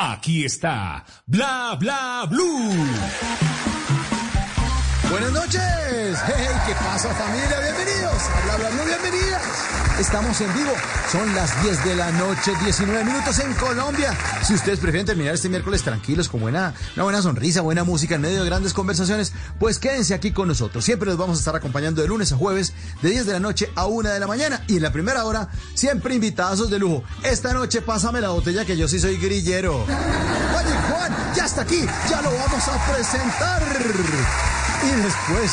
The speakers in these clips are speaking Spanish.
Aquí está, Bla Bla Blue. Buenas noches. Hey, ¿qué pasa familia? Bienvenidos Bla Bla Blue, bienvenidas. Estamos en vivo. Son las 10 de la noche, 19 minutos en Colombia. Si ustedes prefieren terminar este miércoles tranquilos, con buena, una buena sonrisa, buena música en medio de grandes conversaciones, pues quédense aquí con nosotros. Siempre los vamos a estar acompañando de lunes a jueves, de 10 de la noche a 1 de la mañana. Y en la primera hora, siempre invitados de lujo. Esta noche pásame la botella que yo sí soy grillero. Oye, Juan, ya está aquí. Ya lo vamos a presentar. Y después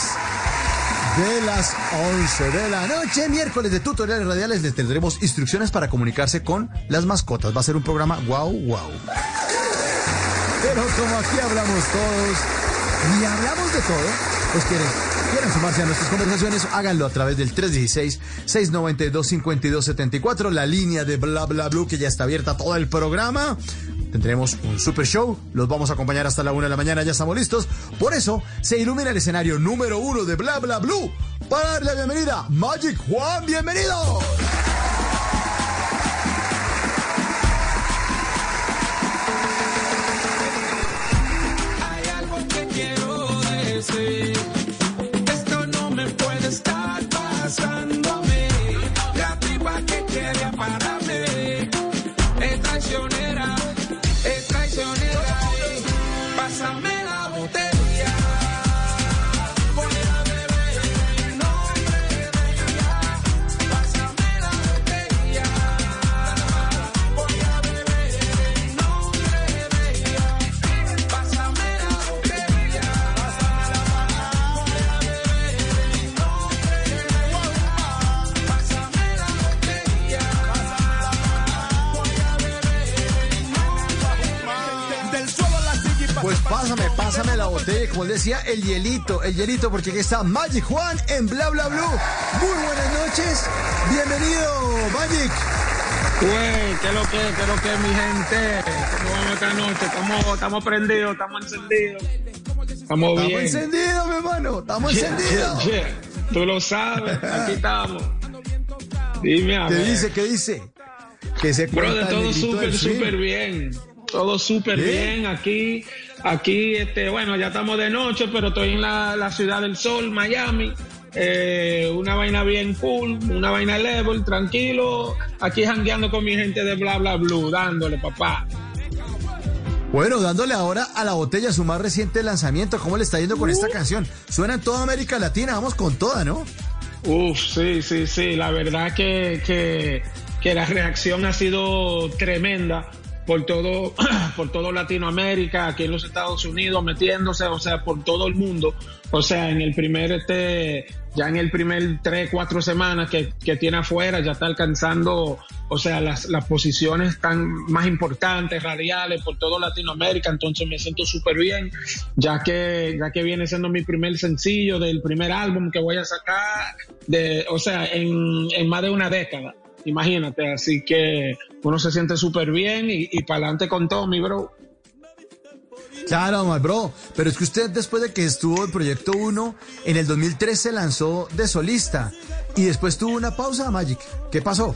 de las 11 de la noche, miércoles de tutoriales radiales, les tendremos instrucciones para comunicarse con las mascotas. Va a ser un programa wow, wow. Pero como aquí hablamos todos y hablamos de todo, pues quieren, quieren sumarse a nuestras conversaciones, háganlo a través del 316-692-5274, la línea de bla bla blue que ya está abierta todo el programa. Tendremos un super show, los vamos a acompañar hasta la una de la mañana, ya estamos listos. Por eso se ilumina el escenario número uno de Bla Bla Blue para darle la bienvenida Magic Juan, bienvenido. Hay algo que quiero decir. Esto no me puede estar pasando como decía, el hielito, el hielito, porque aquí está Magic Juan en Bla Bla Blue. Muy buenas noches, bienvenido, Magic. Güey, ¿qué es lo que, qué es lo que, mi gente? ¿Cómo vamos esta noche? Estamos, estamos prendidos, estamos encendidos. Estamos Estamos bien. encendidos, mi hermano, estamos Yeah, encendidos. yeah, yeah. Tú lo sabes, aquí estamos. Dime a ¿Qué ver. dice? ¿Qué dice? Que se Bro, de todo súper, súper bien. Todo súper bien aquí. Aquí, este, bueno, ya estamos de noche, pero estoy en la, la ciudad del sol, Miami. Eh, una vaina bien cool, una vaina level, tranquilo. Aquí jangueando con mi gente de Bla Bla Blue, dándole, papá. Bueno, dándole ahora a la botella su más reciente lanzamiento, ¿cómo le está yendo con esta canción? Suena en toda América Latina, vamos con toda, ¿no? Uf, sí, sí, sí. La verdad que, que, que la reacción ha sido tremenda por todo, por todo Latinoamérica, aquí en los Estados Unidos, metiéndose, o sea, por todo el mundo. O sea, en el primer, este, ya en el primer tres, cuatro semanas que, que tiene afuera, ya está alcanzando, o sea, las, las posiciones tan más importantes, radiales, por todo Latinoamérica. Entonces me siento súper bien, ya que, ya que viene siendo mi primer sencillo del primer álbum que voy a sacar, de, o sea, en, en más de una década. Imagínate, así que uno se siente súper bien y, y para adelante con todo, mi bro. Claro, my bro. Pero es que usted, después de que estuvo en Proyecto 1, en el 2003 se lanzó de solista y después tuvo una pausa, Magic. ¿Qué pasó?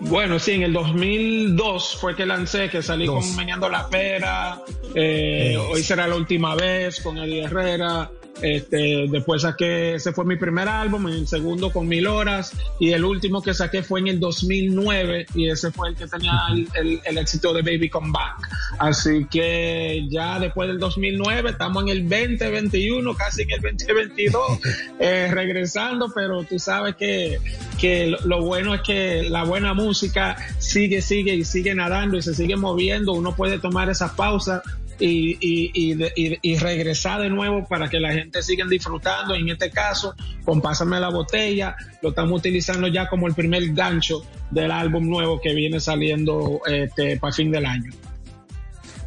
Bueno, sí, en el 2002 fue que lancé, que salí Dos. con Meneando la Pera, eh, hoy será la última vez con Eddie Herrera, este, después saqué, ese fue mi primer álbum, el segundo con Mil Horas, y el último que saqué fue en el 2009, y ese fue el que tenía el, el- el éxito de Baby Come Back. Así que ya después del 2009, estamos en el 2021, casi en el 2022, eh, regresando, pero tú sabes que, que lo, lo bueno es que la buena música sigue, sigue y sigue nadando y se sigue moviendo, uno puede tomar esas pausas y, y, y, de- y- y regresar de nuevo para que la gente siga disfrutando. En este caso, con Pásame la botella, lo estamos utilizando ya como el primer gancho del álbum nuevo que viene saliendo este, para fin del año.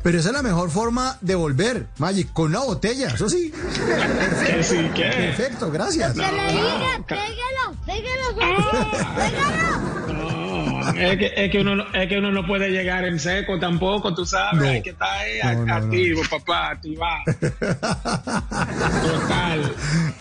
Pero esa es la mejor forma de volver, Magic, con una botella, eso sí. Que sí, que. Perfecto, gracias. Que le diga, ca- pégalo, pégalo, pégalo. Es que, es, que uno, no- es que uno no puede llegar en seco tampoco, tú sabes. No. Hay que estar ahí No, no, activo, papá, activado. Total.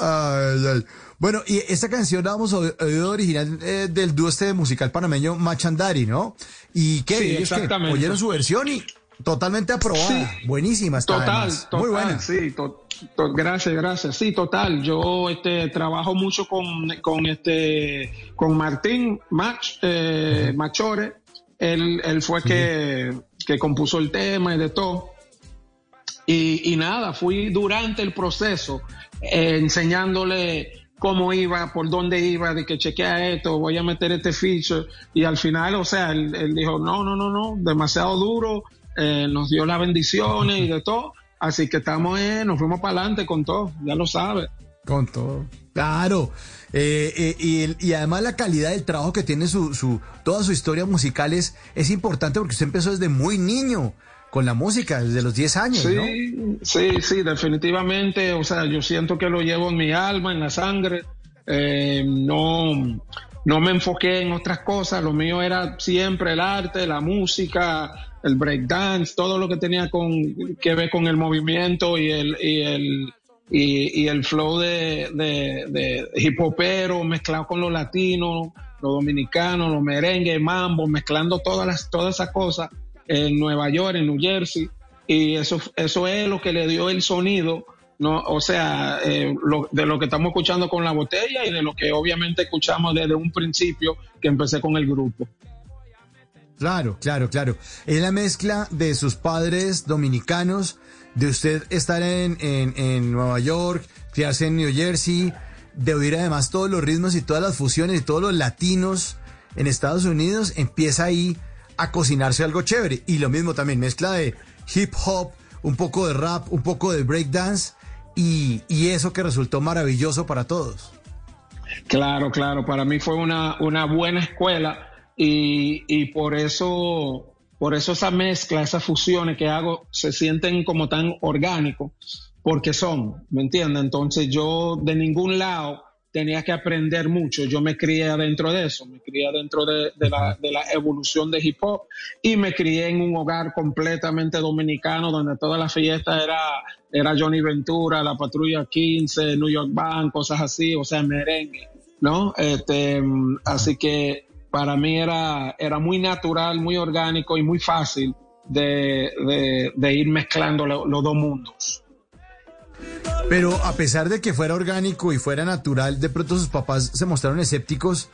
Ay, ay. Bueno, y esta canción la hemos oí- oído original eh, del dúo este musical panameño Machandari, ¿no? ¿Y qué? Sí, ellos que oyeron su versión y, Totalmente aprobada. Buenísima está. Total, además. total, Muy buena. sí, to- to- gracias, gracias. Sí, total. Yo este trabajo mucho con, con este con Martín Mach, eh, Machore. Él, él fue que, que compuso el tema y de todo. Y, y nada, fui durante el proceso eh, enseñándole cómo iba, por dónde iba, de que chequea esto, voy a meter este feature. Y al final, o sea, él, él dijo, no, no, no, no, demasiado duro, eh, nos dio las bendiciones y de todo. Así que estamos, eh, nos fuimos para adelante con todo, ya lo sabes. Con todo. Claro. Eh, eh, y, el- y además la calidad del trabajo que tiene su, su, toda su historia musical es, es importante porque usted empezó desde muy niño con la música, desde los 10 años, ¿no? Sí, sí, sí, definitivamente. O sea, yo siento que lo llevo en mi alma, en la sangre. Eh, no, no me enfoqué en otras cosas. Lo mío era siempre el arte, la música, el breakdance, todo lo que tenía con, que ver con el movimiento y el, y el, y, el flow de, de, de hip hopero mezclado con lo latino, lo dominicano, los merengue, mambo, mezclando todas las, todas esas cosas en Nueva York, en New Jersey, y eso, eso es lo que le dio el sonido, no, o sea, eh, lo- de lo que estamos escuchando con la botella y de lo que obviamente escuchamos desde un principio que empecé con el grupo. Claro, claro, claro. Es la mezcla de sus padres dominicanos, de usted estar en, en, en Nueva York, criarse en New Jersey, de oír además todos los ritmos y todas las fusiones y todos los latinos en Estados Unidos, empieza ahí a cocinarse algo chévere. Y lo mismo también, mezcla de hip hop, un poco de rap, un poco de breakdance y, y eso que resultó maravilloso para todos. Claro, claro, para mí fue una, una buena escuela y, y por eso, por eso esa mezcla, esas fusiones que hago se sienten como tan orgánicos, porque son, ¿me entiendes? Entonces yo de ningún lado tenía que aprender mucho, yo me crié dentro de eso, me crié dentro de, de la, de la evolución de hip hop y me crié en un hogar completamente dominicano donde toda la fiesta era, era Johnny Ventura, la Patrulla 15, New York Band, cosas así, o sea, merengue, ¿no? Este, mm, así que para mí era, era muy natural, muy orgánico y muy fácil de, de- de ir mezclando lo- los dos mundos. Pero a pesar de que fuera orgánico y fuera natural, de pronto sus papás se mostraron escépticos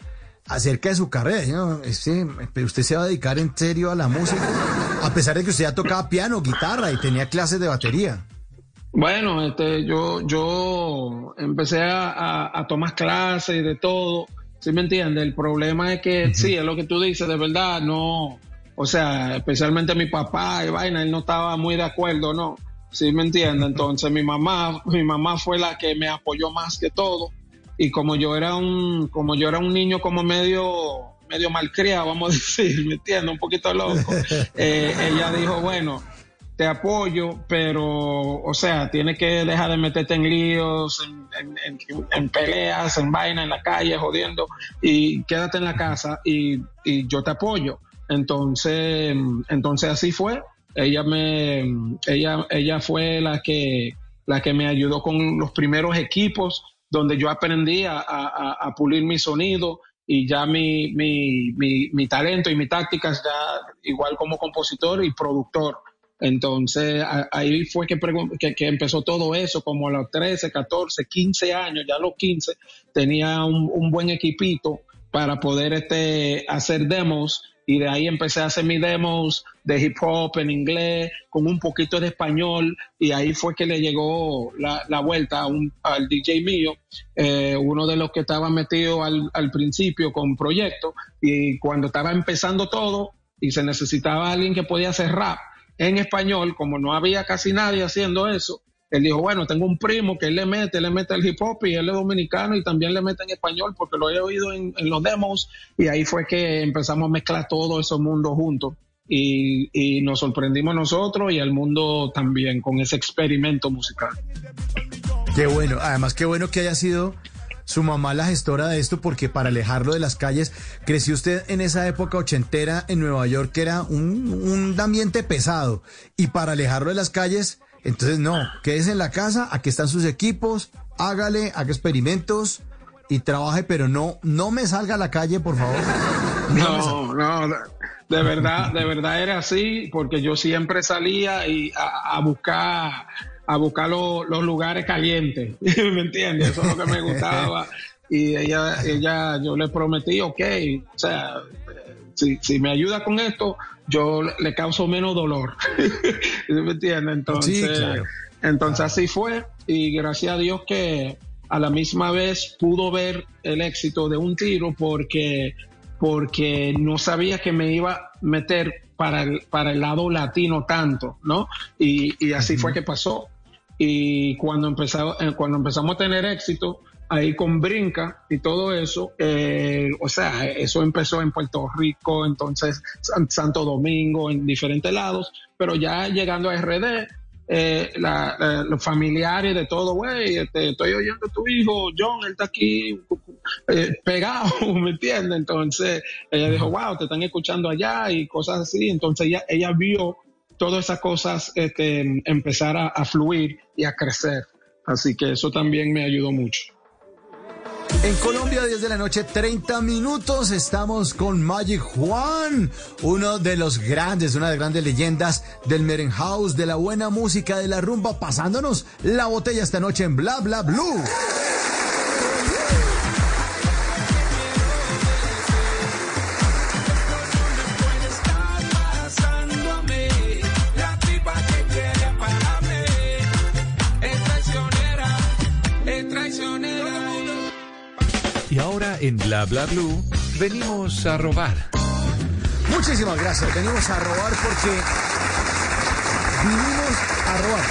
acerca de su carrera. ¿no? Este, pero usted se va a dedicar en serio a la música, a pesar de que usted ya tocaba piano, guitarra y tenía clases de batería. Bueno, este, yo, yo empecé a, a- a tomar clases y de todo, ¿sí me entiendes? El problema es que, sí, es lo que tú dices, de verdad, no, o sea, especialmente mi papá y vaina, él no estaba muy de acuerdo, ¿no? ¿Sí me entiendes? Entonces mi mamá, mi mamá fue la que me apoyó más que todo y como yo era un, como yo era un niño como medio, medio malcriado, vamos a decir, ¿me entiendes? Un poquito loco, eh, ella dijo, bueno, te apoyo, pero, o sea, tienes que dejar de meterte en líos, en, peleas, en vaina, en la calle, jodiendo, y quédate en la casa y, y yo te apoyo. Entonces, entonces así fue. Ella me, ella, ella fue la que, la que me ayudó con los primeros equipos donde yo aprendí a, a- a- a pulir mi sonido y ya mi, mi, mi, mi talento y mi tácticas ya igual como compositor y productor. Entonces ahí fue que, empezó todo eso, como a los 13, 14, 15 años, ya a los 15 tenía un, buen equipito para poder este, hacer demos y de ahí empecé a hacer mis demos de hip hop en inglés con un poquito de español y ahí fue que le llegó la, vuelta a un- al DJ mío, eh, uno de los que estaba metido al, al principio con proyecto y cuando estaba empezando todo y se necesitaba alguien que podía hacer rap en español, como no había casi nadie haciendo eso, él dijo, bueno, tengo un primo que él le mete, le mete el hip hop y él es dominicano y también le mete en español porque lo he oído en, los demos y ahí fue que empezamos a mezclar todos esos mundos juntos y, y nos sorprendimos nosotros y el mundo también con ese experimento musical. Qué bueno, además qué bueno que haya sido su mamá la gestora de esto porque para alejarlo de las calles, creció usted en esa época ochentera en Nueva York que era un, un ambiente pesado y para alejarlo de las calles, entonces no, quédese en la casa, aquí están sus equipos, hágale, haga experimentos y trabaje, pero no, no me salga a la calle, por favor. No. No, no, de verdad, de verdad era así, porque yo siempre salía y a, a buscar a buscar lo- los lugares calientes, ¿me entiendes? Eso es lo que me gustaba. Y ella, ella, yo le prometí, ok, o sea, si, si me ayuda con esto, yo le- causo menos dolor, ¿me entiendes? Entonces, Sí, claro. entonces así fue y gracias a Dios que a la misma vez pudo ver el éxito de un tiro porque, porque no sabía que me iba a meter para el, para el lado latino tanto, ¿no? Y, y así fue que pasó. Y cuando, empezaba, eh, cuando empezamos a tener éxito, ahí con Brinca y todo eso, eh, o sea, eso empezó en Puerto Rico, entonces San- Santo Domingo, en diferentes lados, pero ya llegando a RD, eh, la- la- los familiares de todo, güey, este, estoy oyendo a tu hijo, John, él está aquí eh, pegado, ¿me entiendes? Entonces ella dijo, wow, te están escuchando allá y cosas así. Entonces ella, ella vio todas esas cosas este, empezar a, fluir y a crecer. Así que eso también me ayudó mucho. En Colombia, 10 de la noche, 30 minutos. Estamos con Magic Juan, uno de los grandes, una de las grandes leyendas del Meren House, de la buena música, de la rumba, pasándonos la botella esta noche en Bla Bla Blue. Ahora en Bla Bla Blue venimos a robar. Muchísimas gracias. Venimos a robar porque vinimos a robar.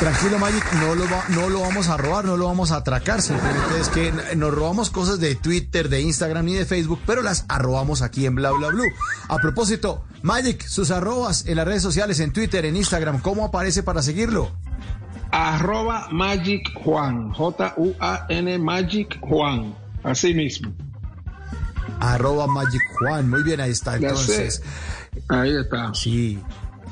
Tranquilo, Magic, no lo, va- no lo vamos a robar, no lo vamos a atracar. Simplemente es que nos robamos cosas de Twitter, de Instagram y de Facebook, pero las arrobamos aquí en Bla Bla Blue. A propósito, Magic, sus arrobas en las redes sociales, en Twitter, en Instagram, ¿cómo aparece para seguirlo? Arroba Magic Juan, J-U-A-N Magic Juan, así mismo. Arroba Magic Juan. Muy bien, ahí está. Entonces. Ahí está. Sí,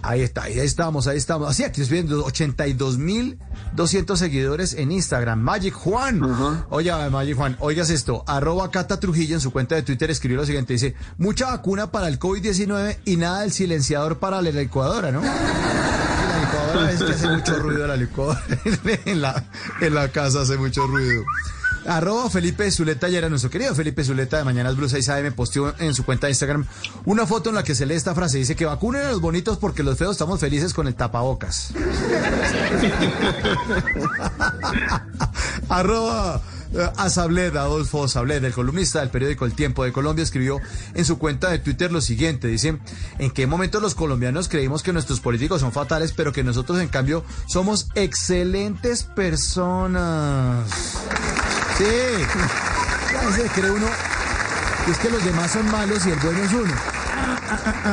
ahí está, ahí estamos, ahí estamos. Así aquí estoy viendo 82.200 seguidores en Instagram. Magic Juan. Ajá. Oiga, Magic Juan, oigas esto. Arroba Cata Trujillo en su cuenta de Twitter escribió lo siguiente. Dice, mucha vacuna para el COVID-19 y nada del silenciador para la licuadora, ¿no? La licuadora es que hace mucho ruido la licuadora. en, la, en la casa hace mucho ruido. Arroba Felipe Zuleta ayer nuestro querido Felipe Zuleta de Mañanas Blue 6 AM posteó en su cuenta de Instagram una foto en la que se lee esta frase. Dice que vacunen a los bonitos porque los feos estamos felices con el tapabocas. Arroba eh, Asabled, Adolfo Sabled, el columnista del periódico El Tiempo de Colombia, escribió en su cuenta de Twitter lo siguiente. Dice, ¿en qué momento los colombianos creímos que nuestros políticos son fatales, pero que nosotros en cambio somos excelentes personas? Sí. A veces cree uno es que los demás son malos y el bueno es uno.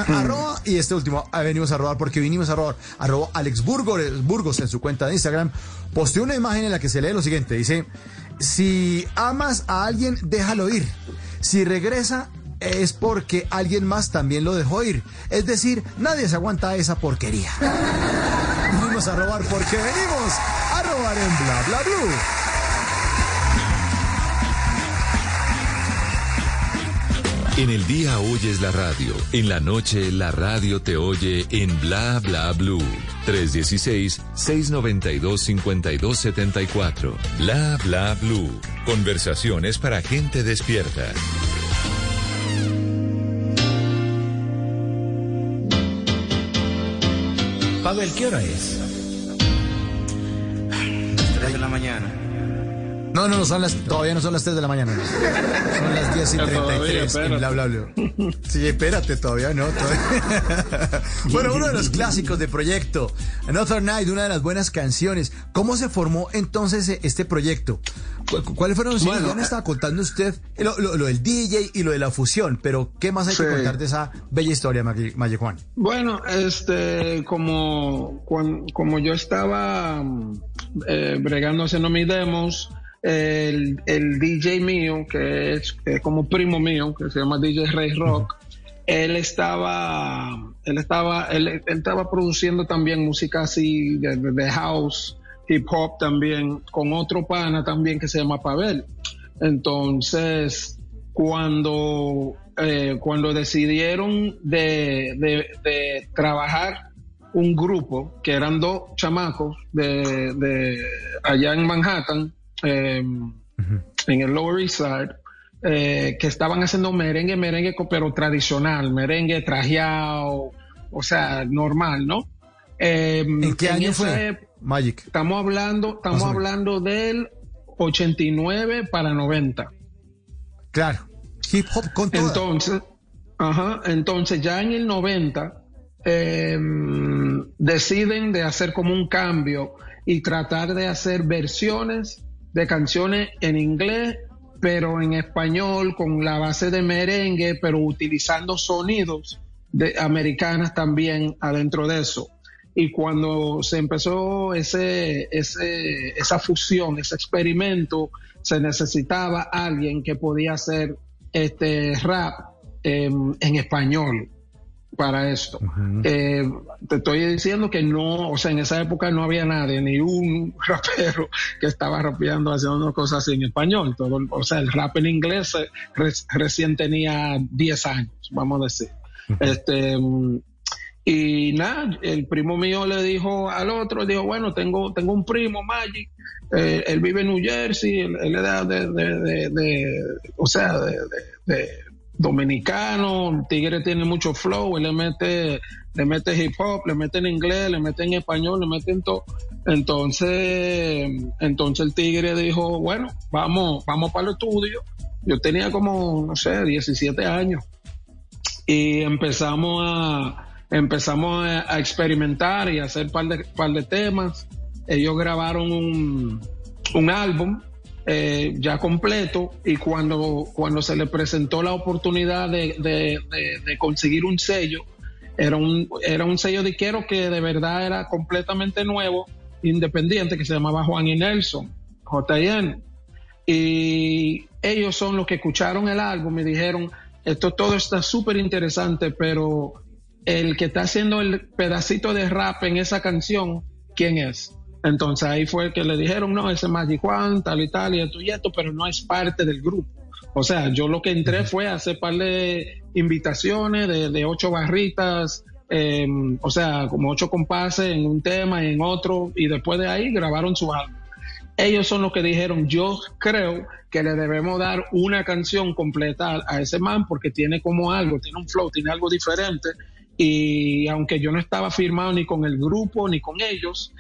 Arroba, y este último, venimos a robar porque vinimos a robar. Arroba Alex Burgos, Burgos en su cuenta de Instagram posteó una imagen en la que se lee lo siguiente. Dice, si amas a alguien, déjalo ir. Si regresa, es porque alguien más también lo dejó ir. Es decir, nadie se aguanta esa porquería. Venimos a robar porque venimos a robar en Bla Bla Blue. En el día oyes la radio, en la noche la radio te oye en Bla Bla Blue. 316-692-5274. Bla Bla Blue. Conversaciones para gente despierta. Pavel, ¿qué hora es? 3 de la mañana. No, no, no, son las, todavía no son las 3 de la mañana. no. Son las 10 y Todavía, 33 en espérate. bla, bla, bla. Sí, espérate, todavía no. todavía. bueno, uno de los clásicos de proyecto, Another Night, una de las buenas canciones. ¿Cómo se formó entonces eh, este proyecto? ¿Cu- ¿Cuáles fueron los Bueno, Ya me estaba contando usted lo, lo- lo del DJ y lo de la fusión, pero ¿qué más hay que contar de esa bella historia, Maye Juan? Bueno, este, como, cuan- como yo estaba eh, bregando haciendo mis demos, el, el DJ mío, que es, como primo mío, que se llama DJ Ray Rock, él estaba, él estaba, él, él estaba produciendo también música así de house, hip hop también, con otro pana también que se llama Pavel. Entonces, cuando, eh, cuando decidieron de, de- de trabajar un grupo, que eran dos chamacos de, de allá en Manhattan, eh, en el Lower East Side, eh, que estaban haciendo merengue, merengue, pero tradicional, merengue trajeado, o sea, normal, ¿no? Eh, ¿En qué año fue? Magic. Estamos hablando, estamos hablando del 89 para 90. Claro. Hip hop con. Entonces, ajá, entonces ya en el 90 eh, deciden de hacer como un cambio y tratar de hacer versiones de canciones en inglés, pero en español con la base de merengue, pero utilizando sonidos de americanas también adentro de eso. Y cuando se empezó ese, ese, esa fusión, ese experimento, se necesitaba alguien que podía hacer este rap en español para esto. Eh, te estoy diciendo que no, o sea, en esa época no había nadie, ni un rapero que estaba rapeando, haciendo cosas así en español. Todo, o sea, el rap en inglés eh, re- recién tenía 10 años, vamos a decir. Este, y nada, el primo mío le dijo al otro, dijo, bueno, tengo, tengo un primo, Magic, eh, él vive en New Jersey, él, él es de, de- de- de- o sea, de dominicano, tigre tiene mucho flow, él le mete, le mete hip hop, le mete en inglés, le mete en español, le mete en todo. Entonces, entonces el tigre dijo, bueno, vamos, vamos para el estudio. Yo tenía como, no sé, 17 años y empezamos a empezamos a, a experimentar y a hacer par de, par de temas. Ellos grabaron un, un álbum eh, ya completo y cuando, cuando se le presentó la oportunidad de, de- conseguir un sello, era un, era un sello de quiero que de verdad era completamente nuevo, independiente, que se llamaba Juan y Nelson, JN. Y ellos son los que escucharon el álbum y dijeron, esto todo está súper interesante, pero el que está haciendo el pedacito de rap en esa canción, ¿quién es? Entonces ahí fue que le dijeron, no, ese es Magic Juan, tal y tal, y esto y esto, pero no es parte del grupo. O sea, yo lo que entré fue a hacer par de invitaciones de, de ocho barritas, eh, o sea, como ocho compases en un tema y en otro, y después de ahí grabaron su álbum ellos son los que dijeron, yo creo que le debemos dar una canción completa a, a ese man porque tiene como algo, tiene un flow, tiene algo diferente. Y aunque yo no estaba firmado ni con el grupo ni con ellos,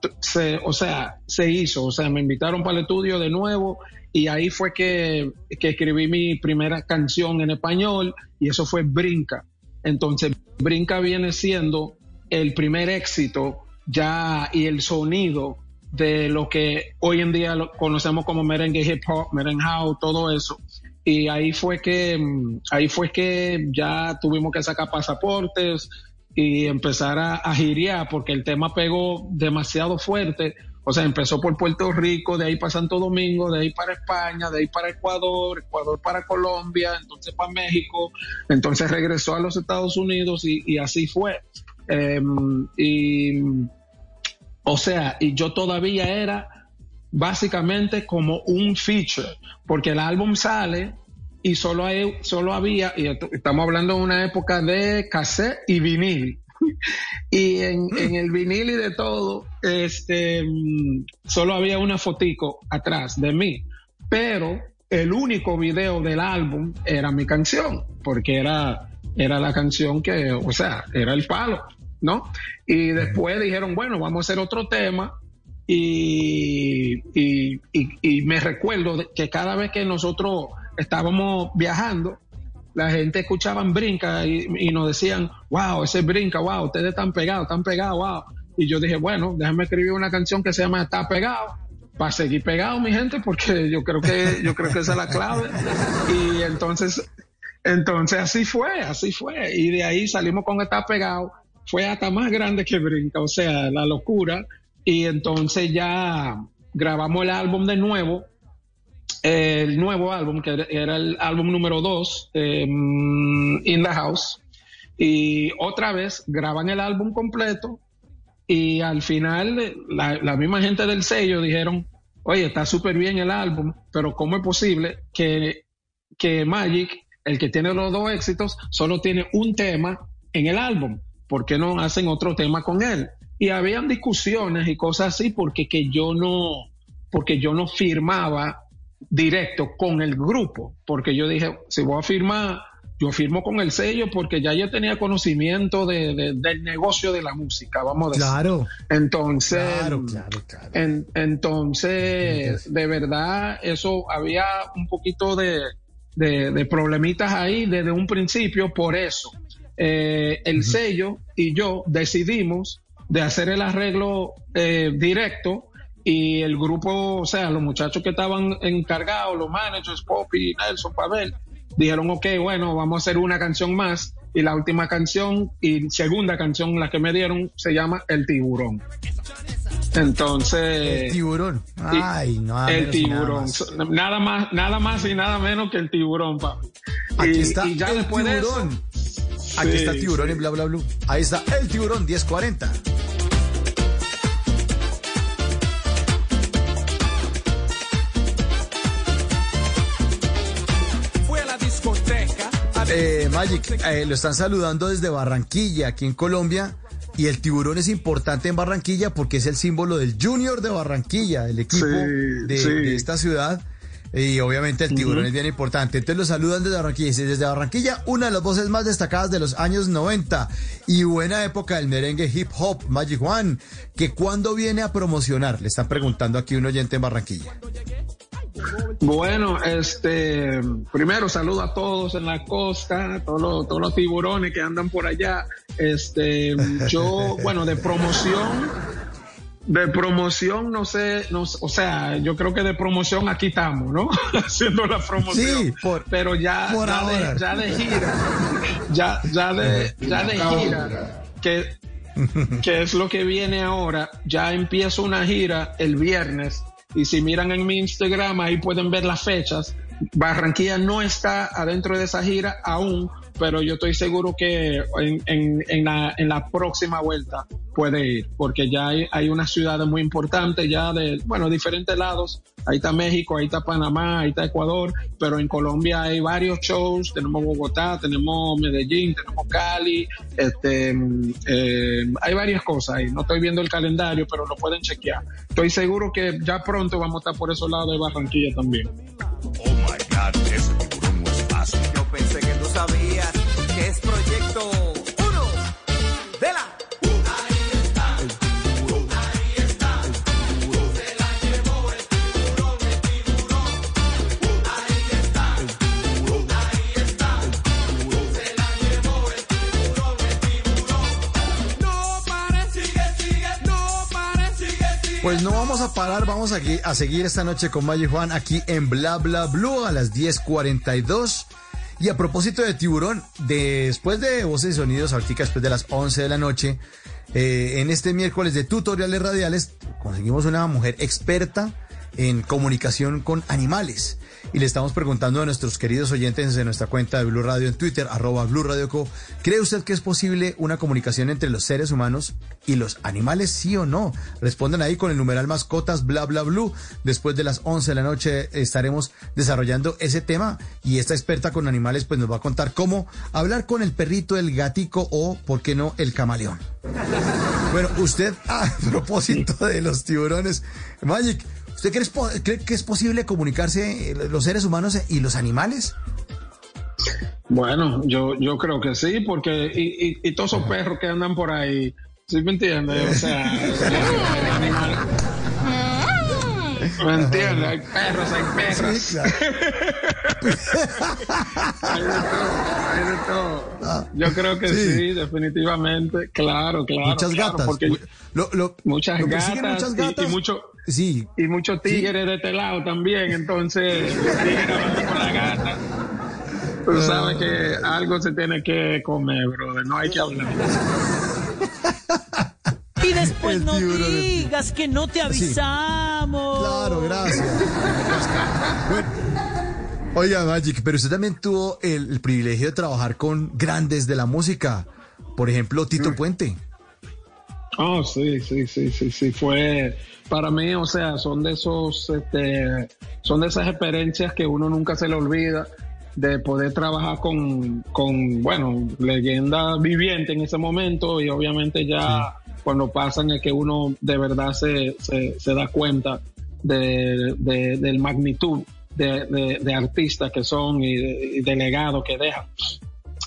t- se, o sea, se hizo. O sea, me invitaron para el estudio de nuevo y ahí fue que, que escribí mi primera canción en español y eso fue Brinca. Entonces, Brinca viene siendo el primer éxito ya y el sonido de lo que hoy en día lo conocemos como merengue hip hop, merengue todo eso. Y ahí fue que, mm, ahí fue que ya tuvimos que sacar pasaportes y empezar a, a porque el tema pegó demasiado fuerte. O sea, empezó por Puerto Rico, de ahí para Santo Domingo, de ahí para España, de ahí para Ecuador, Ecuador para Colombia, entonces para México, entonces regresó a los Estados Unidos y, y así fue. Em, y o sea, y yo todavía era básicamente como un feature, porque el álbum sale y solo, hay, solo había, y estamos hablando de una época de cassette y vinil. Y en, en el vinil y de todo, este, mm, solo había una fotico atrás de mí. Pero el único video del álbum era mi canción, porque era, era la canción que, o sea, era el palo, ¿no? Y después dijeron, bueno, vamos a hacer otro tema. Y, y, y- y me recuerdo que cada vez que nosotros estábamos viajando, la gente escuchaban brinca y, y nos decían, wow, ese brinca, wow, ustedes están pegados, están pegados, wow. Y yo dije, bueno, déjame escribir una canción que se llama Está pegado, para seguir pegado, mi gente, porque yo creo que, yo creo que esa es la clave. Y entonces, entonces así fue, así fue. Y de ahí salimos con Está pegado, fue hasta más grande que brinca, o sea, la locura. Y entonces ya grabamos el álbum de nuevo, el nuevo álbum, que era- el álbum número 2, In the House. Y otra vez graban el álbum completo y al final la, la misma gente del sello dijeron, oye, está súper bien el álbum, pero ¿cómo es posible que que Magic, el que tiene los dos éxitos, solo tiene un tema en el álbum. ¿Por qué no hacen otro tema con él? Y habían discusiones y cosas así porque que yo no, porque yo no firmaba directo con el grupo, porque yo dije, si voy a firmar, yo firmo con el sello porque ya yo tenía conocimiento de- de- del negocio de la música, vamos a decir. Claro. Entonces, Claro, claro, claro. en- entonces, de verdad, eso había un poquito de, de- de problemitas ahí desde un principio, por eso. eh, el sello y yo decidimos de hacer el arreglo eh, directo y el grupo, o sea, los muchachos que estaban encargados, los managers, Poppy, Nelson, Pavel, dijeron, ok, bueno, vamos a hacer una canción más y la última canción y segunda canción, la que me dieron, se llama El Tiburón. Entonces, El tiburón. Ay, no. el nada tiburón, más. Nada más, nada más y nada menos que el tiburón, papi. Aquí Y- está y ya el después de eso- tiburón. Aquí Sí, está el tiburón sí. en bla bla blue. Ahí está el tiburón 1040. Magic, eh, lo están saludando desde Barranquilla, aquí en Colombia. Y el tiburón es importante en Barranquilla porque es el símbolo del Junior de Barranquilla, el equipo Sí, de, sí. de esta ciudad. Y obviamente el tiburón es bien importante. Entonces lo saludan desde Barranquilla. Dice, desde Barranquilla, una de las voces más destacadas de los años 90 y buena época del merengue hip hop, Magic One, que cuando viene a promocionar, le están preguntando aquí un oyente en Barranquilla. Bueno, este, primero saludo a todos en la costa, todos los, todos los tiburones que andan por allá. Este, yo, bueno, de promoción, de promoción, no sé, no, o sea, yo creo que de promoción aquí estamos, ¿no? Haciendo la promoción. Sí, por- pero ya, por ya, ahora. de, ya de gira, ya, ya de, ya de gira, que, que es lo que viene ahora. Ya empiezo una gira el viernes y si miran en mi Instagram ahí pueden ver las fechas. Barranquilla no está adentro de esa gira aún, pero yo estoy seguro que en, en- en la, en la próxima vuelta puede ir, porque ya hay, hay unas ciudades muy importantes ya de, bueno, diferentes lados. Ahí está México, ahí está Panamá, ahí está Ecuador, pero en Colombia hay varios shows. Tenemos Bogotá, tenemos Medellín, tenemos Cali, este, mm, eh, hay varias cosas ahí. No estoy viendo el calendario, pero lo pueden chequear. Estoy seguro que ya pronto vamos a estar por esos lados de Barranquilla también. Yo pensé que tú sabías que es proyecto uno de la. Sigue, sigue, no pares, sigue, sigue. Pues no vamos a parar, vamos a, a seguir esta noche con Magic Juan aquí en Bla Bla Blue a las 10.42. Y a propósito de tiburón, después de voces y sonidos, ahorita después de las 11 de la noche, eh, en este miércoles de tutoriales radiales, conseguimos una mujer experta en comunicación con animales. Y le estamos preguntando a nuestros queridos oyentes en nuestra cuenta de Blue Radio en Twitter, arroba Blue Radio Co. ¿Cree usted que es posible una comunicación entre los seres humanos y los animales, sí o no? Respondan ahí con el numeral mascotas bla bla blue. Después de las 11 de la noche estaremos desarrollando ese tema y esta experta con animales pues nos va a contar cómo hablar con el perrito, el gatico o, ¿por qué no, el camaleón? Bueno, usted, a propósito de los tiburones, Magic, ¿usted cree, que es posible comunicarse eh, los seres humanos y los animales? Bueno, yo, yo creo que sí, porque y, y, y todos esos perros que andan por ahí, ¿sí me entiendes? O sea, hay animales. ¿Me entiendes? Hay perros, hay. Sí, claro. Hay de todo, hay de todo. Yo creo que Ah, Sí. sí. definitivamente. Claro, claro. muchas claro, gatas. Porque Lo- lo- muchas lo persiguen gatas, muchas y- gatas. y mucho- Sí, y muchos tigres de este lado también, entonces los tigres hablando con la gata. Tú sabes que algo se tiene que comer, brother, no hay que hablar. Y después El no digas que no te avisamos. Claro, gracias. Bueno, oiga, Magic, pero usted también tuvo el, el privilegio de trabajar con grandes de la música. Por ejemplo, Tito Puente. Oh, sí, sí, sí, sí, sí, fue para mí, o sea, son de esos, este, son de esas experiencias que uno nunca se le olvida. de poder trabajar con, con, bueno, leyenda viviente en ese momento y obviamente ya cuando pasan es que uno de verdad se, se, se da cuenta de, de, del magnitud de, de, de artistas que son y de, y de legado que dejan.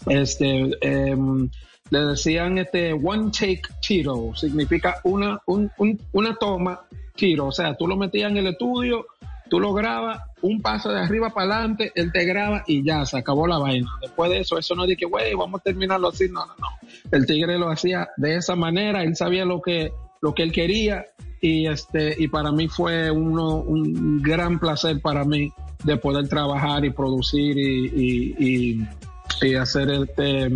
Este, em, le decían este one take tiro, significa una, un- un- una toma tiro, o sea, tú lo metías en el estudio, tú lo grabas, un paso de arriba para adelante, él te graba y ya, se acabó la vaina. Después de eso, eso no que, güey, vamos a terminarlo así, no, no, no. El tigre lo hacía de esa manera, él sabía lo que, lo que él quería y este, y para mí fue uno, un gran placer para mí de poder trabajar y producir y- y- y hacer este,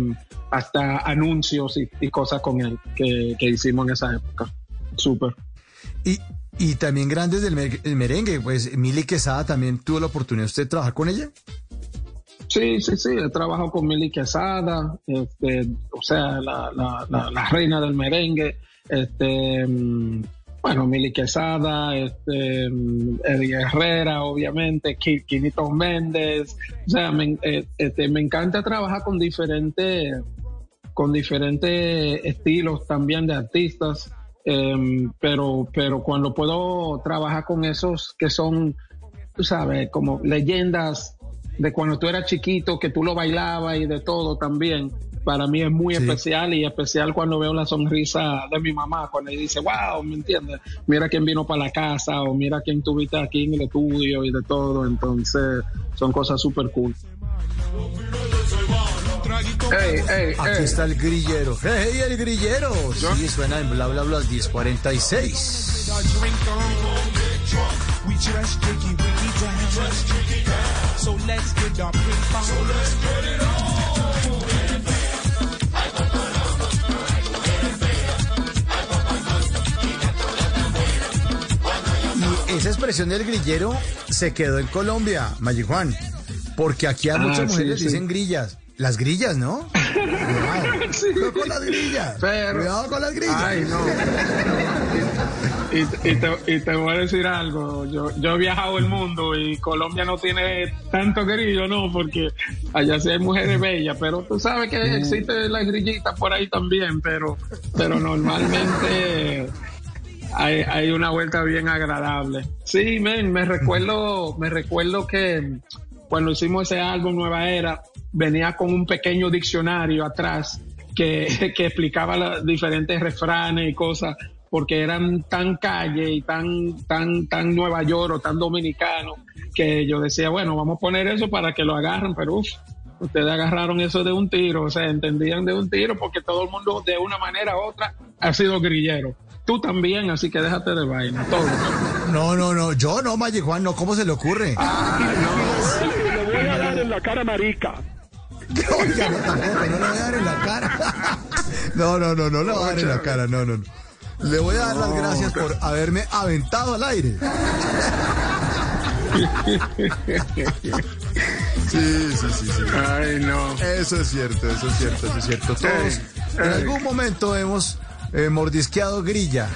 hasta anuncios y, y cosas con él que, que hicimos en esa época. Súper. Y, y también grandes del mer- el merengue, pues Mili Quesada también tuvo la oportunidad usted de trabajar con ella. Sí, sí, sí, he trabajado con Mili Quesada, este, o sea, la, la, la, la reina del merengue, este, mm, bueno, Mili Quesada, este, mm, Eddie Herrera, obviamente, Qui- Quinito Méndez, o sea, me, eh, este, me encanta trabajar con diferentes, con diferentes estilos también de artistas, em, pero, pero cuando puedo trabajar con esos que son, tú sabes, como leyendas de cuando tú eras chiquito, que tú lo bailabas y de todo también. Para mí es muy Sí. especial y especial cuando veo la sonrisa de mi mamá, cuando ella dice, wow, ¿me entiendes? Mira quién vino para la casa o mira quién tuviste aquí en el estudio y de todo. Entonces, son cosas súper cool. Ey, ey, Aquí está el grillero. ¡Hey, el grillero! Sí, suena en bla bla bla 1046. Y esa expresión del grillero se quedó en Colombia, Maggi Juan. Porque aquí a Ah, muchas sí, mujeres sí. dicen grillas. Las grillas, ¿no? Cuidado. Cuidado con las grillas. Pero- Cuidado con las grillas. Ay, no. Y, y te, y te voy a decir algo. Yo, yo he viajado el mundo y Colombia no tiene tanto grillo, ¿no? Porque allá sí hay mujeres bellas, pero tú sabes que existe la grillita por ahí también, pero, pero normalmente hay, hay una vuelta bien agradable. Sí, men, me recuerdo, me recuerdo que cuando hicimos ese álbum Nueva Era, venía con un pequeño diccionario atrás que, que explicaba los diferentes refranes y cosas, porque eran tan calle y tan, tan, tan Nueva York o tan dominicano, que yo decía, bueno, vamos a poner eso para que lo agarren, pero uff, ustedes agarraron eso de un tiro, o sea, entendían de un tiro, porque todo el mundo de una manera u otra ha sido grillero. Tú también, así que déjate de vaina, todo. No, no, no. Yo no, Juan, no. ¿Cómo se le ocurre? Le voy a dar en la cara marica. Oiga, no, tampoco, no le voy a dar en la cara. No, no, no, no le voy a dar en la cara, no, no, no. Le voy a dar las gracias por haberme aventado al aire. Sí, sí, sí, sí. Ay, no. Eso es cierto, eso es cierto, eso es cierto. Todos en algún momento hemos eh, mordisqueado grilla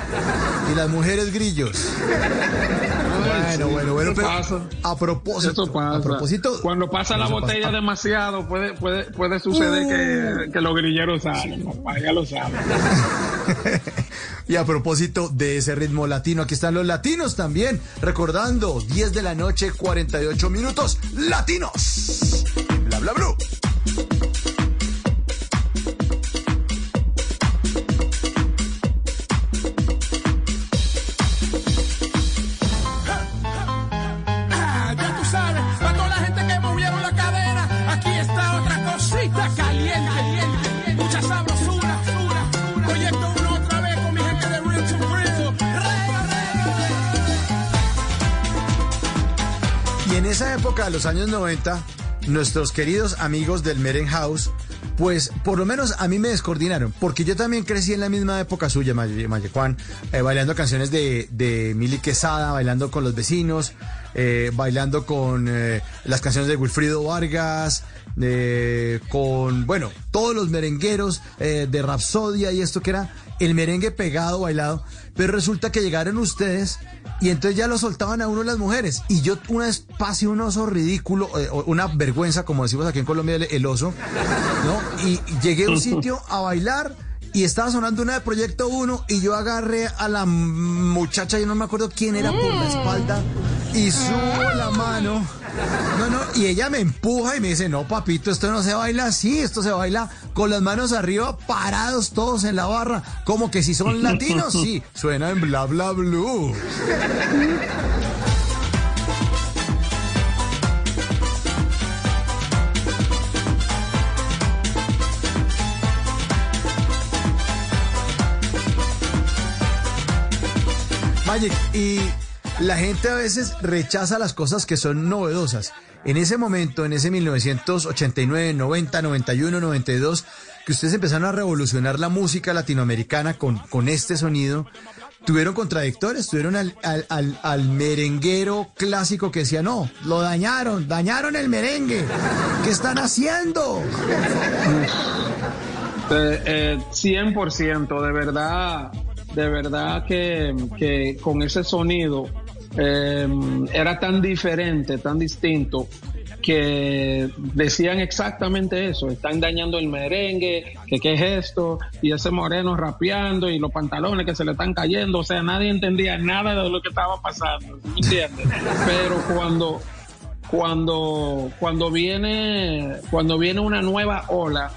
y las mujeres grillos. Bueno, bueno, bueno, pero pasa. a propósito, pasa. a propósito, Cuando pasa la pasa. botella demasiado, puede, puede, puede suceder que, que los grilleros salen, papá, ya lo saben. Y a propósito de ese ritmo latino, aquí están los latinos también, recordando 10 de la noche, 48 minutos, latinos. Bla, bla, bla. Esa época de los años 90, nuestros queridos amigos del Meren House, pues por lo menos a mí me descoordinaron, porque yo también crecí en la misma época suya, Maye Juan, eh, bailando canciones de, de Mili Quesada, bailando con los vecinos, eh, bailando con eh, las canciones de Wilfrido Vargas, eh, con, bueno, todos los merengueros de Rapsodia y esto que era, el merengue pegado, bailado, pero resulta que llegaron ustedes y entonces ya lo soltaban a uno las mujeres. Y yo una vez pasé un oso ridículo, eh, una vergüenza, como decimos aquí en Colombia, el, el oso, ¿no? Y llegué a un sitio a bailar y estaba sonando una de Proyecto 1 y yo agarré a la muchacha, yo no me acuerdo quién era, por la espalda y subo la mano. No, no, y ella me empuja y me dice, no, papito, esto no se baila así, esto se baila con las manos arriba, parados todos en la barra, como que si son latinos, sí, suena en bla bla blue. Y la gente a veces rechaza las cosas que son novedosas. En ese momento, en ese 1989, 90, 91, 92, que ustedes empezaron a revolucionar la música latinoamericana con, con este sonido, tuvieron contradictores, tuvieron al, al, al, al merenguero clásico que decía, no, lo dañaron, dañaron el merengue, ¿qué están haciendo? Eh, eh, 100%, de verdad, de verdad que, que con ese sonido eh, era tan diferente, tan distinto, que decían exactamente eso, están dañando el merengue, que qué es esto, y ese moreno rapeando y los pantalones que se le están cayendo, o sea, nadie entendía nada de lo que estaba pasando, ¿me entiendes? Pero cuando, cuando, cuando viene, cuando viene una nueva ola,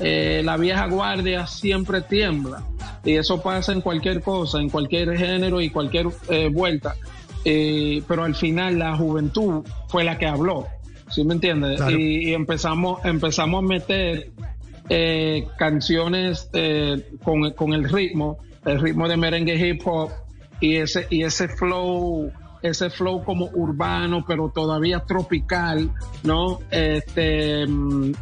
eh, la vieja guardia siempre tiembla. Y eso pasa en cualquier cosa, en cualquier género y cualquier eh, vuelta. Eh, pero al final la juventud fue la que habló. ¿Sí me entiendes? Claro. Y, y empezamos, empezamos a meter eh, canciones con, con el ritmo, el ritmo de merengue hip hop y ese, y ese flow ese flow como urbano, pero todavía tropical, ¿no? Este, mm,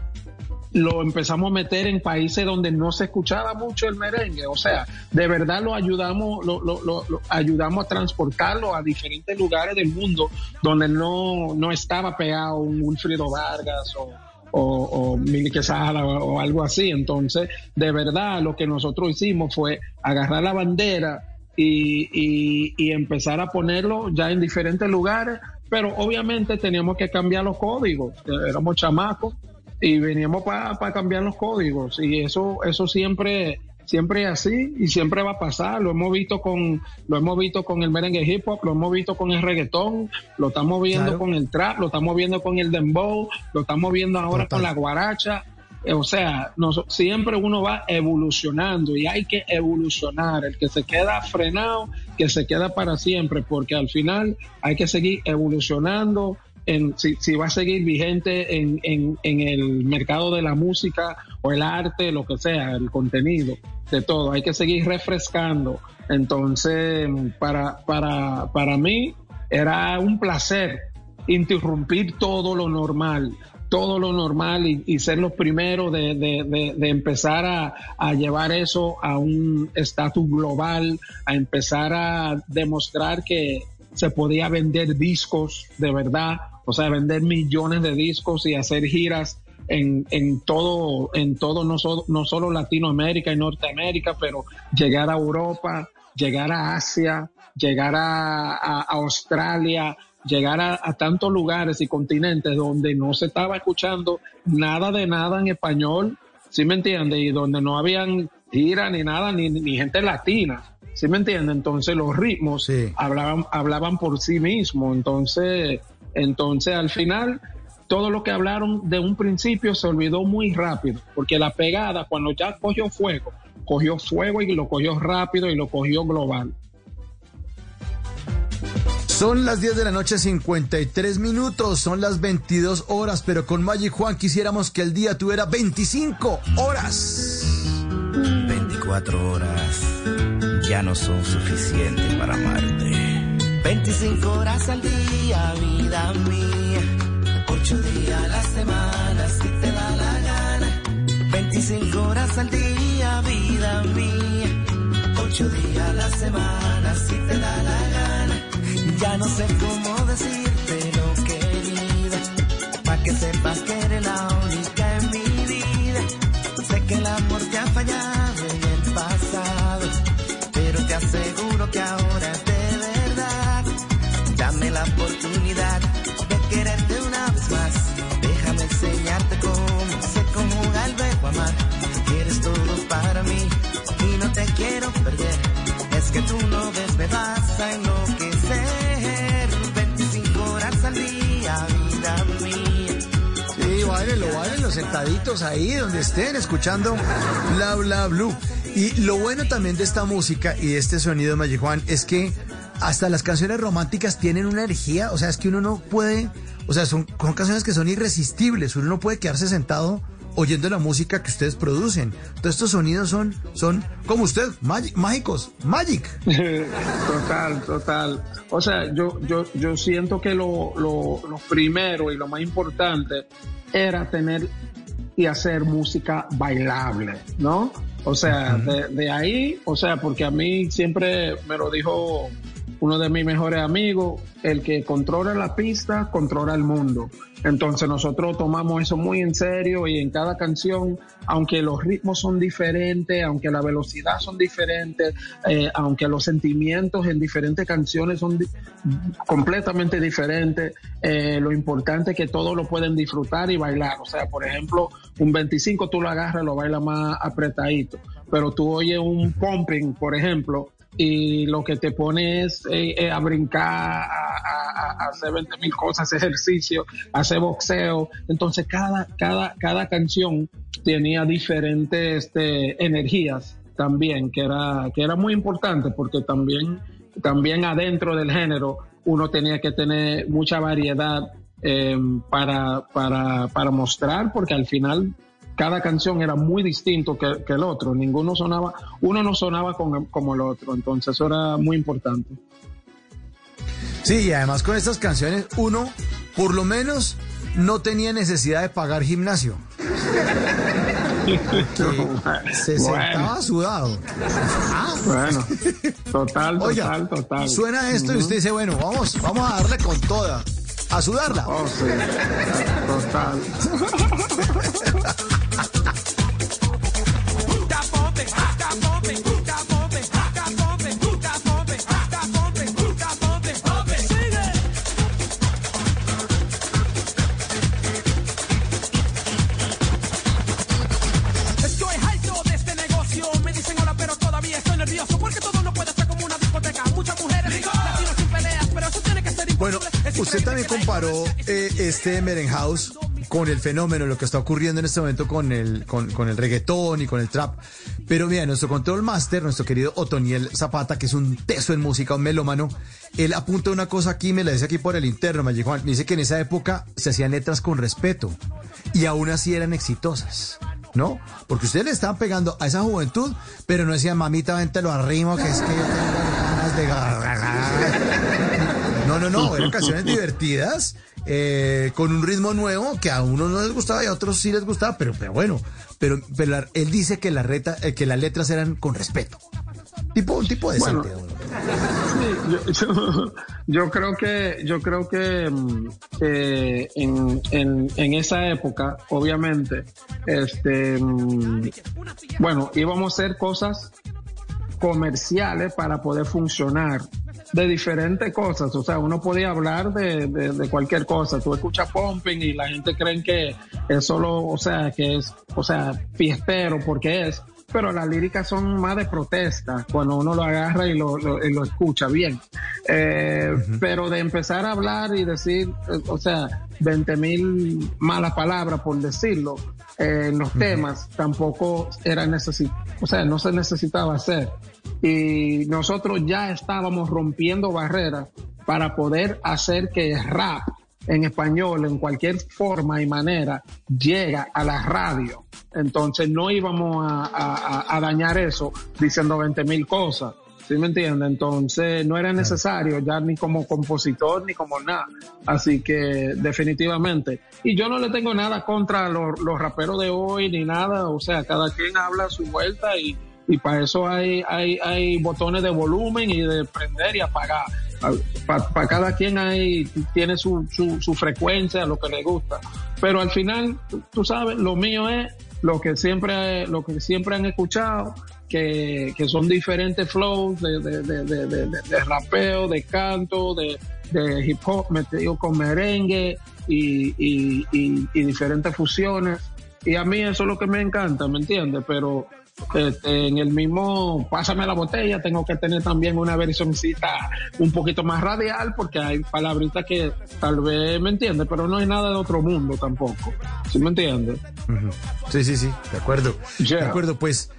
lo empezamos a meter en países donde no se escuchaba mucho el merengue, o sea, de verdad lo ayudamos, lo, lo, ayudamos a transportarlo a diferentes lugares del mundo donde no, no estaba pegado un Wilfrido Vargas o, o, o Mili Quesada o, o algo así. Entonces, de verdad, lo que nosotros hicimos fue agarrar la bandera y, y, y empezar a ponerlo ya en diferentes lugares, pero obviamente teníamos que cambiar los códigos, éramos chamacos y veníamos para cambiar los códigos y eso eso siempre siempre es así y siempre va a pasar lo hemos visto con lo hemos visto con el merengue hip hop lo hemos visto con el reggaetón lo estamos viendo Claro. con el trap lo estamos viendo con el dembow lo estamos viendo ahora Total. con la guaracha Eh, o sea nos- siempre uno va evolucionando y hay que evolucionar el que se queda frenado que se queda para siempre porque al final hay que seguir evolucionando en, si, si va a seguir vigente en, en, el mercado de la música o el arte, lo que sea, el contenido, de todo. Hay que seguir refrescando. Entonces, para, para, para mí era un placer interrumpir todo lo normal todo lo normal y, y ser los primeros de, de- de- de empezar a, a llevar eso a un estatus global, a empezar a demostrar que se podía vender discos de verdad, o sea, vender millones de discos y hacer giras en, en todo, en todo no, so- no solo Latinoamérica y Norteamérica, pero llegar a Europa, llegar a Asia, llegar a, a- a Australia, llegar a, a tantos lugares y continentes donde no se estaba escuchando nada de nada en español, ¿sí me entiende? Y donde no habían gira ni nada, ni, ni gente latina, ¿sí me entiende? Entonces los ritmos Sí. hablaban, hablaban por sí mismos, entonces, entonces al final todo lo que hablaron de un principio se olvidó muy rápido, porque la pegada cuando ya cogió fuego, cogió fuego y lo cogió rápido y lo cogió global. Son las 10 de la noche, 53 minutos, son las 22 horas, pero con Magic Juan quisiéramos que el día tuviera 25 horas. 24 horas ya no son suficientes para amarte. 25 horas al día, vida mía. 8 días a la semana, si te da la gana. 25 horas al día, vida mía. 8 días a la semana, si te da la gana. Ya no sé cómo decírtelo, querida. Pa' que sepas que amar. Eres todo para mí y no te quiero perder. Es que tú no ves, me vas a enloquecer. 25 horas al día, vida mía. Sí, sentaditos ahí donde estén escuchando Bla Bla Blue. Y lo bueno también de esta música y de este sonido, Magic Juan, es que hasta las canciones románticas tienen una energía, o sea, es que uno no puede, o sea, son, son canciones que son irresistibles, uno no puede quedarse sentado oyendo la música que ustedes producen. Todos estos sonidos son, son como usted, mágicos, magic. Total, total. O sea, yo, yo, yo siento que lo, lo, lo primero y lo más importante era tener y hacer música bailable, ¿no? O sea, de, de ahí, o sea, porque a mí siempre me lo dijo uno de mis mejores amigos, el que controla la pista, controla el mundo. Entonces nosotros tomamos eso muy en serio y en cada canción, aunque los ritmos son diferentes, aunque la velocidad son diferentes, eh, aunque los sentimientos en diferentes canciones son completamente diferentes, eh, lo importante es que todos lo pueden disfrutar y bailar. O sea, por ejemplo, un 25 tú lo agarras, lo bailas más apretadito, pero tú oyes un pumping, por ejemplo, y lo que te pone es eh, eh, a brincar, a, hacer 20 mil cosas, ejercicio, hacer boxeo. Entonces cada, cada, cada canción tenía diferentes este, energías también, que era, que era muy importante porque también, también adentro del género uno tenía que tener mucha variedad eh, para, para, para mostrar, porque al final cada canción era muy distinto que, que el otro, ninguno sonaba, uno no sonaba con- como el otro, entonces eso era muy importante. Sí, y además con estas canciones uno, por lo menos, no tenía necesidad de pagar gimnasio. Se sentaba sudado. Ah, Bueno, total, Oiga, total, total. suena esto y usted dice, bueno, vamos, vamos a darle con toda, a sudarla. Oh, sí, total. Bueno, usted también comparó eh, este Merenhouse con el fenómeno, lo que está ocurriendo en este momento con el, con, el reggaetón y con el trap. Pero mira, nuestro control master, nuestro querido Otoniel Zapata, que es un teso en música, un melómano, él apunta una cosa aquí, me la dice aquí por el interno. Me dice que en esa época se hacían letras con respeto y aún así eran exitosas. ¿No? Porque ustedes le estaban pegando a esa juventud, pero no decían, mamita, vente lo arrimo, que es que yo tengo ganas de... No, no, no, eran canciones divertidas, eh, con un ritmo nuevo que a unos no les gustaba y a otros sí les gustaba, pero, pero bueno, pero, pero la- él dice que, la reta, eh, que las letras eran con respeto. Tipo, un tipo decente. Bueno. Sí, yo, yo- yo creo que yo creo que mm, eh, en, en- en esa época, obviamente, este mm, bueno, íbamos a hacer cosas comerciales para poder funcionar de diferentes cosas, o sea, uno podía hablar de, de- de cualquier cosa, tú escuchas pumping y la gente cree que es solo, o sea, que es, o sea, fiestero porque es, pero las líricas son más de protesta cuando uno lo agarra y lo, lo- y lo escucha bien. Eh, Pero de empezar a hablar y decir, eh, o sea, 20 mil malas palabras por decirlo, eh, en los temas tampoco era necesit o sea, no se necesitaba hacer. Y nosotros ya estábamos rompiendo barreras para poder hacer que rap en español, en cualquier forma y manera, llega a la radio. Entonces no íbamos a, a- a- a dañar eso diciendo 20 mil cosas. ¿Sí me entiende? Entonces no era necesario ya ni como compositor ni como nada. Así que definitivamente. Y yo no le tengo nada contra los, los raperos de hoy ni nada. O sea, cada quien habla a su vuelta y, y para eso hay, hay, hay botones de volumen y de prender y apagar. Para cada quien hay, tiene su, su, su frecuencia, lo que le gusta. Pero al final, tú- sabes, lo mío es lo que siempre, lo que siempre han escuchado, que, que son diferentes flows de, de, de, de, rapeo, de canto, de, de hip hop metido con merengue y, y, y, y diferentes fusiones. Y a mí eso es lo que me encanta, ¿me entiendes? Pero este, en el mismo Pásame la botella tengo que tener también una versioncita un poquito más radial porque hay palabritas que tal vez me entiende, pero no hay nada de otro mundo tampoco. ¿Sí me entiende? Sí, sí, sí, de acuerdo. Yeah. De acuerdo, pues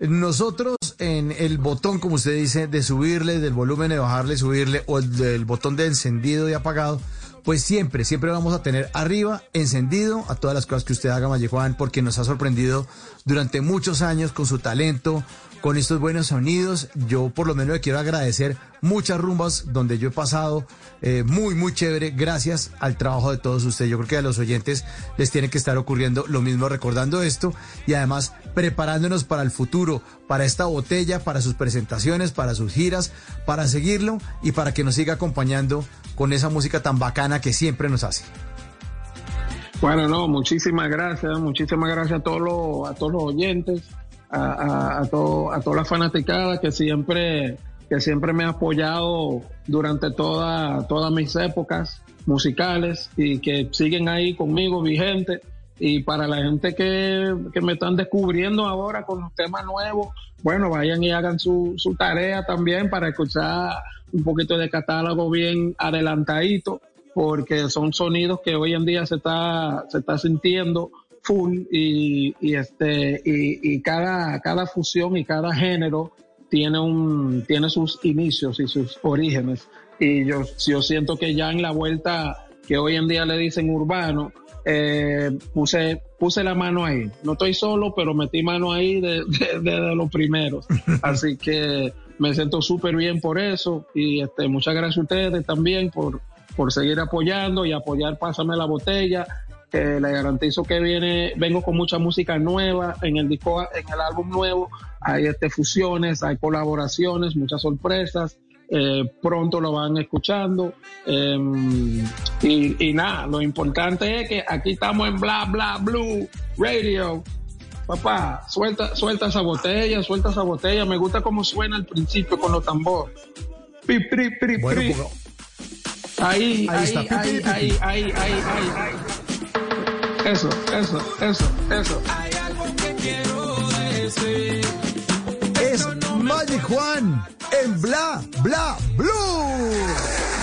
nosotros en el botón, como usted dice, de subirle, del volumen de bajarle, subirle, o el del botón de encendido y apagado, pues siempre, siempre vamos a tener arriba encendido a todas las cosas que usted haga, Maye Juan, porque nos ha sorprendido durante muchos años con su talento, con estos buenos sonidos. Yo por lo menos le quiero agradecer muchas rumbas donde yo he pasado, eh, muy, muy chévere, gracias al trabajo de todos ustedes. Yo creo que a los oyentes les tiene que estar ocurriendo lo mismo recordando esto y además preparándonos para el futuro, para esta botella, para sus presentaciones, para sus giras, para seguirlo y para que nos siga acompañando con esa música tan bacana que siempre nos hace. Bueno, no, muchísimas gracias, muchísimas gracias a todos los, a todos los oyentes, a, a, a, todo, a toda la fanaticada que siempre, que siempre me ha apoyado durante toda, todas mis épocas musicales y que siguen ahí conmigo vigentes. Y para la gente que, que me están descubriendo ahora con los temas nuevos, bueno, vayan y hagan su, su tarea también para escuchar un poquito de catálogo bien adelantadito porque son sonidos que hoy en día se está, se está sintiendo full y, y este, y, y, cada, cada fusión y cada género tiene un, tiene sus inicios y sus orígenes. Y yo, yo siento que ya en la vuelta que hoy en día le dicen urbano, eh, puse, puse la mano ahí. No estoy solo, pero metí mano ahí de, de, de, de los primeros. Así que me siento súper bien por eso. Y este, muchas gracias a ustedes también por, por seguir apoyando y apoyar Pásame la botella. Eh, le garantizo que viene, vengo con mucha música nueva en el disco, en el álbum nuevo. Hay este, fusiones, hay colaboraciones, muchas sorpresas. Eh, pronto lo van escuchando. Eh, y, y, nada, lo importante es que aquí estamos en Bla Bla Blue Radio. Papá, suelta, suelta esa botella, suelta esa botella. Me gusta cómo suena al principio con los tambores. Pi, pri, pri, bueno, pri. Ahí, ahí, ahí, está. ahí, ahí, ahí, ahí, ahí, ahí. Eso, eso, eso, eso. Hay algo que quiero decir. Es Magic Juan en Bla Bla Blue.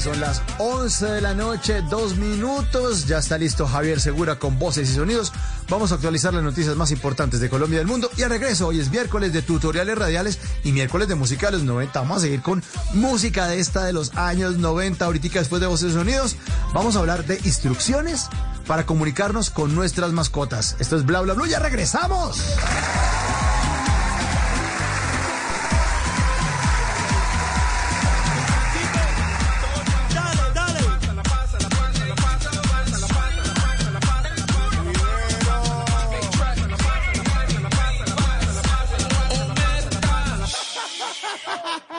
Son las 11 de la noche, dos minutos. Ya está listo Javier Segura con voces y sonidos. Vamos a actualizar las noticias más importantes de Colombia y del mundo. Y al regreso, hoy es miércoles de tutoriales radiales y miércoles de música de los 90. Vamos a seguir con música de esta de los años 90. Ahorita después de voces y sonidos, vamos a hablar de instrucciones para comunicarnos con nuestras mascotas. Esto es Bla Bla Blue. Ya regresamos.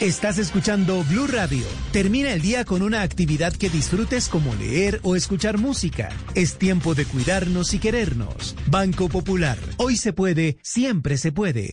Estás escuchando Blue Radio. Termina el día con una actividad que disfrutes como leer o escuchar música. Es tiempo de cuidarnos y querernos. Banco Popular. Hoy se puede, siempre se puede.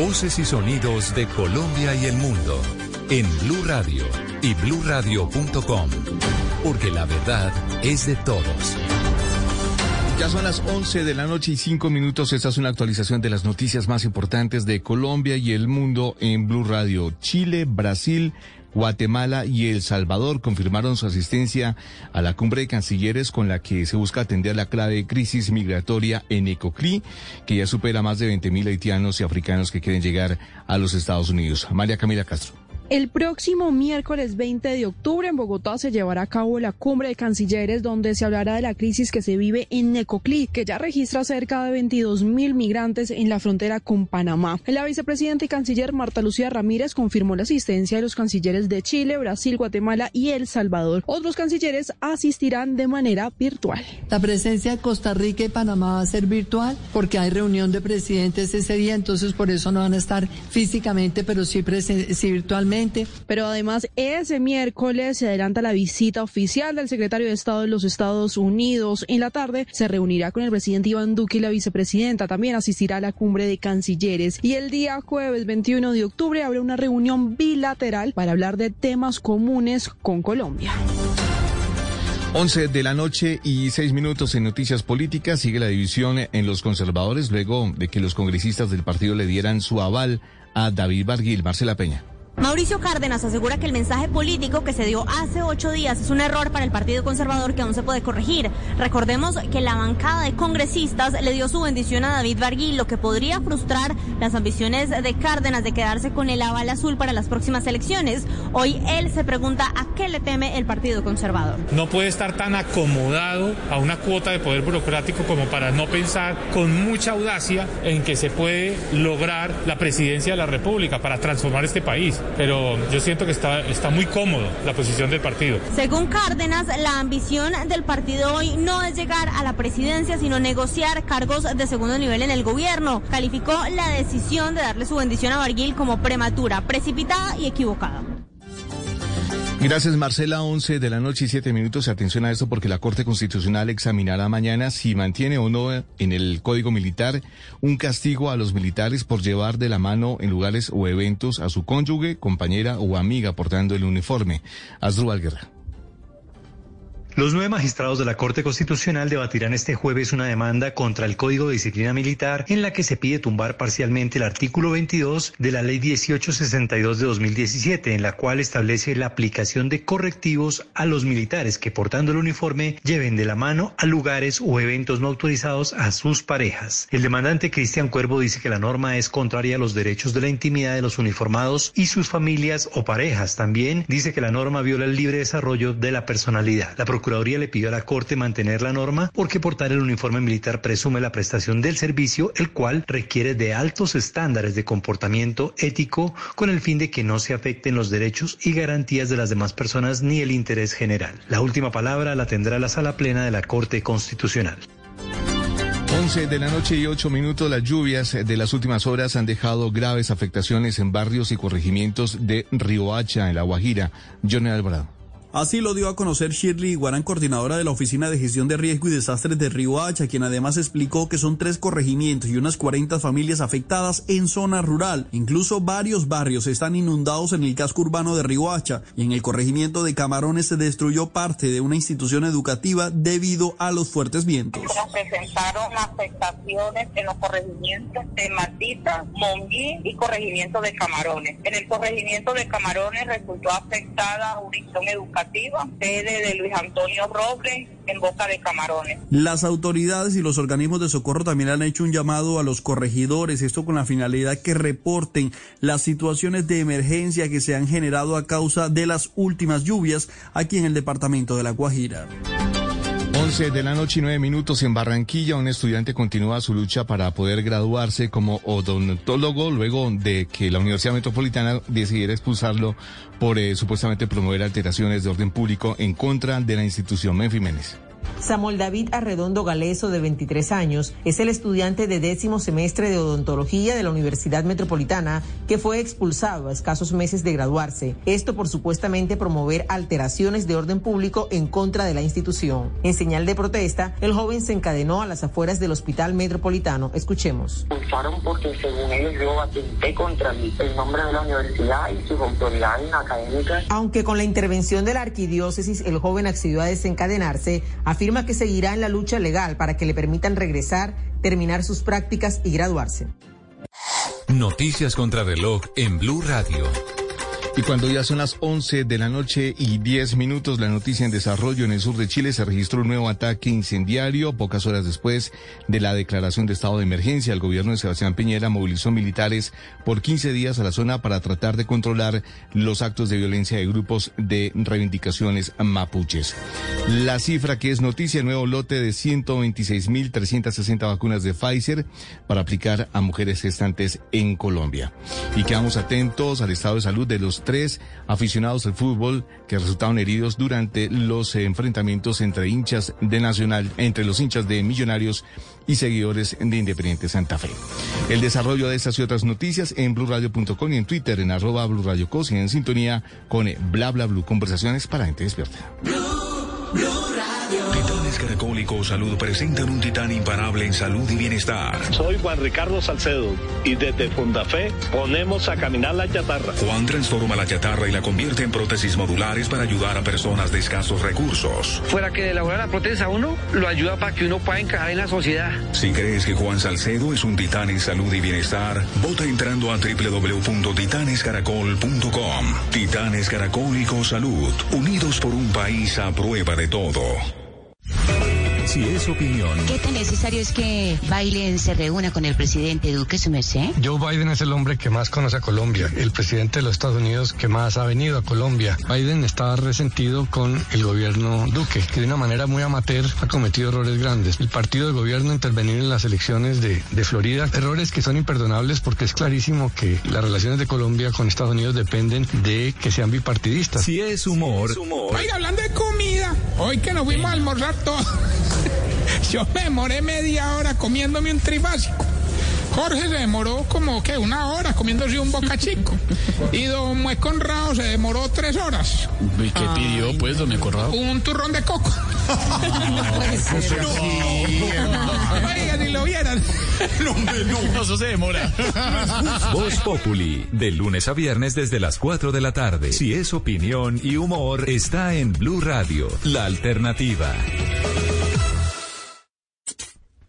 Voces y sonidos de Colombia y el mundo en Blue Radio y bluradio.com, porque la verdad es de todos. Ya son las 11 de la noche y 5 minutos. Esta es una actualización de las noticias más importantes de Colombia y el mundo en Blue Radio. Chile, Brasil, Guatemala y El Salvador confirmaron su asistencia a la cumbre de cancilleres con la que se busca atender la clave crisis migratoria en Ecoclí, que ya supera más de 20.000 haitianos y africanos que quieren llegar a los Estados Unidos. María Camila Castro. El próximo miércoles 20 de octubre en Bogotá se llevará a cabo la cumbre de cancilleres donde se hablará de la crisis que se vive en Necoclí, que ya registra cerca de 22 mil migrantes en la frontera con Panamá. La vicepresidenta y canciller Marta Lucía Ramírez confirmó la asistencia de los cancilleres de Chile, Brasil, Guatemala y El Salvador. Otros cancilleres asistirán de manera virtual. La presencia de Costa Rica y Panamá va a ser virtual porque hay reunión de presidentes ese día, entonces por eso no van a estar físicamente, pero sí, sí virtualmente pero además, ese miércoles se adelanta la visita oficial del secretario de Estado de los Estados Unidos. En la tarde se reunirá con el presidente Iván Duque y la vicepresidenta. También asistirá a la cumbre de cancilleres. Y el día jueves 21 de octubre habrá una reunión bilateral para hablar de temas comunes con Colombia. 11 de la noche y 6 minutos en noticias políticas. Sigue la división en los conservadores luego de que los congresistas del partido le dieran su aval a David Barguil. Marcela Peña. Mauricio Cárdenas asegura que el mensaje político que se dio hace ocho días es un error para el Partido Conservador que aún se puede corregir. Recordemos que la bancada de congresistas le dio su bendición a David Barguil, lo que podría frustrar las ambiciones de Cárdenas de quedarse con el aval azul para las próximas elecciones. Hoy él se pregunta a qué le teme el Partido Conservador. No puede estar tan acomodado a una cuota de poder burocrático como para no pensar con mucha audacia en que se puede lograr la presidencia de la República para transformar este país pero yo siento que está, está muy cómodo la posición del partido. Según Cárdenas, la ambición del partido hoy no es llegar a la presidencia, sino negociar cargos de segundo nivel en el gobierno. Calificó la decisión de darle su bendición a Barguil como prematura, precipitada y equivocada. Gracias, Marcela. 11 de la noche y 7 minutos. Atención a esto porque la Corte Constitucional examinará mañana si mantiene o no en el Código Militar un castigo a los militares por llevar de la mano en lugares o eventos a su cónyuge, compañera o amiga portando el uniforme. Asdrúbal Guerra. Los nueve magistrados de la Corte Constitucional debatirán este jueves una demanda contra el Código de Disciplina Militar en la que se pide tumbar parcialmente el artículo 22 de la Ley 1862 de 2017, en la cual establece la aplicación de correctivos a los militares que portando el uniforme lleven de la mano a lugares o eventos no autorizados a sus parejas. El demandante Cristian Cuervo dice que la norma es contraria a los derechos de la intimidad de los uniformados y sus familias o parejas. También dice que la norma viola el libre desarrollo de la personalidad. Procuraduría le pidió a la Corte mantener la norma porque portar el uniforme militar presume la prestación del servicio, el cual requiere de altos estándares de comportamiento ético con el fin de que no se afecten los derechos y garantías de las demás personas ni el interés general. La última palabra la tendrá la sala plena de la Corte Constitucional. 11 de la noche y 8 minutos, las lluvias de las últimas horas han dejado graves afectaciones en barrios y corregimientos de Riohacha, en La Guajira. Johnny Alvarado. Así lo dio a conocer Shirley Iguarán, coordinadora de la Oficina de Gestión de Riesgo y Desastres de Río Hacha, quien además explicó que son tres corregimientos y unas 40 familias afectadas en zona rural. Incluso varios barrios están inundados en el casco urbano de Río Hacha y en el corregimiento de Camarones se destruyó parte de una institución educativa debido a los fuertes vientos. Se presentaron afectaciones en los corregimientos de Matita, Monguí y corregimiento de Camarones. En el corregimiento de Camarones resultó afectada una institución educativa sede de Luis Antonio Robles, en Boca de Camarones. Las autoridades y los organismos de socorro también han hecho un llamado a los corregidores, esto con la finalidad que reporten las situaciones de emergencia que se han generado a causa de las últimas lluvias aquí en el departamento de La Guajira. 11 de la noche y 9 minutos en Barranquilla, un estudiante continúa su lucha para poder graduarse como odontólogo luego de que la Universidad Metropolitana decidiera expulsarlo por eh, supuestamente promover alteraciones de orden público en contra de la institución Menfimenes. Samuel David Arredondo Galeso, de 23 años, es el estudiante de décimo semestre de odontología de la Universidad Metropolitana que fue expulsado a escasos meses de graduarse. Esto por supuestamente promover alteraciones de orden público en contra de la institución. En señal de protesta, el joven se encadenó a las afueras del Hospital Metropolitano. Escuchemos. Expulsaron porque según ellos yo atenté contra el nombre de la universidad y sus autoridades académicas. Aunque con la intervención de la arquidiócesis el joven accedió a desencadenarse, afirma que seguirá en la lucha legal para que le permitan regresar, terminar sus prácticas y graduarse. Noticias contra reloj en Blue Radio. Y cuando ya son las 11 de la noche y 10 minutos, la noticia en desarrollo en el sur de Chile se registró un nuevo ataque incendiario. Pocas horas después de la declaración de estado de emergencia, el gobierno de Sebastián Piñera movilizó militares por 15 días a la zona para tratar de controlar los actos de violencia de grupos de reivindicaciones mapuches. La cifra que es noticia, nuevo lote de 126.360 vacunas de Pfizer para aplicar a mujeres gestantes en Colombia. Y quedamos atentos al estado de salud de los tres aficionados al fútbol que resultaron heridos durante los enfrentamientos entre hinchas de Nacional, entre los hinchas de Millonarios y seguidores de Independiente Santa Fe. El desarrollo de estas y otras noticias en blurradio.com y en Twitter en arroba blurradiocos y en sintonía con bla bla blue conversaciones para gente despierta. Titanes Caracólico Salud presentan un titán imparable en salud y bienestar. Soy Juan Ricardo Salcedo y desde Fundafe ponemos a caminar la chatarra. Juan transforma la chatarra y la convierte en prótesis modulares para ayudar a personas de escasos recursos. Fuera que elabora la prótesis a uno, lo ayuda para que uno pueda encajar en la sociedad. Si crees que Juan Salcedo es un titán en salud y bienestar, vota entrando a www.titanescaracol.com. Titanes Caracólico Salud, unidos por un país a prueba de todo. Si es opinión. ¿Qué tan necesario es que Biden se reúna con el presidente Duque, su merced? Joe Biden es el hombre que más conoce a Colombia, el presidente de los Estados Unidos que más ha venido a Colombia. Biden está resentido con el gobierno Duque, que de una manera muy amateur ha cometido errores grandes. El partido de gobierno intervenir en las elecciones de, de Florida, errores que son imperdonables porque es clarísimo que las relaciones de Colombia con Estados Unidos dependen de que sean bipartidistas. Si es humor. Oiga, hablando de comida, hoy que nos fuimos a almorzar todos. Yo me demoré media hora comiéndome un trifásico. Jorge se demoró como que una hora comiéndose un boca chico. Y don Mue Conrado se demoró tres horas. ¿Y qué pidió, pues, don Conrado? Un turrón de coco. Oiga, si lo vieran. No, no, eso se demora. Voz Populi, de lunes a viernes desde las 4 de la tarde. Si es opinión y humor, está en Blue Radio, la alternativa.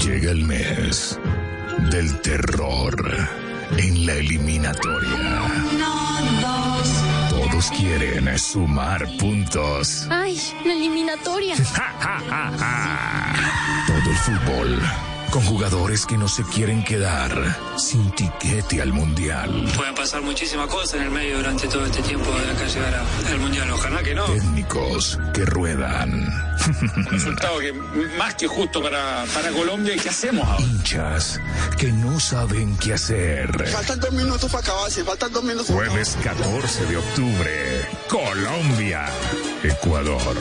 Llega el mes del terror en la eliminatoria. Todos quieren sumar puntos. Ay, la eliminatoria. Todo el fútbol con jugadores que no se quieren quedar sin tiquete al mundial. Pueden pasar muchísimas cosas en el medio durante todo este tiempo de acá llegar al mundial. Ojalá que no. Técnicos que ruedan. Un resultado que más que justo para, para Colombia. ¿Y qué hacemos ahora? Hinchas que no saben qué hacer. Faltan dos minutos para acabarse, faltan dos minutos. Jueves 14 de octubre, Colombia, Ecuador,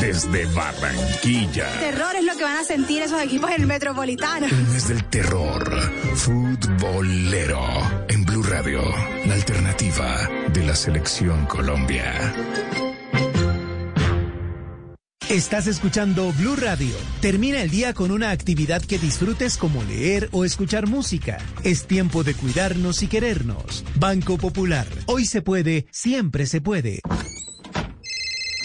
desde Barranquilla. Terror es lo que van a sentir esos equipos en el Metropolitano. El mes del terror, futbolero, en Blue Radio, la alternativa de la selección Colombia. Estás escuchando Blue Radio. Termina el día con una actividad que disfrutes como leer o escuchar música. Es tiempo de cuidarnos y querernos. Banco Popular. Hoy se puede, siempre se puede.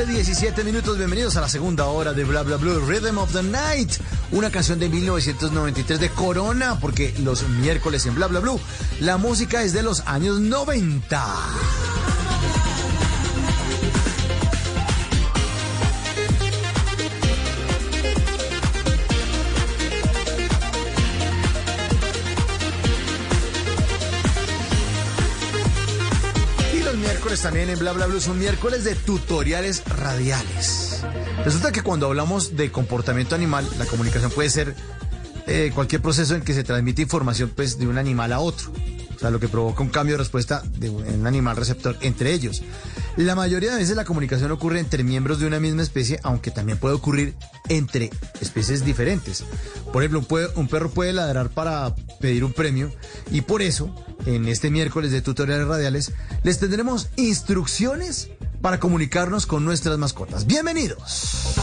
de la noche, 17 minutos. Bienvenidos a la segunda hora de Bla Bla Blue, Rhythm of the Night. Una canción de 1993 de Corona, porque los miércoles en Bla Bla Blue, la música es de los años 90. También en Bla Bla Blue son miércoles de tutoriales radiales. Resulta que cuando hablamos de comportamiento animal, la comunicación puede ser eh, cualquier proceso en que se transmite información pues, de un animal a otro. O sea, lo que provoca un cambio de respuesta de un animal receptor entre ellos. La mayoría de veces la comunicación ocurre entre miembros de una misma especie, aunque también puede ocurrir entre especies diferentes. Por ejemplo, un, un perro puede ladrar para pedir un premio y por eso en este miércoles de tutoriales radiales, les tendremos instrucciones para comunicarnos con nuestras mascotas. Bienvenidos.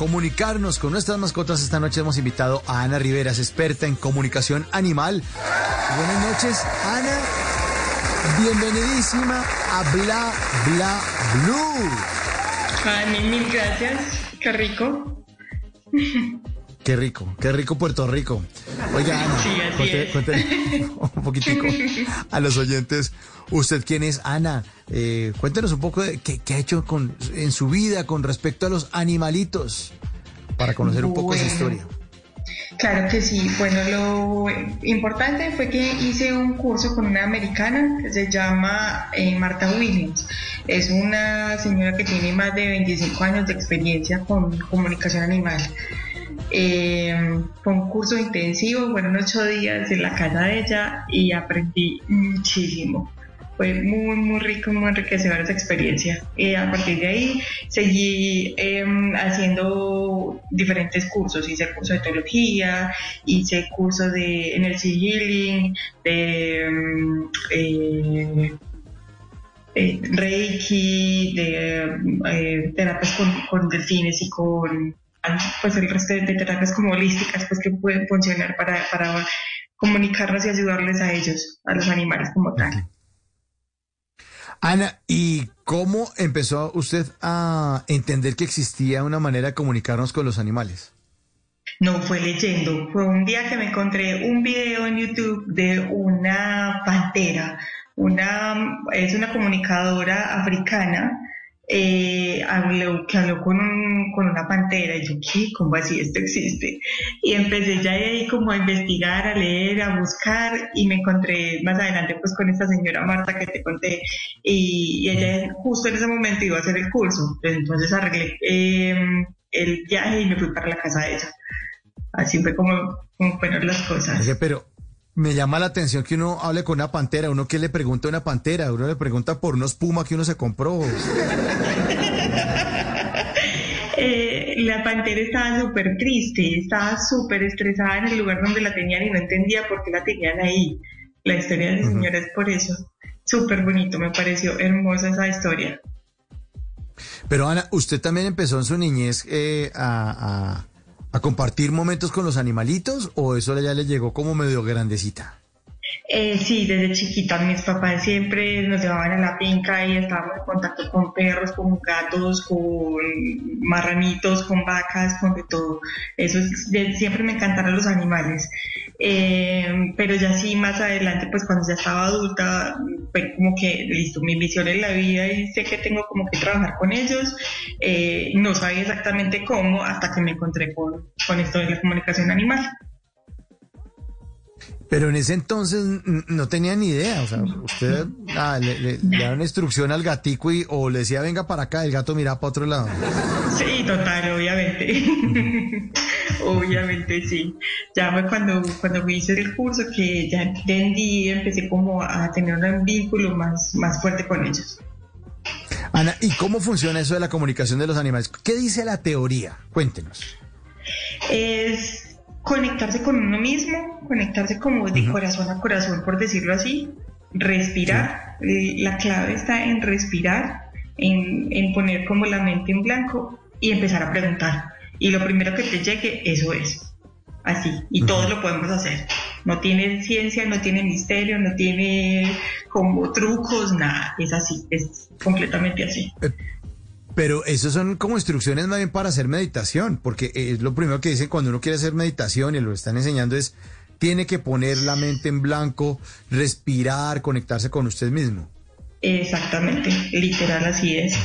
Comunicarnos con nuestras mascotas, esta noche hemos invitado a Ana Riveras, experta en comunicación animal. Buenas noches, Ana. Bienvenidísima a Bla Bla Blue. Ay, mil gracias. Qué rico. Qué rico, qué rico Puerto Rico. Oiga, Ana, Sí, un poquitico a los oyentes. ¿Usted quién es, Ana? Eh, cuéntenos un poco de qué, qué ha hecho con, en su vida con respecto a los animalitos, para conocer un poco esa Bueno. historia. Claro que sí. Bueno, lo importante fue que hice un curso con una americana que se llama eh, Marta Williams. Es una señora que tiene más de 25 años de experiencia con comunicación animal. Eh, fue un curso intensivo, fueron ocho días en la casa de ella y aprendí muchísimo. Fue muy, muy rico, muy enriquecedora esa experiencia. Y a partir de ahí seguí eh, haciendo diferentes cursos. Hice curso de etología, hice curso de energy healing, de mm, eh, eh, reiki, de eh, terapias con delfines y con pues el resto de terapias como holísticas pues que pueden funcionar para, para comunicarnos y ayudarles a ellos, a los animales como tal. Ana, ¿y cómo empezó usted a entender que existía una manera de comunicarnos con los animales? No fue leyendo, fue un día que me encontré un video en YouTube de una pantera, una, es una comunicadora africana eh, habló, que habló con, un- con una pantera y yo, ¿qué? ¿Cómo así esto existe? Y empecé ya de ahí como a investigar, a leer, a buscar y me encontré más adelante pues con esta señora Marta que te conté y, ella justo en ese momento iba a hacer el curso, entonces arreglé eh, el viaje y me fui para la casa de ella. Así fue como, como fueron las cosas. Pero me llama la atención que uno hable con una pantera. Uno que le pregunta a una pantera, uno le pregunta por unos puma que uno se compró. Eh, la pantera estaba súper triste, estaba súper estresada en el lugar donde la tenían y no entendía por qué la tenían ahí. La historia de la señora es por eso. Súper bonito, me pareció hermosa esa historia. Pero Ana, ¿usted también empezó en su niñez eh, a, a- a compartir momentos con los animalitos o eso ya le llegó como medio grandecita? Eh, sí, desde chiquita mis papás siempre nos llevaban a la finca y estábamos en contacto con perros, con gatos, con marranitos, con vacas, con de todo. Eso es- de- siempre me encantaron los animales. Eh, pero ya sí, más adelante, pues cuando ya estaba adulta, fue como que, listo, mi misión en la vida y sé que tengo como que trabajar con ellos. Eh, no sabía exactamente cómo hasta que me encontré con, con esto de la comunicación animal. Pero en ese entonces no tenía ni idea. O sea, usted ah, le, le- le daba una instrucción al gatico y, o le decía venga para acá, el gato miraba para otro lado. Sí, total, obviamente. obviamente sí. Ya fue cuando, cuando hice el curso que ya entendí, empecé como a tener un vínculo más, más fuerte con ellos. Ana, ¿y cómo funciona eso de la comunicación de los animales? ¿Qué dice la teoría? Cuéntenos. Es conectarse con uno mismo, conectarse como de corazón a corazón, por decirlo así, respirar. Eh, La clave está en respirar, en, en poner como la mente en blanco y empezar a preguntar. Y lo primero que te llegue, eso es. Así. Y todos lo podemos hacer. No tiene ciencia, no tiene misterio, no tiene como trucos, nada. Es así, es completamente así. Pero eso son como instrucciones más bien para hacer meditación, porque es lo primero que dicen cuando uno quiere hacer meditación y lo están enseñando es, tiene que poner la mente en blanco, respirar, conectarse con usted mismo. Exactamente, literal así es.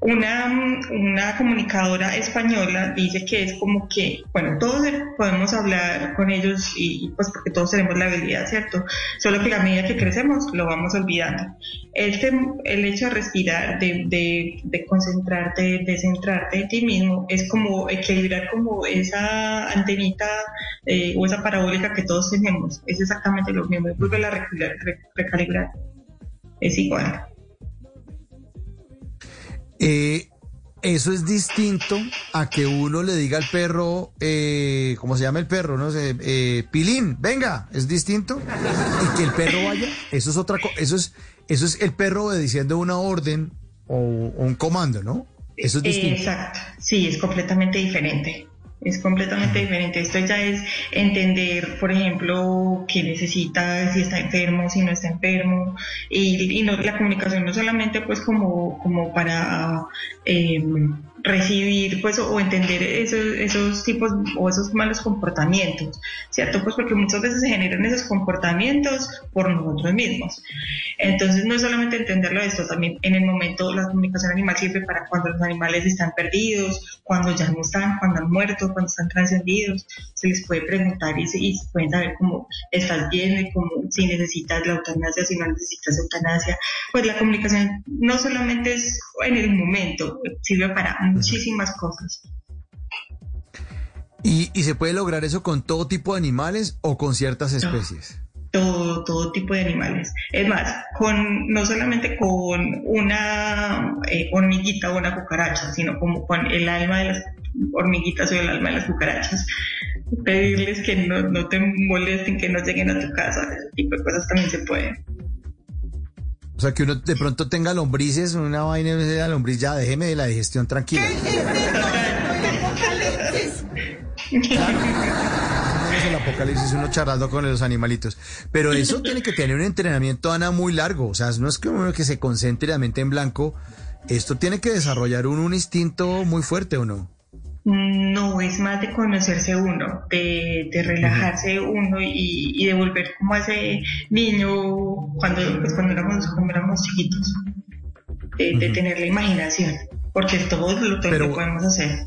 Una, una comunicadora española dice que es como que, bueno, todos podemos hablar con ellos y, pues porque todos tenemos la habilidad, ¿cierto? Solo que a medida que crecemos lo vamos olvidando. Este, el hecho de respirar, de, de, de concentrarte, de centrarte en ti mismo, es como equilibrar como esa antenita eh, o esa parabólica que todos tenemos. Es exactamente lo mismo, volver a recalibrar. Es igual. Eh, eso es distinto a que uno le diga al perro, eh, ¿cómo se llama el perro? No sé, eh, Pilín, venga, es distinto. Y que el perro vaya, eso es otra cosa, eso es, eso es el perro obedeciendo una orden o, o un comando, ¿no? Eso es distinto. Exacto, sí, es completamente diferente. Es completamente diferente. Esto ya es entender, por ejemplo, qué necesita, si está enfermo, si no está enfermo. Y, y no, la comunicación no solamente pues como, como para eh, recibir pues o entender esos, esos tipos o esos malos comportamientos, ¿cierto? Pues porque muchas veces se generan esos comportamientos por nosotros mismos. Entonces no es solamente entenderlo esto, también en el momento la comunicación animal sirve para cuando los animales están perdidos, cuando ya no están, cuando han muerto, cuando están trascendidos, se les puede preguntar y, se, y pueden saber cómo estás bien, cómo, si necesitas la eutanasia, si no necesitas eutanasia. Pues la comunicación no solamente es en el momento, sirve para muchísimas cosas. ¿Y, ¿Y se puede lograr eso con todo tipo de animales o con ciertas especies? todo, todo tipo de animales. Es más, con, no solamente con una eh, hormiguita o una cucaracha, sino como con el alma de las hormiguitas o el alma de las cucarachas. Pedirles que no, no te molesten, que no lleguen a tu casa, ese tipo de cosas también se pueden. O sea, que uno de pronto tenga lombrices, una vaina de la lombriz, ya déjeme de la digestión tranquila. es el apocalipsis, uno charlando con los animalitos. Pero eso tiene que tener un entrenamiento, Ana, muy largo. O sea, no es que uno que se concentre la mente en blanco. Esto tiene que desarrollar un, un instinto muy fuerte, ¿o no? No, es más de conocerse uno, de, de relajarse uno y, y, de volver como a ese niño cuando, pues cuando, éramos, cuando éramos chiquitos, de, de tener la imaginación, porque todo lo, todo lo podemos hacer.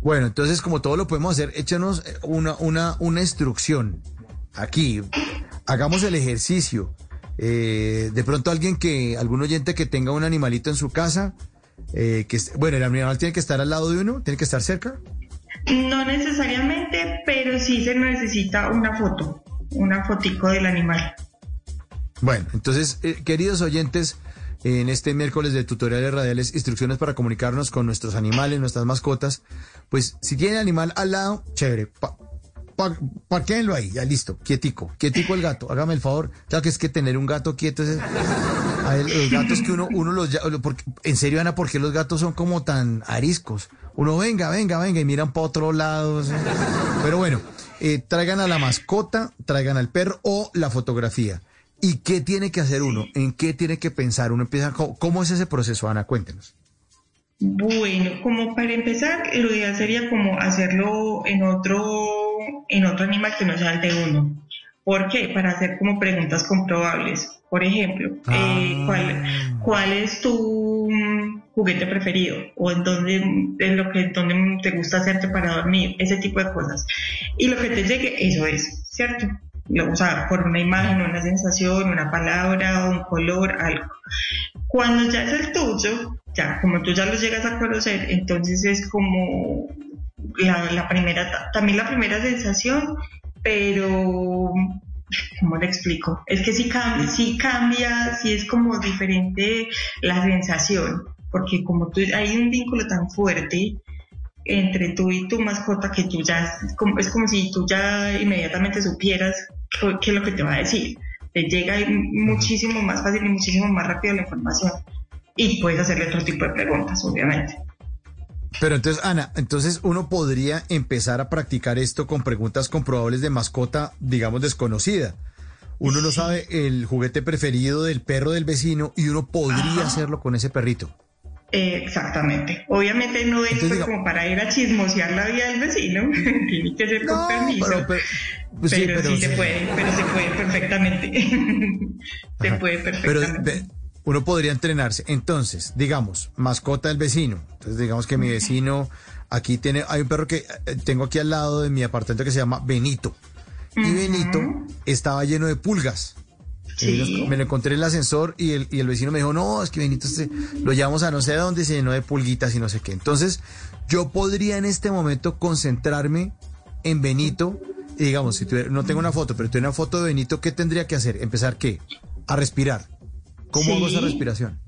Bueno, entonces como todo lo podemos hacer, échanos una, una, una instrucción aquí, hagamos el ejercicio. Eh, de pronto alguien que, algún oyente que tenga un animalito en su casa, eh, que bueno, el animal tiene que estar al lado de uno, tiene que estar cerca. No necesariamente, pero sí se necesita una foto, una fotico del animal. Bueno, entonces, eh, queridos oyentes, en este miércoles de tutoriales radiales, instrucciones para comunicarnos con nuestros animales, nuestras mascotas, pues si tienen animal al lado, chévere, parquéenlo ahí, ya listo, quietico, quietico el gato, hágame el favor, ya que es que tener un gato quieto es... Los gatos que uno, uno los... Porque, en serio, Ana, ¿por qué los gatos son como tan ariscos? Uno venga, venga, venga y miran para otro lado. Pero bueno, eh, traigan a la mascota, traigan al perro o la fotografía. ¿Y qué tiene que hacer uno? ¿En qué tiene que pensar? Uno empieza, ¿cómo, cómo es ese proceso, Ana? Cuéntenos. Bueno, como para empezar, lo ideal sería como hacerlo en otro, en otro animal que no sea el de uno. ¿Por qué? Para hacer como preguntas comprobables. Por ejemplo, ah. eh, ¿cuál, ¿cuál es tu juguete preferido? ¿O en dónde es lo que dónde te gusta hacerte para dormir? Ese tipo de cosas. Y lo que te llegue, eso es, ¿cierto? o sea, por una imagen, una sensación, una palabra, un color, algo. Cuando ya es el tuyo, ya, como tú ya lo llegas a conocer, entonces es como la, la primera, también la primera sensación, pero ¿cómo le explico? Es que sí cambia, sí cambia, sí es como diferente la sensación, porque como tú, hay un vínculo tan fuerte entre tú y tu mascota que tú ya, es como, es como si tú ya inmediatamente supieras qué es lo que te va a decir. Te llega muchísimo más fácil y muchísimo más rápido la información. Y puedes hacerle otro tipo de preguntas, obviamente. Pero entonces, Ana, entonces uno podría empezar a practicar esto con preguntas comprobables de mascota, digamos, desconocida. Uno no sabe el juguete preferido del perro del vecino y uno podría Ajá. hacerlo con ese perrito. Exactamente. Obviamente no es pues, como para ir a chismosear la vida del vecino, tiene que ser con no, permiso. Pero, pero, pues pero, sí, pero sí, se puede, pero se puede perfectamente. se Ajá. puede perfectamente. Pero uno podría entrenarse. Entonces, digamos, mascota del vecino. Entonces, digamos que mi vecino aquí tiene, hay un perro que eh, tengo aquí al lado de mi apartamento que se llama Benito. Y uh -huh. Benito estaba lleno de pulgas. Sí. Me lo encontré en el ascensor y el, y el vecino me dijo, no, es que Benito se, lo llevamos a no sé dónde, se llenó de pulguitas y no sé qué. Entonces, yo podría en este momento concentrarme en Benito. Y digamos, si tuviera, no tengo una foto, pero tuviera una foto de Benito, ¿qué tendría que hacer? ¿Empezar qué? A respirar. ¿Cómo sí. hago esa respiración?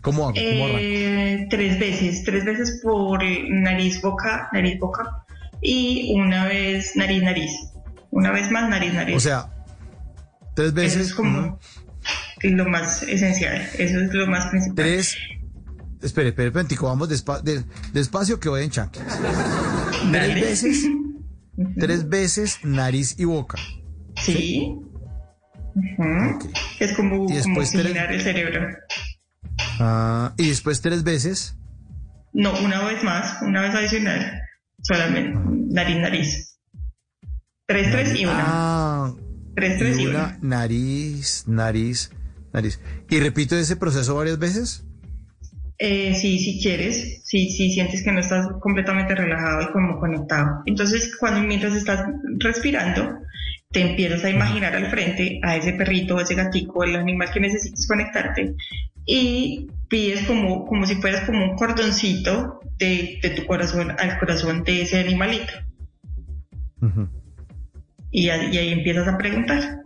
¿Cómo hago? ¿Cómo eh, tres veces, tres veces por nariz, boca, nariz, boca. Y una vez nariz, nariz. Una vez más nariz, nariz. O sea, Tres veces. Eso es como uh -huh. lo más esencial, eso es lo más principal. Tres, espere, espere, espere, vamos despa- de- despacio que voy en chanclas. Tres veces, tres veces nariz y boca. Sí. Es como, Y como tres- el cerebro. Ah, y después tres veces. No, una vez más, una vez adicional. Solamente nariz, nariz. Tres, tres y una. Ah, Tres, tres y y una. una nariz, nariz, nariz. Y repito ese proceso varias veces. Eh, sí, si quieres, si sí, sientes que no estás completamente relajado y como conectado. Entonces, cuando mientras estás respirando, te empiezas a imaginar al frente a ese perrito, ese gatico, el animal que necesites conectarte y pides como, como si fueras como un cordoncito de, de tu corazón al corazón de ese animalito. Y, a- y ahí empiezas a preguntar.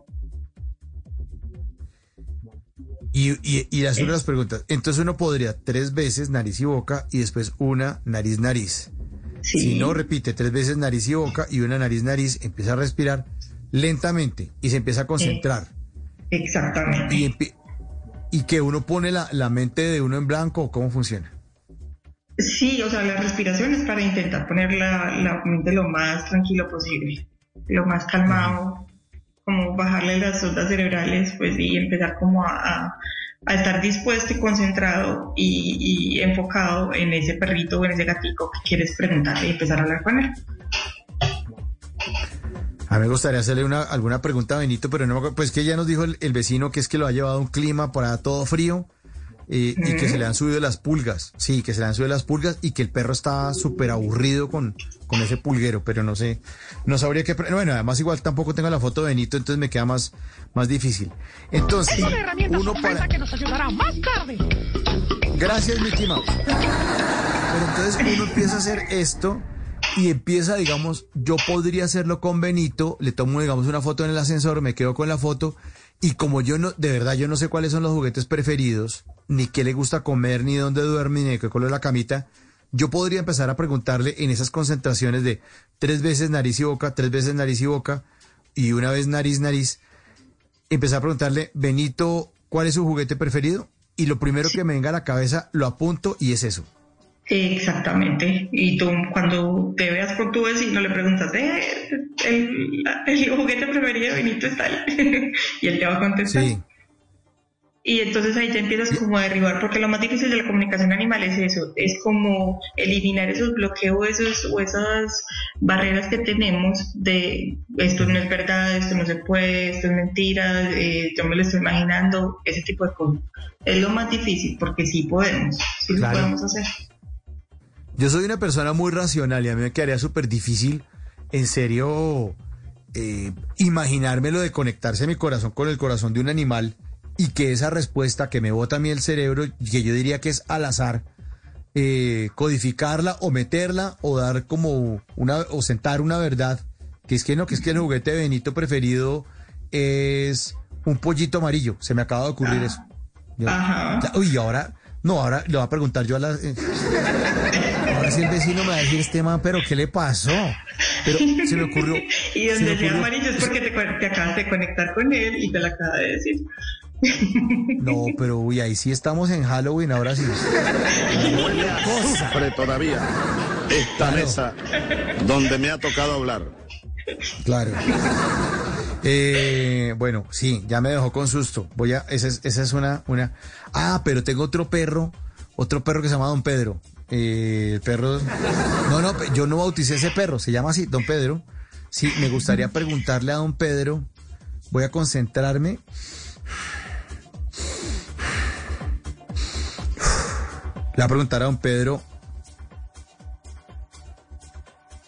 Y, y, y las otras preguntas. Entonces uno podría tres veces nariz y boca y después una nariz, nariz. Si no repite tres veces nariz y boca y una nariz, nariz, empieza a respirar lentamente y se empieza a concentrar. Exactamente. Y, que uno pone la, la mente de uno en blanco cómo funciona. Sí, o sea, la respiración es para intentar poner la, la mente lo más tranquilo posible, lo más calmado, como bajarle las ondas cerebrales, pues y empezar como a, a- a estar dispuesto y concentrado y, y enfocado en ese perrito o en ese gatico que quieres preguntarle y empezar a hablar con él. A mí me gustaría hacerle una, alguna pregunta a Benito, pero no me acuerdo. Pues que ya nos dijo el, el vecino que es que lo ha llevado un clima allá todo frío eh, y que se le han subido las pulgas. Sí, que se le han subido las pulgas y que el perro está súper aburrido con, con ese pulguero, pero no sé, no sabría qué. Bueno, además igual tampoco tengo la foto de Benito, entonces me queda más, más difícil. Entonces, Una herramienta uno para... que nos ayudará más tarde. Gracias, Mickey Mouse. Pero entonces uno empieza a hacer esto y empieza, digamos, yo podría hacerlo con Benito, le tomo, digamos, una foto en el ascensor, me quedo con la foto y como yo no, de verdad, yo no sé cuáles son los juguetes preferidos, ni qué le gusta comer, ni dónde duerme, ni de qué color la camita, yo podría empezar a preguntarle en esas concentraciones de tres veces nariz y boca, tres veces nariz y boca y una vez nariz, nariz, empezar a preguntarle, Benito, ¿cuál es su juguete preferido? Y lo primero que me venga a la cabeza lo apunto y es eso. Exactamente. Y tú cuando te veas con tu vecino le preguntas, eh, el, el juguete preferido de Benito es tal. y él te va a contestar. Sí. Y entonces ahí te empiezas como a derribar, porque lo más difícil de la comunicación animal es eso, es como eliminar esos bloqueos esos, o esas barreras que tenemos de esto no es verdad, esto no se puede, esto es mentira, eh, yo me lo estoy imaginando, ese tipo de cosas. Es lo más difícil, porque sí podemos, sí lo podemos hacer. Yo soy una persona muy racional y a mí me quedaría súper difícil, en serio, eh, imaginarme lo de conectarse mi corazón con el corazón de un animal y que esa respuesta que me bota a mí el cerebro, que yo diría que es al azar, eh, codificarla o meterla o dar como una, o sentar una verdad, que es que no, que es que el juguete de Benito preferido es un pollito amarillo. Se me acaba de ocurrir eso. Yo- Ajá. ya- uy, ahora, no, ahora le voy a preguntar yo a la... eh, el vecino me va a decir este man, pero ¿qué le pasó? Pero se me ocurrió... Y donde sea ocurrió- amarillo es porque te, te acabas de conectar con él y te lo acaba de decir. No, pero uy, ahí sí estamos en Halloween, ahora sí. Sufre todavía esta mesa donde me ha tocado hablar. Claro. Eh, bueno, sí, ya me dejó con susto. Voy a, esa es, esa es una, una. Ah, pero tengo otro perro, otro perro que se llama Don Pedro. Eh, el perro. No, no, yo no bauticé ese perro, se llama así, Don Pedro. Sí, me gustaría preguntarle a Don Pedro. Voy a concentrarme. Le voy a preguntar a Don Pedro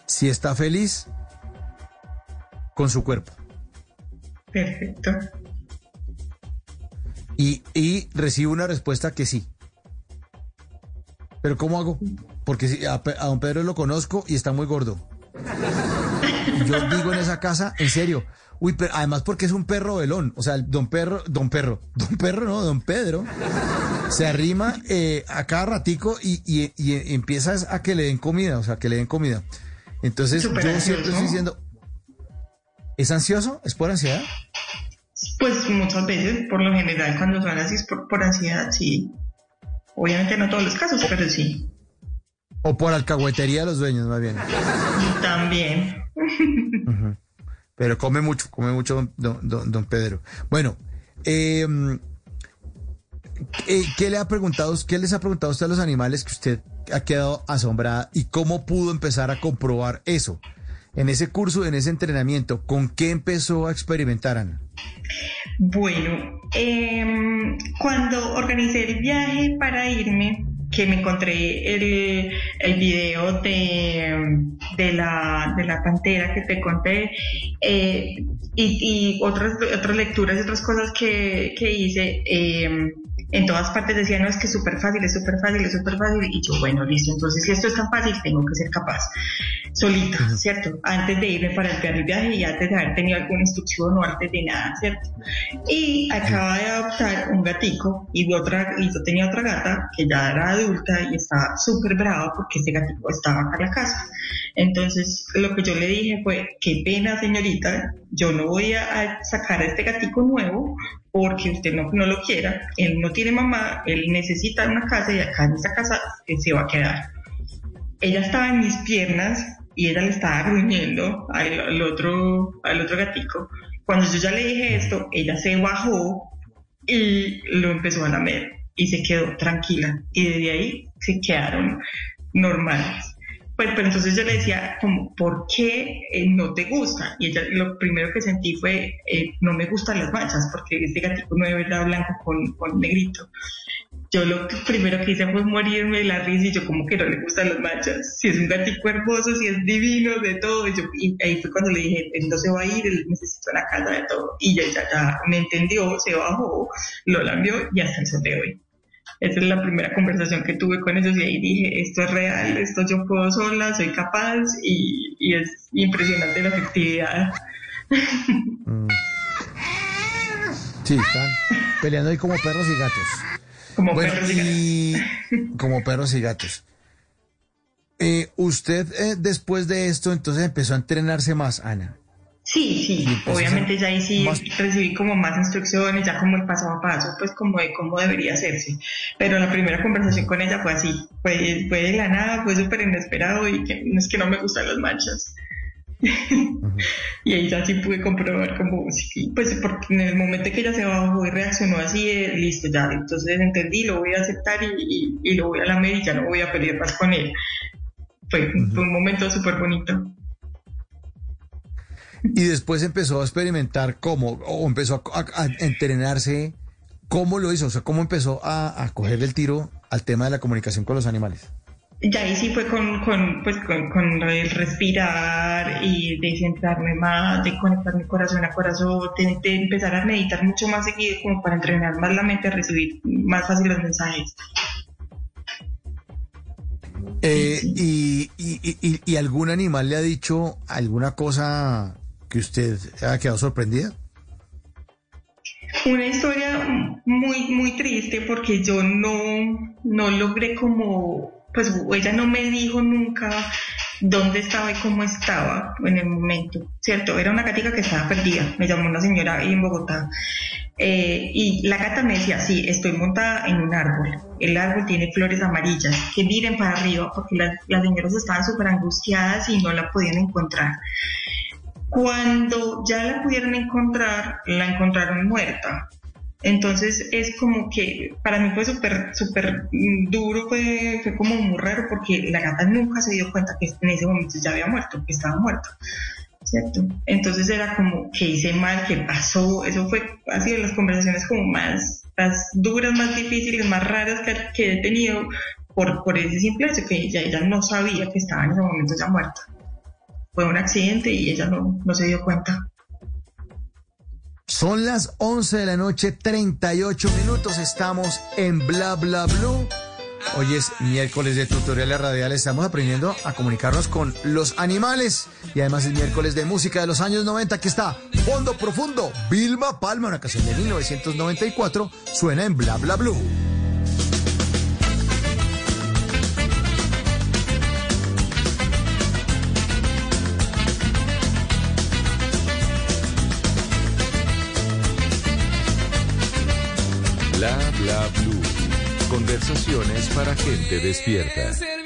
si está feliz con su cuerpo. Perfecto. Y, y recibo una respuesta que sí. Pero ¿cómo hago? Porque si a, a don Pedro lo conozco y está muy gordo. Yo digo en esa casa, en serio. Uy, pero además porque es un perro velón. O sea, el don perro, don perro, don perro no, don Pedro. Se arrima eh, a cada ratico y, y- y empieza a que le den comida, o sea, que le den comida. Entonces yo ansioso. siempre estoy diciendo, ¿es ansioso? ¿Es por ansiedad? Pues muchas veces, por lo general, cuando son así es por, por ansiedad, sí. Obviamente no todos los casos, pero sí. O por alcahuetería de los dueños, más bien. También. Pero come mucho, come mucho don, don, don Pedro. Bueno, eh, eh, ¿qué le ha preguntado, qué les ha preguntado usted a los animales que usted ha quedado asombrada y cómo pudo empezar a comprobar eso? En ese curso, en ese entrenamiento, ¿con qué empezó a experimentar, Ana? Bueno, em, cuando organicé el viaje para irme, que me encontré el, el video de, de, la, de la pantera que te conté eh, y, otras, otras lecturas y otras cosas que, que hice. Eh, en todas partes decían, no, es que es súper fácil, es súper fácil, es súper fácil. Y yo, bueno, listo, entonces si esto es tan fácil, tengo que ser capaz, solito, ¿cierto? Antes de irme para el viaje y antes de haber tenido alguna instrucción o antes de nada, ¿cierto? Y acaba de adoptar un gatico y, otra, y yo tenía otra gata que ya era adulta y estaba súper brava porque ese gatico estaba acá en la casa. Entonces, lo que yo le dije fue, qué pena, señorita, yo no voy a sacar a este gatico nuevo porque usted no, no lo quiera, él no tiene mamá, él necesita una casa y acá en esa casa se va a quedar. Ella estaba en mis piernas y ella le estaba gruñendo al, otro, al otro gatico. Cuando yo ya le dije esto, ella se bajó y lo empezó a lamer y se quedó tranquila. Y desde ahí se quedaron normales. Pues, pero entonces yo le decía, como, ¿por qué eh, no te gusta? Y ella lo primero que sentí fue, eh, no me gustan las manchas, porque este gatito no verdad blanco con, con negrito. Yo lo primero que hice fue morirme de la risa y yo como que no le gustan las manchas. Si es un gatito hermoso, si es divino, de todo. Y, yo, ahí fue cuando le dije, él no se va a ir, él necesita la casa de todo. Y ella ya me entendió, se bajó, lo lambió y hasta el sol. Esa es la primera conversación que tuve con ellos y ahí dije, esto es real, esto yo puedo sola, soy capaz y, y es impresionante la efectividad. Mm. Sí, están peleando ahí como perros y gatos. Como perros y, gatos. Como perros y gatos. Eh, usted eh, después de esto entonces empezó a entrenarse más, Ana. Sí, sí, obviamente ya ahí sí recibí como más instrucciones, ya como el paso a paso, pues como de cómo debería hacerse. Pero la primera conversación con ella fue así, fue, fue de la nada, fue súper inesperado y que es que no me gustan las manchas. y ahí ya sí pude comprobar como, pues porque en el momento que ella se bajó y reaccionó así, listo, ya, entonces entendí, lo voy a aceptar y, y, lo voy a lamer y ya no voy a pelear más con él. Fue, fue un momento súper bonito. Y después empezó a experimentar cómo, o empezó a, entrenarse, cómo lo hizo, o sea, cómo empezó a, a coger el tiro al tema de la comunicación con los animales. Ya ahí sí fue con, con, pues, con, con el respirar y de centrarme más, de conectar mi corazón a corazón, de, empezar a meditar mucho más seguido como para entrenar más la mente a recibir más fácil los mensajes. Eh, y, y, y, y, algún animal le ha dicho alguna cosa que usted ha quedado sorprendida? Una historia muy, muy triste porque yo no, no logré como, pues ella no me dijo nunca dónde estaba y cómo estaba en el momento, ¿cierto? Era una gatica que estaba perdida, me llamó una señora ahí en Bogotá. Eh, y la gata me decía, sí, estoy montada en un árbol. El árbol tiene flores amarillas, que miren para arriba, porque las, las señoras estaban súper angustiadas y no la podían encontrar. Cuando ya la pudieron encontrar, la encontraron muerta. Entonces es como que para mí fue súper, súper duro, fue, fue como muy raro porque la gata nunca se dio cuenta que en ese momento ya había muerto, que estaba muerta. ¿Cierto? Entonces era como que hice mal, que pasó, eso fue así de las conversaciones como más, duras, más difíciles, más raras que, que he tenido por, por ese simple hecho que ella, ella no sabía que estaba en ese momento ya muerta fue un accidente y ella no, no se dio cuenta. Son las 11 de la noche, 38 minutos. Estamos en Bla Bla Blue. Hoy es miércoles de tutoriales radiales. Estamos aprendiendo a comunicarnos con los animales. Y además es miércoles de música de los años 90. Aquí está Fondo Profundo. Vilma Palma, una canción de 1994. Suena en Bla Bla Blue. Blue. Conversaciones para gente despierta.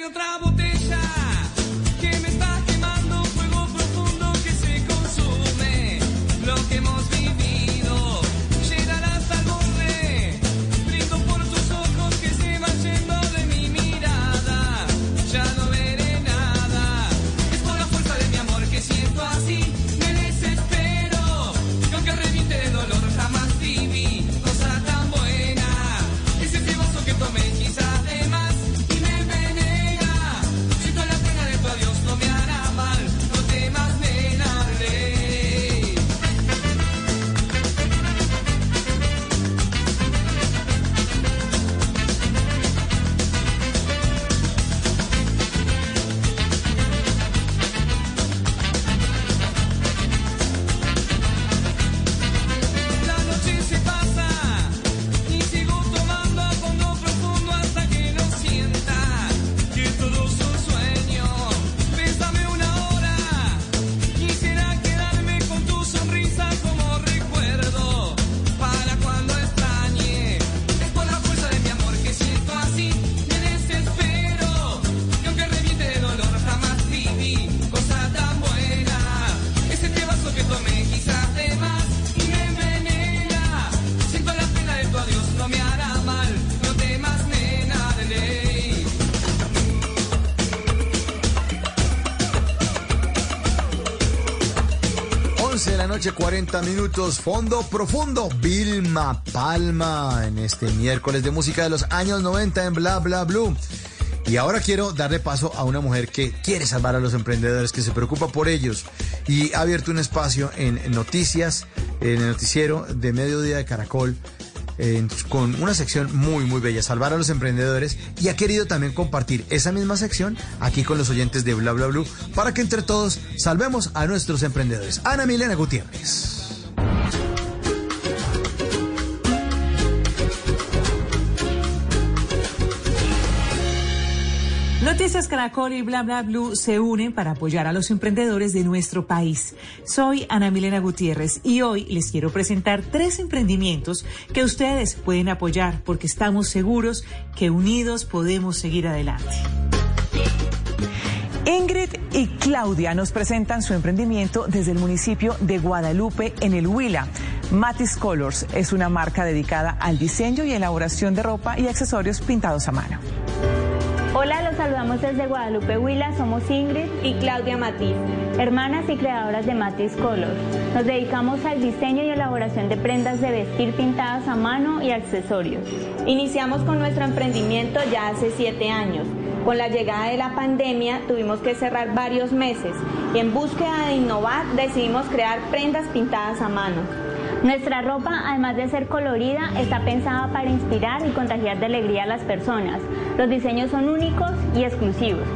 minutos, fondo profundo, Vilma Palma, en este miércoles de música de los años 90 en Bla Bla Blue. Y ahora quiero darle paso a una mujer que quiere salvar a los emprendedores, que se preocupa por ellos y ha abierto un espacio en noticias, en el noticiero de mediodía de Caracol, con una sección muy, muy bella, salvar a los emprendedores, y ha querido también compartir esa misma sección aquí con los oyentes de Bla Bla Blue para que entre todos salvemos a nuestros emprendedores. Ana Milena Gutiérrez. Noticias Caracol y Bla Bla Blue se unen para apoyar a los emprendedores de nuestro país. Soy Ana Milena Gutiérrez y hoy les quiero presentar tres emprendimientos que ustedes pueden apoyar porque estamos seguros que unidos podemos seguir adelante. Ingrid y Claudia nos presentan su emprendimiento desde el municipio de Guadalupe en el Huila. Matis Colors es una marca dedicada al diseño y elaboración de ropa y accesorios pintados a mano. Hola, los saludamos desde Guadalupe Huila, somos Ingrid y Claudia Matiz, hermanas y creadoras de Matiz Colors. Nos dedicamos al diseño y elaboración de prendas de vestir pintadas a mano y accesorios. Iniciamos con nuestro emprendimiento ya hace siete años. Con la llegada de la pandemia tuvimos que cerrar varios meses y en búsqueda de innovar decidimos crear prendas pintadas a mano. Nuestra ropa, además de ser colorida, está pensada para inspirar y contagiar de alegría a las personas. Los diseños son únicos y exclusivos.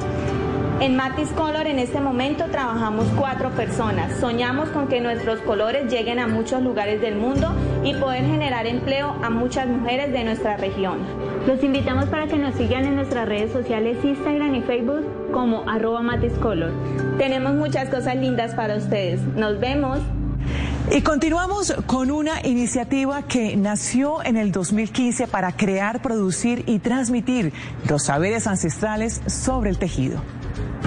En Matis Color en este momento trabajamos cuatro personas. Soñamos con que nuestros colores lleguen a muchos lugares del mundo y poder generar empleo a muchas mujeres de nuestra región. Los invitamos para que nos sigan en nuestras redes sociales Instagram y Facebook como arroba matiscolor. Tenemos muchas cosas lindas para ustedes. Nos vemos. Y continuamos con una iniciativa que nació en el 2015 para crear, producir y transmitir los saberes ancestrales sobre el tejido.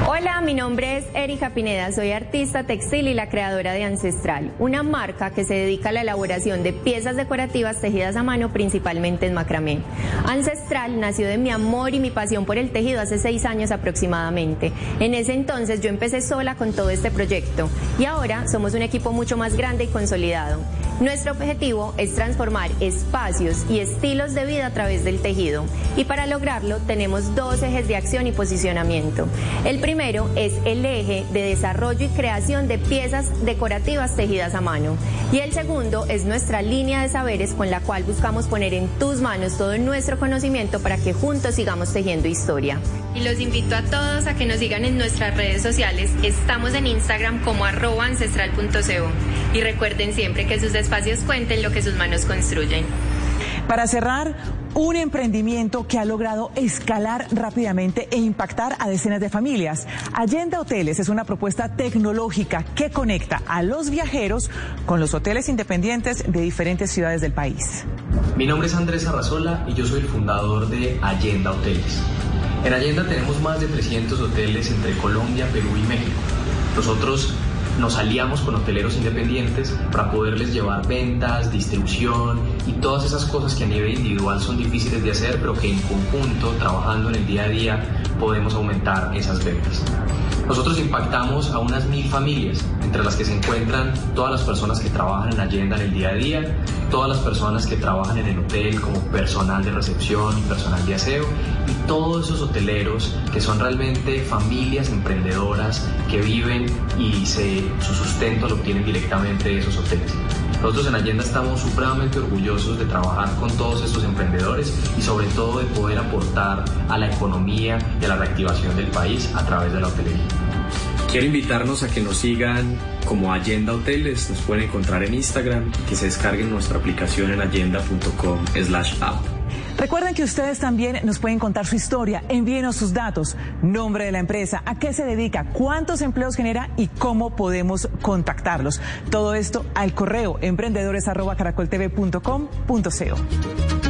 Hola, mi nombre es Erika Pineda, soy artista textil y la creadora de Ancestral, una marca que se dedica a la elaboración de piezas decorativas tejidas a mano principalmente en macramé. Ancestral nació de mi amor y mi pasión por el tejido hace seis años aproximadamente. En ese entonces yo empecé sola con todo este proyecto y ahora somos un equipo mucho más grande y consolidado. Nuestro objetivo es transformar espacios y estilos de vida a través del tejido y para lograrlo tenemos dos ejes de acción y posicionamiento. El primero es el eje de desarrollo y creación de piezas decorativas tejidas a mano y el segundo es nuestra línea de saberes con la cual buscamos poner en tus manos todo nuestro conocimiento para que juntos sigamos tejiendo historia. Y los invito a todos a que nos sigan en nuestras redes sociales. Estamos en Instagram como arroba ancestral.co y recuerden siempre que sus espacios cuenten lo que sus manos construyen. Para cerrar, un emprendimiento que ha logrado escalar rápidamente e impactar a decenas de familias. Allenda Hoteles es una propuesta tecnológica que conecta a los viajeros con los hoteles independientes de diferentes ciudades del país. Mi nombre es Andrés Arrazola y yo soy el fundador de Allenda Hoteles. En Allenda tenemos más de 300 hoteles entre Colombia, Perú y México. Nosotros nos aliamos con hoteleros independientes para poderles llevar ventas, distribución y todas esas cosas que a nivel individual son difíciles de hacer, pero que en conjunto, trabajando en el día a día, podemos aumentar esas ventas. Nosotros impactamos a unas mil familias, entre las que se encuentran todas las personas que trabajan en Allenda en el día a día, todas las personas que trabajan en el hotel como personal de recepción y personal de aseo, y todos esos hoteleros que son realmente familias emprendedoras que viven y se, su sustento lo obtienen directamente de esos hoteles. Nosotros en Allenda estamos supremamente orgullosos de trabajar con todos estos emprendedores y sobre todo de poder aportar a la economía y a la reactivación del país a través de la hotelería. Quiero invitarnos a que nos sigan como Allenda Hoteles, nos pueden encontrar en Instagram que se descarguen nuestra aplicación en allenda.com slash app. Recuerden que ustedes también nos pueden contar su historia, envíenos sus datos, nombre de la empresa, a qué se dedica, cuántos empleos genera y cómo podemos contactarlos. Todo esto al correo emprendedores@caracoltv.com.co.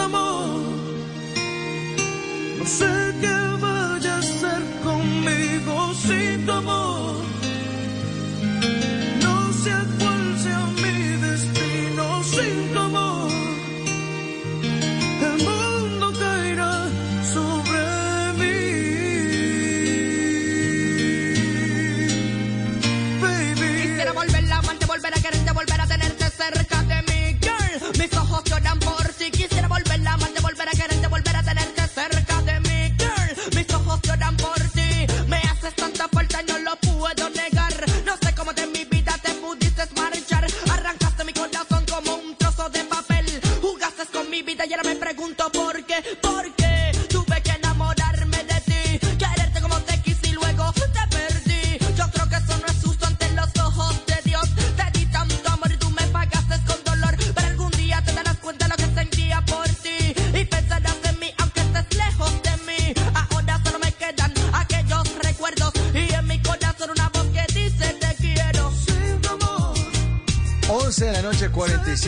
Amor. No sé qué vaya a hacer conmigo sin tu amor. No sé cuál sea mi destino sin tu amor. El mundo caerá sobre mí. Baby. Quisiera volver a amarte, volver a quererte, volver a tenerte cerca de mí, girl. Mis ojos lloran por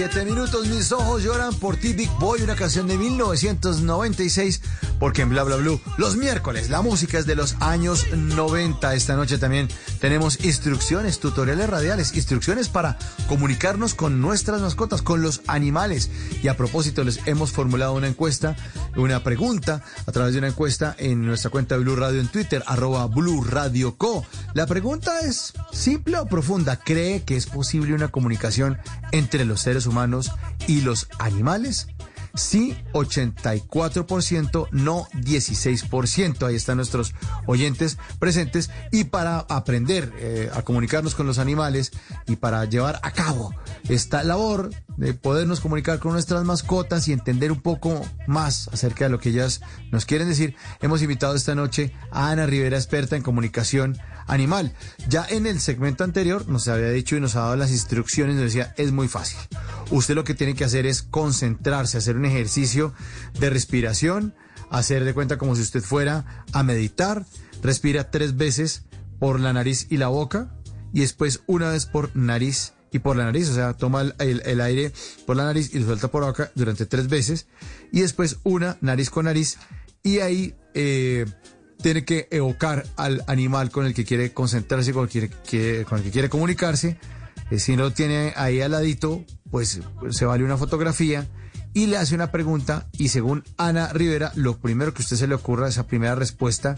47 minutos. Mis ojos lloran por ti, Big Boy, una canción de 1996. Porque en Bla Bla Blue, los miércoles, la música es de los años 90. Esta noche también tenemos instrucciones, tutoriales radiales, instrucciones para comunicarnos con nuestras mascotas, con los animales. Y a propósito, les hemos formulado una encuesta, una pregunta a través de una encuesta en nuestra cuenta de Blue Radio en Twitter, arroba Blue Radio Co. La pregunta es simple o profunda. ¿Cree que es posible una comunicación entre los seres humanos y los animales? Sí, 84%, no 16%. Ahí están nuestros oyentes presentes. Y para aprender eh, a comunicarnos con los animales y para llevar a cabo esta labor de podernos comunicar con nuestras mascotas y entender un poco más acerca de lo que ellas nos quieren decir, hemos invitado esta noche a Ana Rivera, experta en comunicación animal. Ya en el segmento anterior nos había dicho y nos ha dado las instrucciones, nos decía, es muy fácil. Usted lo que tiene que hacer es concentrarse, hacer un ejercicio de respiración, hacer de cuenta como si usted fuera a meditar, respira tres veces por la nariz y la boca y después una vez por nariz y por la nariz, o sea, toma el, aire por la nariz y lo suelta por acá durante tres veces y después una nariz con nariz y ahí eh, tiene que evocar al animal con el que quiere concentrarse, con el que quiere, con el que quiere comunicarse. Eh, si no lo tiene ahí al ladito, pues se vale una fotografía y le hace una pregunta y según Ana Rivera, lo primero que a usted se le ocurra, esa primera respuesta,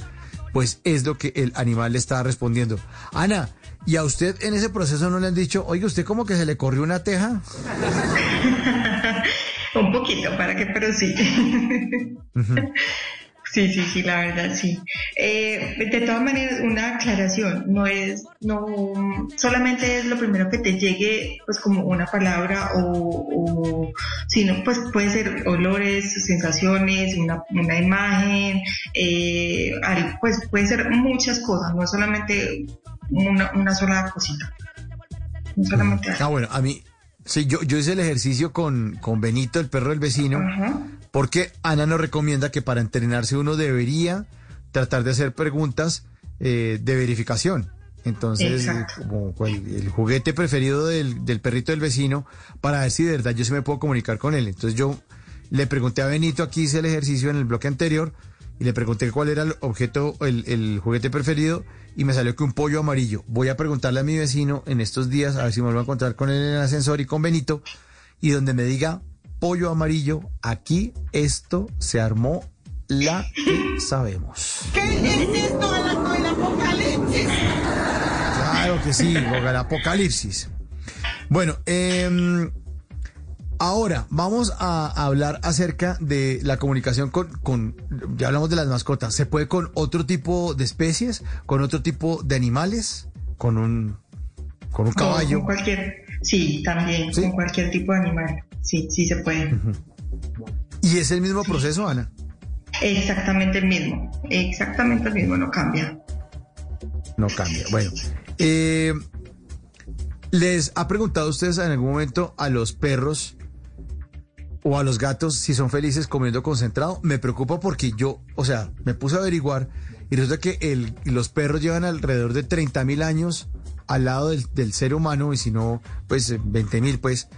pues es lo que el animal le está respondiendo. Ana, ¿y a usted en ese proceso no le han dicho, oye, usted como que se le corrió una teja? Un poquito, para que, pero sí. Sí, sí, sí, la verdad, sí. Eh, de todas maneras, una aclaración, no es, no, solamente es lo primero que te llegue, pues como una palabra o, o sino pues puede ser olores, sensaciones, una, una imagen, eh, pues puede ser muchas cosas, no solamente una, una sola cosita. No solamente Ah, bueno, a mí, sí, yo, yo hice el ejercicio con, con Benito, el perro del vecino, porque Ana nos recomienda que para entrenarse uno debería tratar de hacer preguntas eh, de verificación. Entonces, Exacto. como el juguete preferido del, del perrito del vecino, para ver si de verdad yo se me puedo comunicar con él. Entonces yo le pregunté a Benito, aquí hice el ejercicio en el bloque anterior, y le pregunté cuál era el objeto, el, el juguete preferido, y me salió que un pollo amarillo. Voy a preguntarle a mi vecino en estos días, a ver si me vuelvo a encontrar con él en el ascensor y con Benito, y donde me diga pollo amarillo, aquí esto se armó la que sabemos. ¿Qué es esto apocalipsis? Claro que sí, el apocalipsis. Bueno, em, ahora vamos a hablar acerca de la comunicación con, con, ya hablamos de las mascotas, ¿se puede con otro tipo de especies, con otro tipo de animales, con un, con un caballo? Con cualquier, sí, también, con cualquier tipo de animal. Sí, sí se puede. ¿Y es el mismo proceso, Ana? Exactamente el mismo. Exactamente el mismo, no cambia. No cambia. Bueno, eh, ¿les ha preguntado ustedes en algún momento a los perros o a los gatos si son felices comiendo concentrado? Me preocupa porque yo, o sea, me puse a averiguar y resulta que el, los perros llevan alrededor de 30 mil años al lado del, del ser humano y si no, pues 20 mil, pues.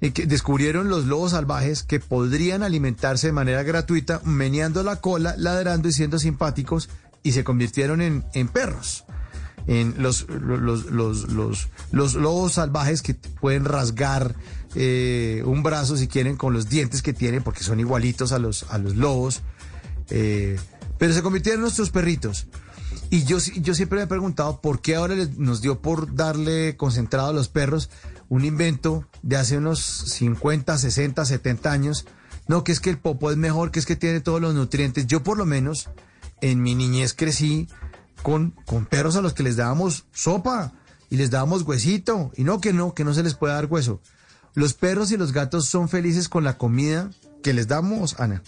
Y que descubrieron los lobos salvajes que podrían alimentarse de manera gratuita, meneando la cola, ladrando y siendo simpáticos, y se convirtieron en, en perros. En los, los, los, los, lobos salvajes que pueden rasgar eh, un brazo si quieren con los dientes que tienen, porque son igualitos a los, a los lobos. Eh, pero se convirtieron en nuestros perritos. Y yo, yo siempre me he preguntado por qué ahora nos dio por darle concentrado a los perros un invento de hace unos 50, 60, 70 años. No, que es que el popo es mejor, que es que tiene todos los nutrientes. Yo por lo menos en mi niñez crecí con, con perros a los que les dábamos sopa y les dábamos huesito. Y no, que no, que no se les puede dar hueso. Los perros y los gatos son felices con la comida que les damos, Ana.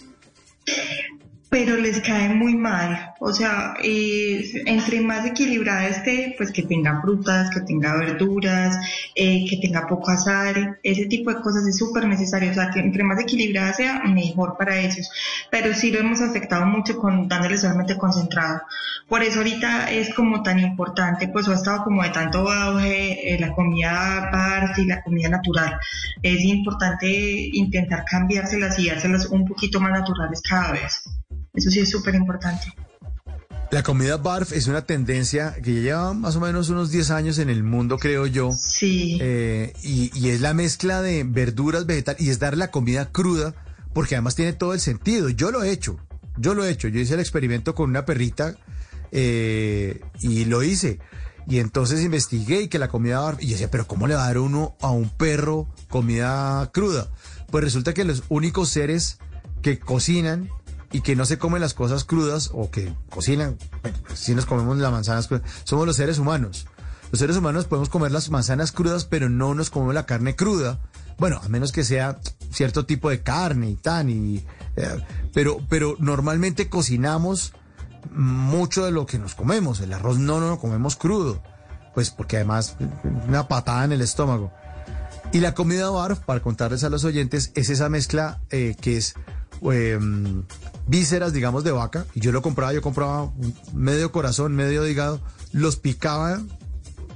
Pero les cae muy mal. O sea, eh, entre más equilibrada esté, pues que tenga frutas, que tenga verduras, eh, que tenga poca sal, ese tipo de cosas es súper necesario. O sea, que entre más equilibrada sea, mejor para ellos. Pero sí lo hemos afectado mucho con dándoles solamente concentrado. Por eso ahorita es como tan importante, pues ha estado como de tanto auge eh, la comida party, la comida natural. Es importante intentar cambiárselas y dárselas un poquito más naturales cada vez. Eso sí es súper importante. La comida barf es una tendencia que ya lleva más o menos unos 10 años en el mundo, creo yo. Sí. y, y es la mezcla de verduras, vegetales, y es dar la comida cruda, porque además tiene todo el sentido. Yo lo he hecho, yo lo he hecho. Yo hice el experimento con una perrita eh, y lo hice. Y entonces investigué y que la comida barf, y yo decía, pero ¿cómo le va a dar uno a un perro comida cruda? Pues resulta que los únicos seres que cocinan y que no se comen las cosas crudas o que cocinan, pues sí nos comemos las manzanas crudas, somos los seres humanos. Los seres humanos podemos comer las manzanas crudas, pero no nos comemos la carne cruda. Bueno, a menos que sea cierto tipo de carne y tan, y, eh, pero, pero normalmente cocinamos mucho de lo que nos comemos. El arroz no, no lo comemos crudo, pues porque además una patada en el estómago. Y la comida barf, para contarles a los oyentes, es esa mezcla eh, que es eh, vísceras, digamos, de vaca. Y yo lo compraba, yo compraba medio corazón, medio hígado, los picaba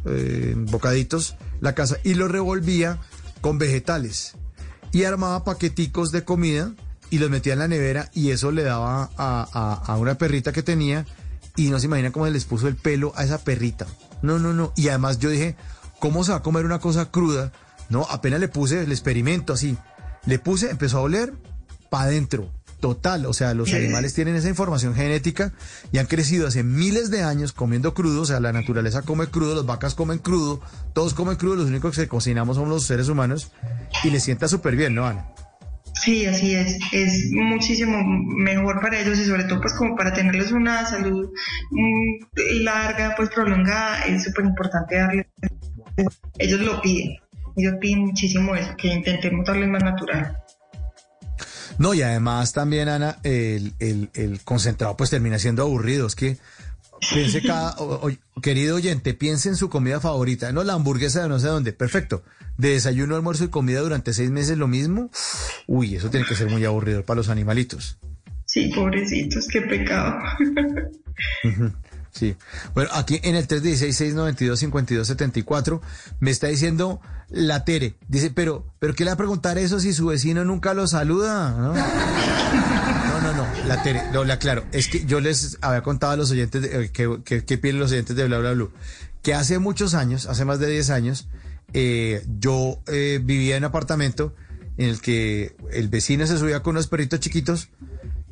eh, en bocaditos la casa y lo revolvía con vegetales y armaba paqueticos de comida y los metía en la nevera y eso le daba a, a- una perrita que tenía y no se imagina cómo les puso el pelo a esa perrita. No, no, no. Y además yo dije, ¿cómo se va a comer una cosa cruda? No, apenas le puse el experimento así. Le puse, empezó a oler para adentro. Total, o sea, los animales tienen esa información genética y han crecido hace miles de años comiendo crudo, o sea, la naturaleza come crudo, las vacas comen crudo, todos comen crudo, los únicos que cocinamos somos los seres humanos y les sienta súper bien, ¿no, Ana? Sí, así es. Es muchísimo mejor para ellos y sobre todo pues como para tenerles una salud mm, larga, pues prolongada, es súper importante darles. Ellos lo piden. Ellos piden muchísimo eso, que intentemos darles más natural. No, y además también, Ana, el, el- el concentrado pues termina siendo aburrido. Es que piense cada, o- o- querido oyente, piense en su comida favorita. No, la hamburguesa de no sé dónde. Perfecto. De desayuno, almuerzo y comida durante seis meses lo mismo. Uy, eso tiene que ser muy aburrido para los animalitos. Sí, pobrecitos, qué pecado. Sí. Bueno, aquí en el 316-692-5274 me está diciendo la Tere. Dice, pero, pero ¿qué le va a preguntar eso si su vecino nunca lo saluda? ¿No? No, no, no, la Tere, no, la claro, es que yo les había contado a los oyentes de- eh, que, que, que piden los oyentes de Bla Bla Blue, que hace muchos años, hace más de 10 años, eh, yo eh, vivía en un apartamento en el que el vecino se subía con unos perritos chiquitos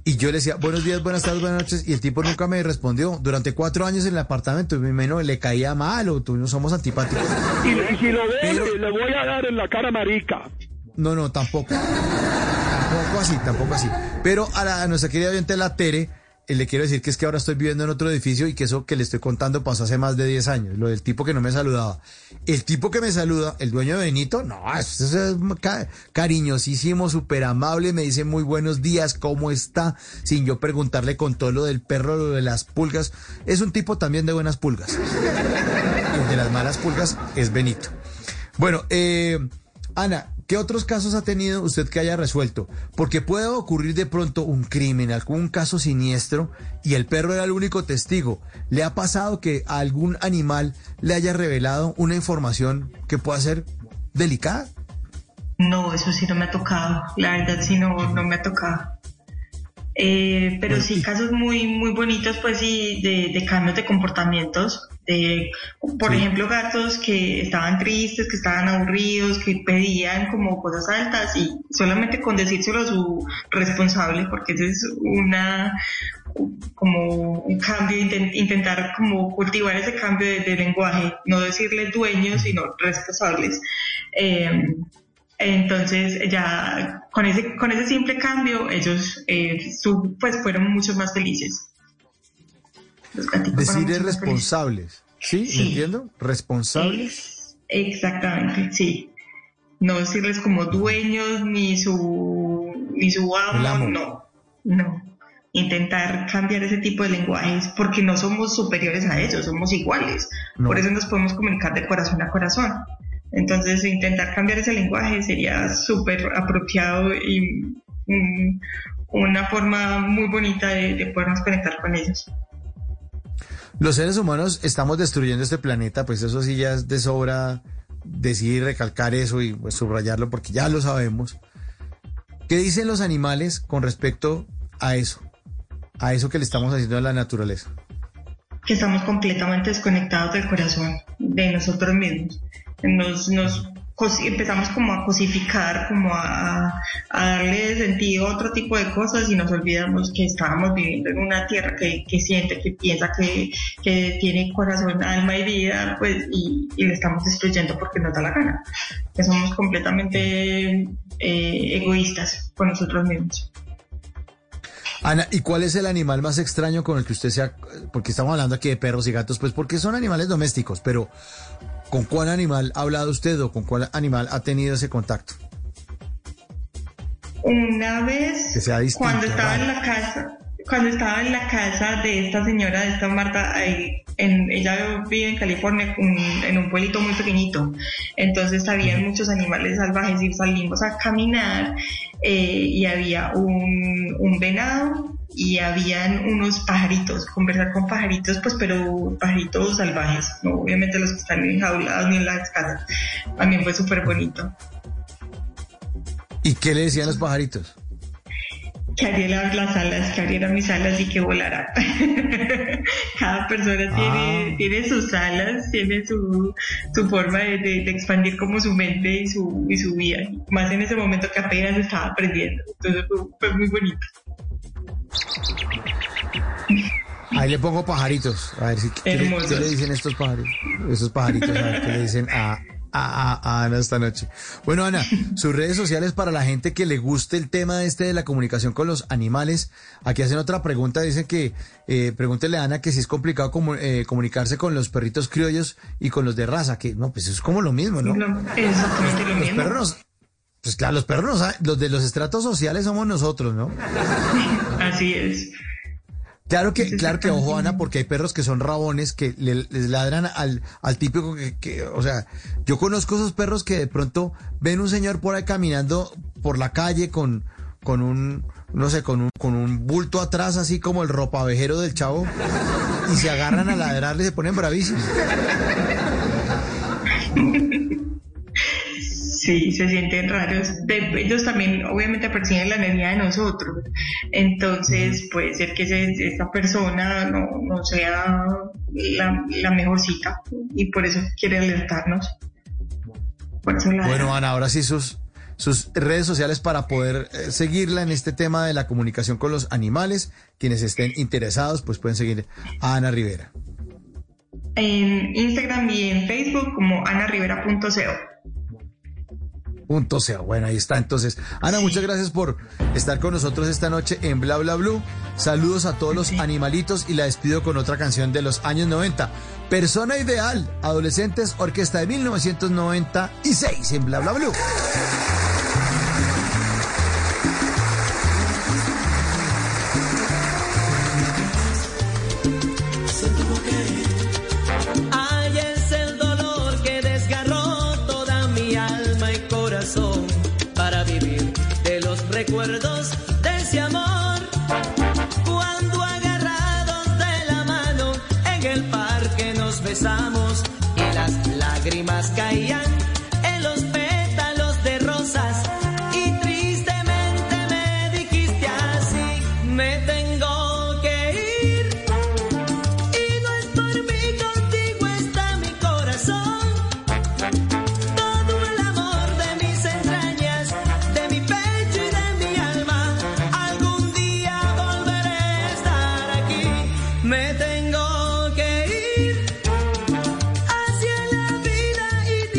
y yo le decía, buenos días, buenas tardes, buenas noches, y el tipo nunca me respondió. Durante cuatro años en el apartamento, y me imagino, le caía mal o tú no somos antipáticos. Y, y si lo veo, Pero- le voy a dar en la cara marica. No, no, tampoco. Tampoco así, tampoco así. Pero a, la- a nuestra querida oyente la Tere, le quiero decir que es que ahora estoy viviendo en otro edificio y que eso que le estoy contando pasó hace más de 10 años. Lo del tipo que no me saludaba. El tipo que me saluda, el dueño de Benito, no, eso es ca- cariñosísimo, súper amable, me dice muy buenos días, ¿cómo está? Sin yo preguntarle con todo lo del perro, lo de las pulgas. Es un tipo también de buenas pulgas. El de las malas pulgas es Benito. Bueno, eh, Ana, ¿qué otros casos ha tenido usted que haya resuelto? Porque puede ocurrir de pronto un crimen, algún caso siniestro y el perro era el único testigo. ¿Le ha pasado que a algún animal le haya revelado una información que pueda ser delicada? No, eso sí no me ha tocado. La verdad sí no, no me ha tocado. Eh, pero sí casos muy muy bonitos pues sí de, de cambios de comportamientos de por ejemplo gatos que estaban tristes que estaban aburridos que pedían como cosas altas y solamente con decírselo a su responsable porque eso es una como un cambio inten- intentar como cultivar ese cambio de, de lenguaje no decirle dueños sino responsables Eh, entonces ya con ese, con ese simple cambio ellos eh, su- pues fueron mucho más felices. Los Decir es responsables. ¿Sí? Sí. ¿Me entiendo? Responsables. Exactamente, sí. No decirles como dueños ni su ni su amo, no, no. Intentar cambiar ese tipo de lenguajes porque no somos superiores a ellos, somos iguales. No. Por eso nos podemos comunicar de corazón a corazón. Entonces, intentar cambiar ese lenguaje sería súper apropiado y una forma muy bonita de, de podernos conectar con ellos. Los seres humanos estamos destruyendo este planeta, pues eso sí ya es de sobra decir, recalcar eso y pues, subrayarlo porque ya lo sabemos. ¿Qué dicen los animales con respecto a eso? A eso que le estamos haciendo a la naturaleza. que estamos completamente desconectados del corazón, de nosotros mismos. Nos, nos empezamos como a cosificar, como a, a darle sentido a otro tipo de cosas y nos olvidamos que estábamos viviendo en una tierra que, que siente, que piensa, que, que tiene corazón, alma y vida, pues, y, y le estamos destruyendo porque nos da la gana. Que somos completamente eh, egoístas con nosotros mismos. Ana, ¿y cuál es el animal más extraño con el que usted sea, porque estamos hablando aquí de perros y gatos, pues porque son animales domésticos, pero ¿con cuál animal ha hablado usted o con cuál animal ha tenido ese contacto? Una vez, Que sea distinto, cuando estaba raro. en la casa, cuando estaba en la casa de esta señora, de esta Marta, ahí, en, ella vive en California, un- en un pueblito muy pequeñito. Entonces había muchos animales salvajes y salimos a caminar eh, y había un, un venado y habían unos pajaritos, conversar con pajaritos, pues pero pajaritos salvajes, no obviamente los que están enjaulados ni en las casas. También fue súper bonito. ¿Y qué le decían los pajaritos? Que abriera las alas, que abriera mis alas y que volara. Cada persona tiene, tiene sus alas, tiene su, su forma de, de- de expandir como su mente y su, y su vida. Más en ese momento que apenas estaba aprendiendo. Entonces fue, fue muy bonito. Ahí le pongo pajaritos. A ver si ¿qué, le- Hermosos. qué le dicen estos pajaritos. Esos pajaritos, a ver qué le dicen a, a, a- a Ana esta noche. Bueno, Ana, sus redes sociales para la gente que le guste el tema este de la comunicación con los animales. Aquí hacen otra pregunta, dicen que eh, pregúntele a Ana que si es complicado comu- eh, comunicarse con los perritos criollos y con los de raza, que no, pues es como lo mismo, ¿no? Lo- exactamente lo Los mismo. perros nos- pues claro, los perros, los de los estratos sociales somos nosotros, ¿no? Así es. Claro que, claro que ojo, Ana, porque hay perros que son rabones que le- les ladran al, al típico que, que, o sea, yo conozco esos perros que de pronto ven un señor por ahí caminando por la calle con, con un, no sé, con un, con un bulto atrás, así como el ropavejero del chavo, y se agarran a ladrarle y se ponen bravísimos. Sí, se sienten raros. De- ellos también obviamente perciben la energía de nosotros. Entonces puede ser que ese- esa persona no, no sea la, la mejor cita y por eso quiere alertarnos. Por eso la Bueno, Ana, ahora sí sus, sus redes sociales para poder eh, seguirla en este tema de la comunicación con los animales. Quienes estén interesados, pues pueden seguir a Ana Rivera. en Instagram y en Facebook como anarivera.co. Punto sea. Bueno, ahí está. Entonces, Ana, muchas gracias por estar con nosotros esta noche en Bla Bla Blue. Saludos a todos los animalitos y la despido con otra canción de los años 90. Persona Ideal, Adolescentes, Orquesta de 1996 en Bla Bla Blue.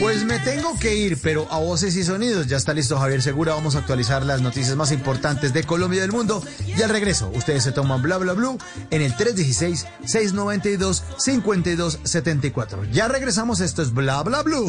Pues me tengo que ir, pero a voces y sonidos ya está listo Javier Segura. Vamos a actualizar las noticias más importantes de Colombia y del mundo. Y al regreso, ustedes se toman Bla Bla Blue en el 316-692-5274. Ya regresamos, esto es Bla Bla Blue.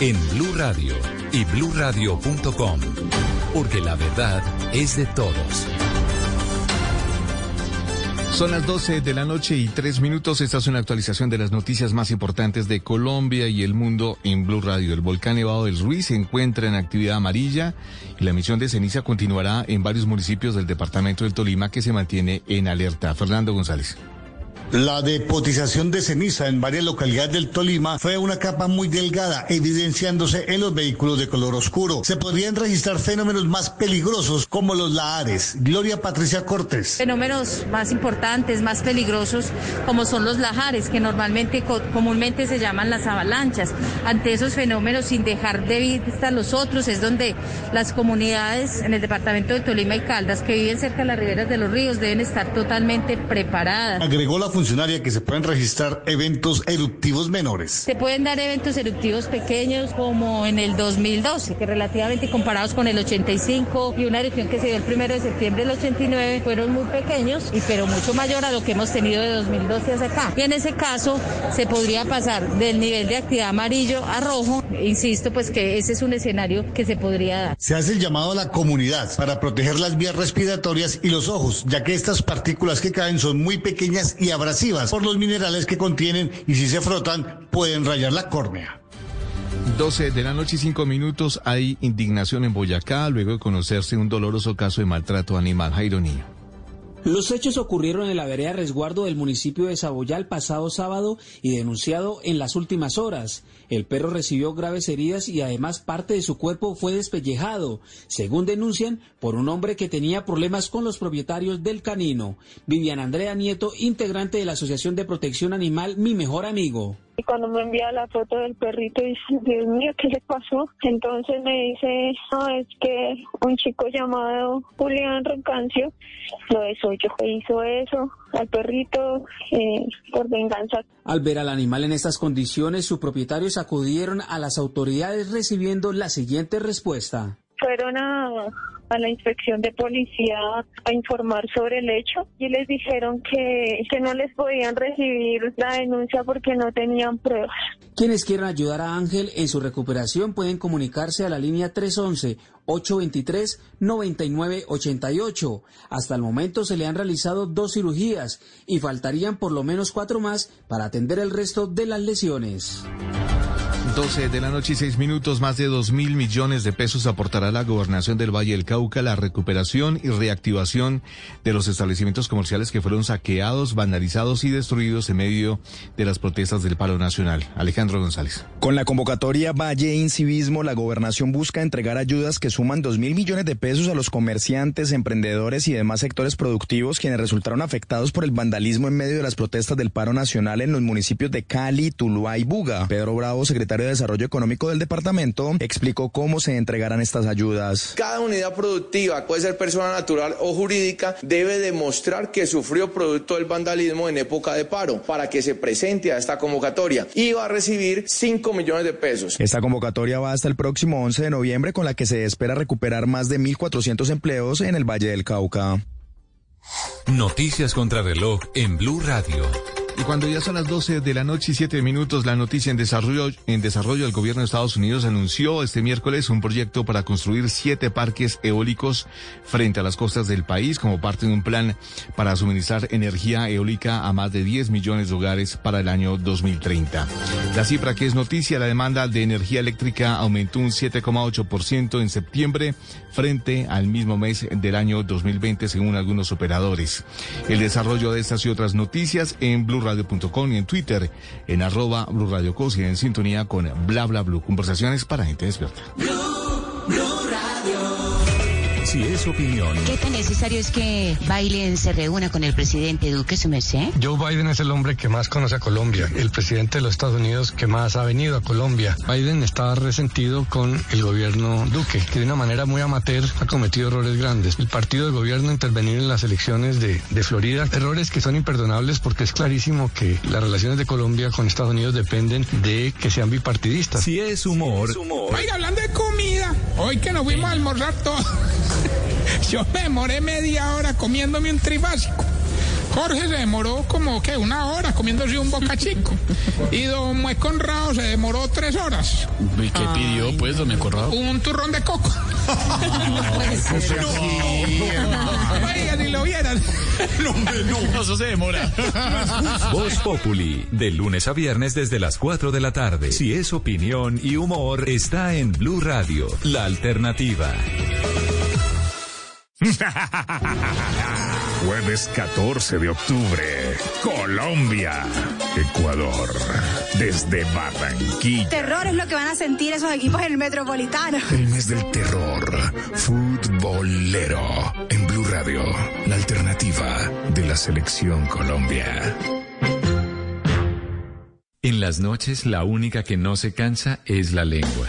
en Blue Radio y bluradio.com. porque la verdad es de todos. Son las 12 de la noche y tres minutos. Esta es una actualización de las noticias más importantes de Colombia y el mundo en Blue Radio. El volcán Nevado del Ruiz se encuentra en actividad amarilla y la emisión de ceniza continuará en varios municipios del departamento del Tolima que se mantiene en alerta. Fernando González. La depotización de ceniza en varias localidades del Tolima fue una capa muy delgada, evidenciándose en los vehículos de color oscuro. Se podrían registrar fenómenos más peligrosos como los lahares. Gloria Patricia Cortés. Fenómenos más importantes, más peligrosos, como son los lahares, que normalmente, co- comúnmente se llaman las avalanchas. Ante esos fenómenos, sin dejar de vista los otros, es donde las comunidades en el departamento de Tolima y Caldas, que viven cerca de las riberas de los ríos, deben estar totalmente preparadas. Agregó la funcionaria que se pueden registrar eventos eruptivos menores. Se pueden dar eventos eruptivos pequeños como en el 2012, que relativamente comparados con el 85 y una erupción que se dio el primero de septiembre del 89 fueron muy pequeños, y pero mucho mayor a lo que hemos tenido de 2012 hacia acá. Y en ese caso se podría pasar del nivel de actividad amarillo a rojo. Insisto, pues que ese es un escenario que se podría dar. Se hace el llamado a la comunidad para proteger las vías respiratorias y los ojos, ya que estas partículas que caen son muy pequeñas y abrasivas por los minerales que contienen y si se frotan pueden rayar la córnea. 12 de la noche y 5 minutos. Hay indignación en Boyacá luego de conocerse un doloroso caso de maltrato animal. Jairo Niño. Los hechos ocurrieron en la vereda resguardo del municipio de Saboyá el pasado sábado y denunciado en las últimas horas. El perro recibió graves heridas y además parte de su cuerpo fue despellejado, según denuncian, por un hombre que tenía problemas con los propietarios del canino. Vivian Andrea Nieto, integrante de la Asociación de Protección Animal Mi Mejor Amigo. Y cuando me envía la foto del perrito, dice, Dios mío, ¿qué le pasó? Entonces me dice, no, es que un chico llamado Julián Rencancio lo yo hizo eso al perrito eh, por venganza. Al ver al animal en estas condiciones, sus propietarios acudieron a las autoridades recibiendo la siguiente respuesta. Fueron a, a la inspección de policía a informar sobre el hecho y les dijeron que, que no les podían recibir la denuncia porque no tenían pruebas. Quienes quieran ayudar a Ángel en su recuperación pueden comunicarse a la línea 311-823-9988. Hasta el momento se le han realizado dos cirugías y faltarían por lo menos cuatro más para atender el resto de las lesiones. 12 de la noche y 6 minutos, más de 2 mil millones de pesos aportará la gobernación del Valle del Cauca la recuperación y reactivación de los establecimientos comerciales que fueron saqueados, vandalizados y destruidos en medio de las protestas del paro nacional. Alejandro González. Con la convocatoria Valle Incivismo, la gobernación busca entregar ayudas que suman 2 mil millones de pesos a los comerciantes, emprendedores y demás sectores productivos quienes resultaron afectados por el vandalismo en medio de las protestas del paro nacional en los municipios de Cali, Tuluá y Buga. Pedro Bravo, secretario de Desarrollo Económico del departamento, explicó cómo se entregarán estas ayudas. Cada unidad productiva, puede ser persona natural o jurídica, debe demostrar que sufrió producto del vandalismo en época de paro para que se presente a esta convocatoria y va a recibir 5 millones de pesos. Esta convocatoria va hasta el próximo 11 de noviembre con la que se espera recuperar más de 1.400 empleos en el Valle del Cauca. Noticias contra reloj en Blue Radio. Y cuando ya son las 12 de la noche y 7 minutos, la noticia en desarrollo, en desarrollo, el gobierno de Estados Unidos anunció este miércoles un proyecto para construir siete parques eólicos frente a las costas del país como parte de un plan para suministrar energía eólica a más de 10 millones de hogares para el año 2030. La cifra que es noticia, la demanda de energía eléctrica aumentó un 7,8% en septiembre frente al mismo mes del año 2020 según algunos operadores. El desarrollo de estas y otras noticias en Blue radio.com y en Twitter en arroba Blue Radio Cos y en sintonía con Bla Bla Blue. Conversaciones para gente despierta. Si es opinión, ¿Qué tan necesario es que Biden se reúna con el presidente Duque, su merced? Joe Biden es el hombre que más conoce a Colombia, el presidente de los Estados Unidos que más ha venido a Colombia. Biden está resentido con el gobierno Duque, que de una manera muy amateur ha cometido errores grandes. El partido del gobierno intervenir en las elecciones de, de Florida, errores que son imperdonables porque es clarísimo que las relaciones de Colombia con Estados Unidos dependen de que sean bipartidistas. si es humor, Oiga, hablando de comida, hoy que nos fuimos a almorzar yo me demoré media hora comiéndome un trifásico. Jorge se demoró como que una hora comiéndose un boca chico. Y don Mue Conrado se demoró tres horas. ¿Y qué pidió, pues, don Conrado? Un turrón de coco. Oiga, si lo vieran. No, eso se demora. Voz Populi, de lunes a viernes desde las 4 de la tarde. Si es opinión y humor, está en Blue Radio, la alternativa. Jueves 14 de octubre, Colombia, Ecuador, desde Barranquilla. Terror es lo que van a sentir esos equipos en el Metropolitano. El mes del terror, futbolero, en Blue Radio, la alternativa de la selección Colombia. En las noches, la única que no se cansa es la lengua.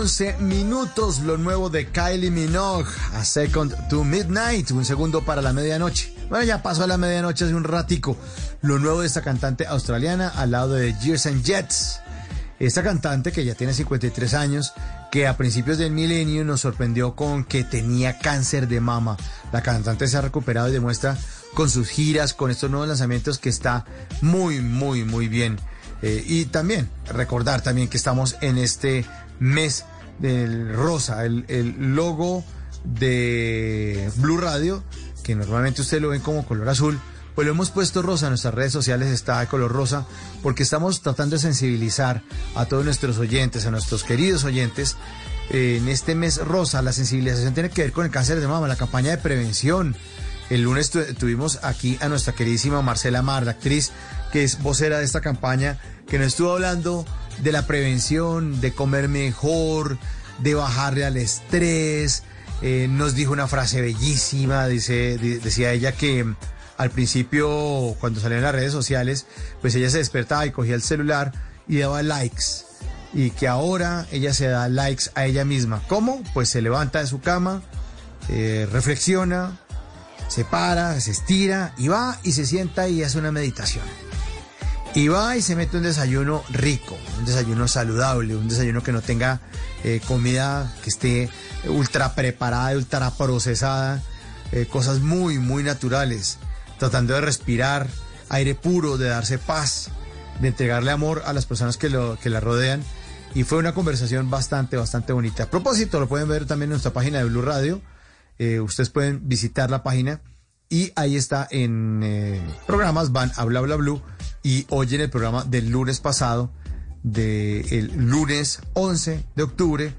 11 minutos, lo nuevo de Kylie Minogue, A Second to Midnight, un segundo para la medianoche. Bueno, ya pasó a la medianoche hace un ratico. Lo nuevo de esta cantante australiana al lado de Years and Jets. Esta cantante que ya tiene 53 años, que a principios del milenio nos sorprendió con que tenía cáncer de mama. La cantante se ha recuperado y demuestra con sus giras, con estos nuevos lanzamientos que está muy, muy, muy bien. Eh, y también recordar también que estamos en este mes del rosa, el, el logo de Blue Radio, que normalmente usted lo ven como color azul, pues lo hemos puesto rosa en nuestras redes sociales, está de color rosa, porque estamos tratando de sensibilizar a todos nuestros oyentes, a nuestros queridos oyentes. eh, en este mes rosa, la sensibilización tiene que ver con el cáncer de mama, la campaña de prevención. El lunes tu- tuvimos aquí a nuestra queridísima Marcela Mar, la actriz que es vocera de esta campaña, que nos estuvo hablando de la prevención, de comer mejor, de bajarle al estrés. Eh, nos dijo una frase bellísima, dice, di- decía ella que mm, al principio, cuando salió en las redes sociales, pues ella se despertaba y cogía el celular y daba likes. Y que ahora ella se da likes a ella misma. ¿Cómo? Pues se levanta de su cama, eh, reflexiona, se para, se estira y va y se sienta y hace una meditación. Y va y se mete un desayuno rico, un desayuno saludable, un desayuno que no tenga eh, comida que esté ultra preparada, ultra procesada, eh, cosas muy, muy naturales, tratando de respirar aire puro, de darse paz, de entregarle amor a las personas que, lo, que la rodean. Y fue una conversación bastante, bastante bonita. A propósito, lo pueden ver también en nuestra página de Blue Radio. Eh, ustedes pueden visitar la página y ahí está en eh, programas, van a Bla Bla Blue y oyen el programa del lunes pasado, del lunes 11 de octubre,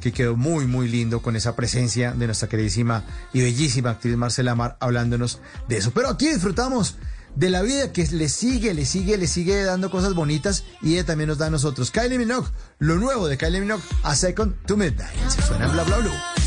que quedó muy, muy lindo con esa presencia de nuestra queridísima y bellísima actriz Marcela Mar hablándonos de eso. Pero aquí disfrutamos de la vida que le sigue, le sigue, le sigue dando cosas bonitas y ella también nos da a nosotros. Kylie Minogue, lo nuevo de Kylie Minogue, A Second to Midnight. Se suena en bla bla bla.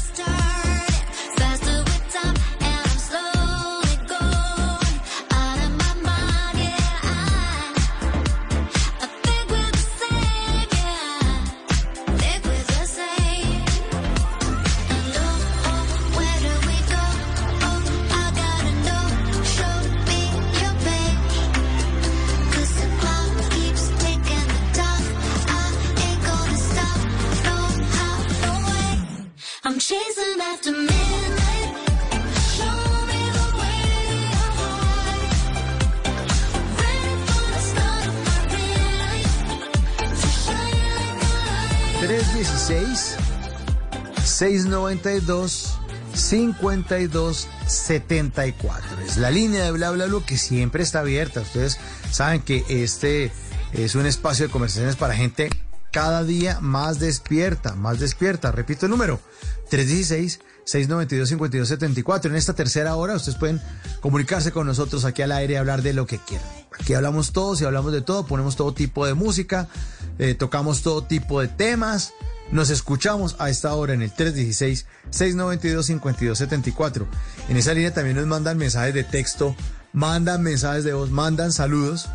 Shine like a light. 316 692 52 74. Es la línea de bla bla bla que siempre está abierta. Ustedes saben que este es un espacio de conversaciones para gente cada día más despierta, más despierta. Repito el número, 316-692-5274. En esta tercera hora ustedes pueden comunicarse con nosotros aquí al aire y hablar de lo que quieran. Aquí hablamos todos y hablamos de todo, ponemos todo tipo de música, eh, tocamos todo tipo de temas. Nos escuchamos a esta hora en el 316-692-5274. En esa línea también nos mandan mensajes de texto, mandan mensajes de voz, mandan saludos.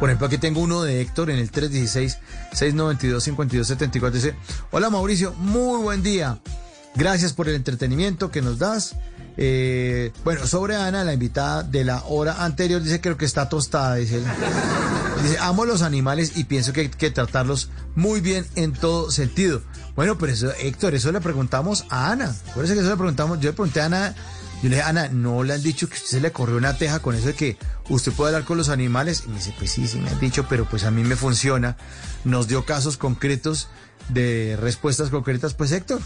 Por ejemplo, aquí tengo uno de Héctor en el 316-692-5274. Dice, hola Mauricio, muy buen día. Gracias por el entretenimiento que nos das. Eh, bueno, sobre Ana, la invitada de la hora anterior, dice creo que está tostada, dice. Dice, amo los animales y pienso que hay que tratarlos muy bien en todo sentido. Bueno, pero eso, Héctor, eso le preguntamos a Ana. Acuérdense que eso le preguntamos, yo le pregunté a Ana, yo le dije, Ana, ¿no le han dicho que usted se le corrió una teja con eso de que usted puede hablar con los animales? Y me dice, pues sí, sí me han dicho, pero pues a mí me funciona. Nos dio casos concretos de respuestas concretas, pues Héctor.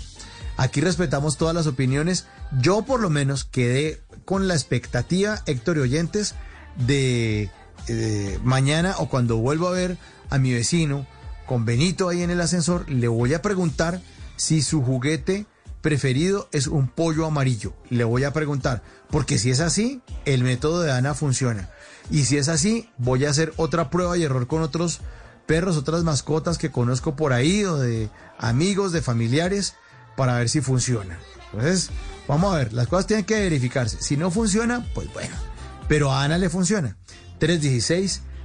Aquí respetamos todas las opiniones. Yo por lo menos quedé con la expectativa, Héctor y oyentes, de eh, mañana o cuando vuelva a ver a mi vecino con Benito ahí en el ascensor, le voy a preguntar si su juguete preferido es un pollo amarillo. Le voy a preguntar, porque si es así, el método de Ana funciona. Y si es así, voy a hacer otra prueba y error con otros perros, otras mascotas que conozco por ahí, o de amigos, de familiares, para ver si funciona. Entonces, vamos a ver, las cosas tienen que verificarse. Si no funciona, pues bueno. Pero a Ana le funciona.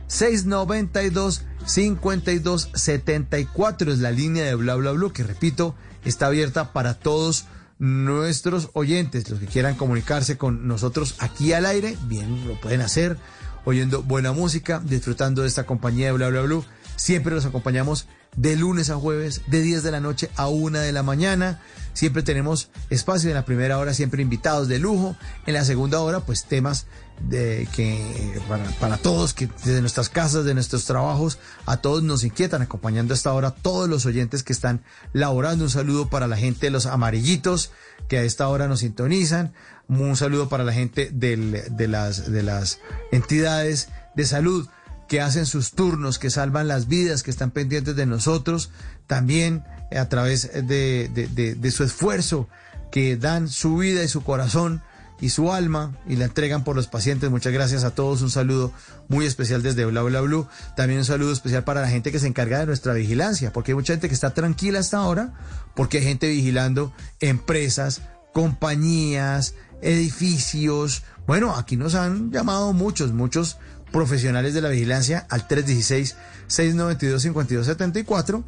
316-692-5274 es la línea de bla bla bla que repito, está abierta para todos nuestros oyentes, los que quieran comunicarse con nosotros aquí al aire, bien lo pueden hacer, oyendo buena música, disfrutando de esta compañía de bla bla bla. Siempre los acompañamos de lunes a jueves, de 10 de la noche a 1 de la mañana. Siempre tenemos espacio en la primera hora, siempre invitados de lujo. En la segunda hora, pues temas de que para, para todos, que desde nuestras casas, de nuestros trabajos, a todos nos inquietan, acompañando a esta hora todos los oyentes que están laborando. Un saludo para la gente de los amarillitos que a esta hora nos sintonizan. Un saludo para la gente del- de, las, de las entidades de salud que hacen sus turnos, que salvan las vidas, que están pendientes de nosotros, también a través de, de- de- de su esfuerzo, que dan su vida y su corazón y su alma y la entregan por los pacientes. Muchas gracias a todos. Un saludo muy especial desde Bla Bla Blue. También un saludo especial para la gente que se encarga de nuestra vigilancia, porque hay mucha gente que está tranquila hasta ahora, porque hay gente vigilando empresas, compañías, edificios. Bueno, aquí nos han llamado muchos, muchos profesionales de la vigilancia al 316-692-5274,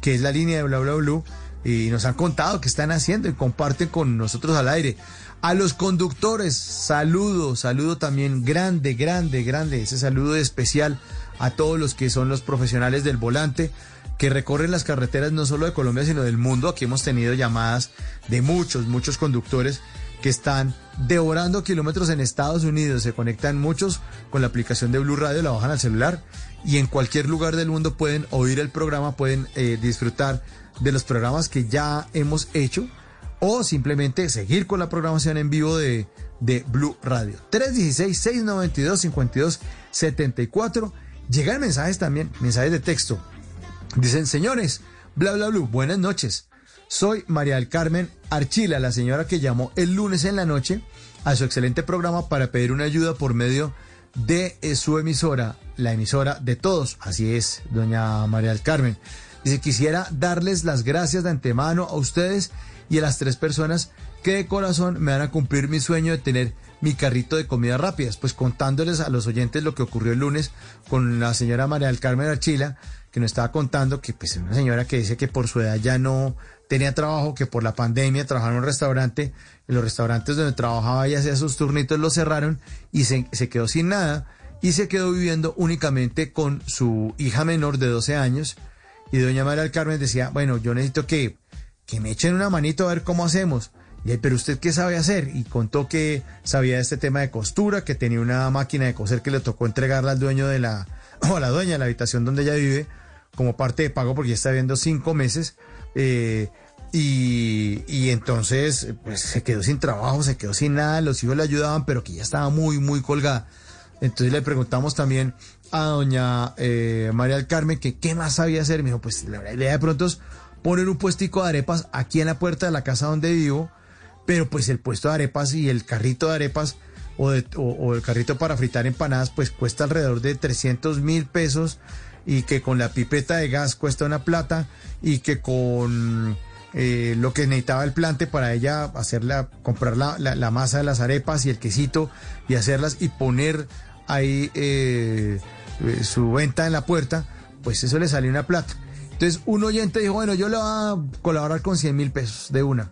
que es la línea de Bla Bla Blue, y nos han contado qué están haciendo y comparten con nosotros al aire. A los conductores, saludo, saludo también grande, grande, grande, ese saludo especial a todos los que son los profesionales del volante que recorren las carreteras no solo de Colombia, sino del mundo. Aquí hemos tenido llamadas de muchos, muchos conductores que están devorando kilómetros en Estados Unidos. Se conectan muchos con la aplicación de Blue Radio, la bajan al celular y en cualquier lugar del mundo pueden oír el programa, pueden eh, disfrutar de los programas que ya hemos hecho o simplemente seguir con la programación en vivo de, de Blue Radio. 316-692-5274. Llegan mensajes también, mensajes de texto. Dicen, señores, bla bla bla, buenas noches. Soy María del Carmen Archila, la señora que llamó el lunes en la noche a su excelente programa para pedir una ayuda por medio de eh, su emisora, la emisora de todos. Así es, doña María del Carmen. Dice, quisiera darles las gracias de antemano a ustedes y a las tres personas que de corazón me van a cumplir mi sueño de tener mi carrito de comidas rápidas. Pues contándoles a los oyentes lo que ocurrió el lunes con la señora María del Carmen Archila, que nos estaba contando que pues es una señora que dice que por su edad ya no tenía trabajo, que por la pandemia trabajaba en un restaurante, en los restaurantes donde trabajaba y hacía sus turnitos los cerraron y se, se quedó sin nada y se quedó viviendo únicamente con su hija menor de 12 años. Y doña María del Carmen decía, bueno, yo necesito que, que me echen una manito a ver cómo hacemos. Y pero usted qué sabe hacer? Y contó que sabía de este tema de costura, que tenía una máquina de coser que le tocó entregarla al dueño de la, o a la dueña de la habitación donde ella vive, como parte de pago porque ya está viviendo cinco meses. Eh, y, y entonces, pues se quedó sin trabajo, se quedó sin nada, los hijos le ayudaban, pero que ya estaba muy, muy colgada. Entonces le preguntamos también a doña eh, María del Carmen que qué más sabía hacer. Me dijo, pues la idea de pronto es poner un puestico de arepas aquí en la puerta de la casa donde vivo, pero pues el puesto de arepas y el carrito de arepas o, de- el carrito para fritar empanadas pues cuesta alrededor de 300 mil pesos y que con la pipeta de gas cuesta una plata y que con eh, lo que necesitaba el plante para ella hacerla, comprar la, la- la masa de las arepas y el quesito y hacerlas y poner ahí eh, eh, su venta en la puerta, pues eso le salió una plata. Entonces un oyente dijo, bueno, yo le voy a colaborar con 100 mil pesos de una.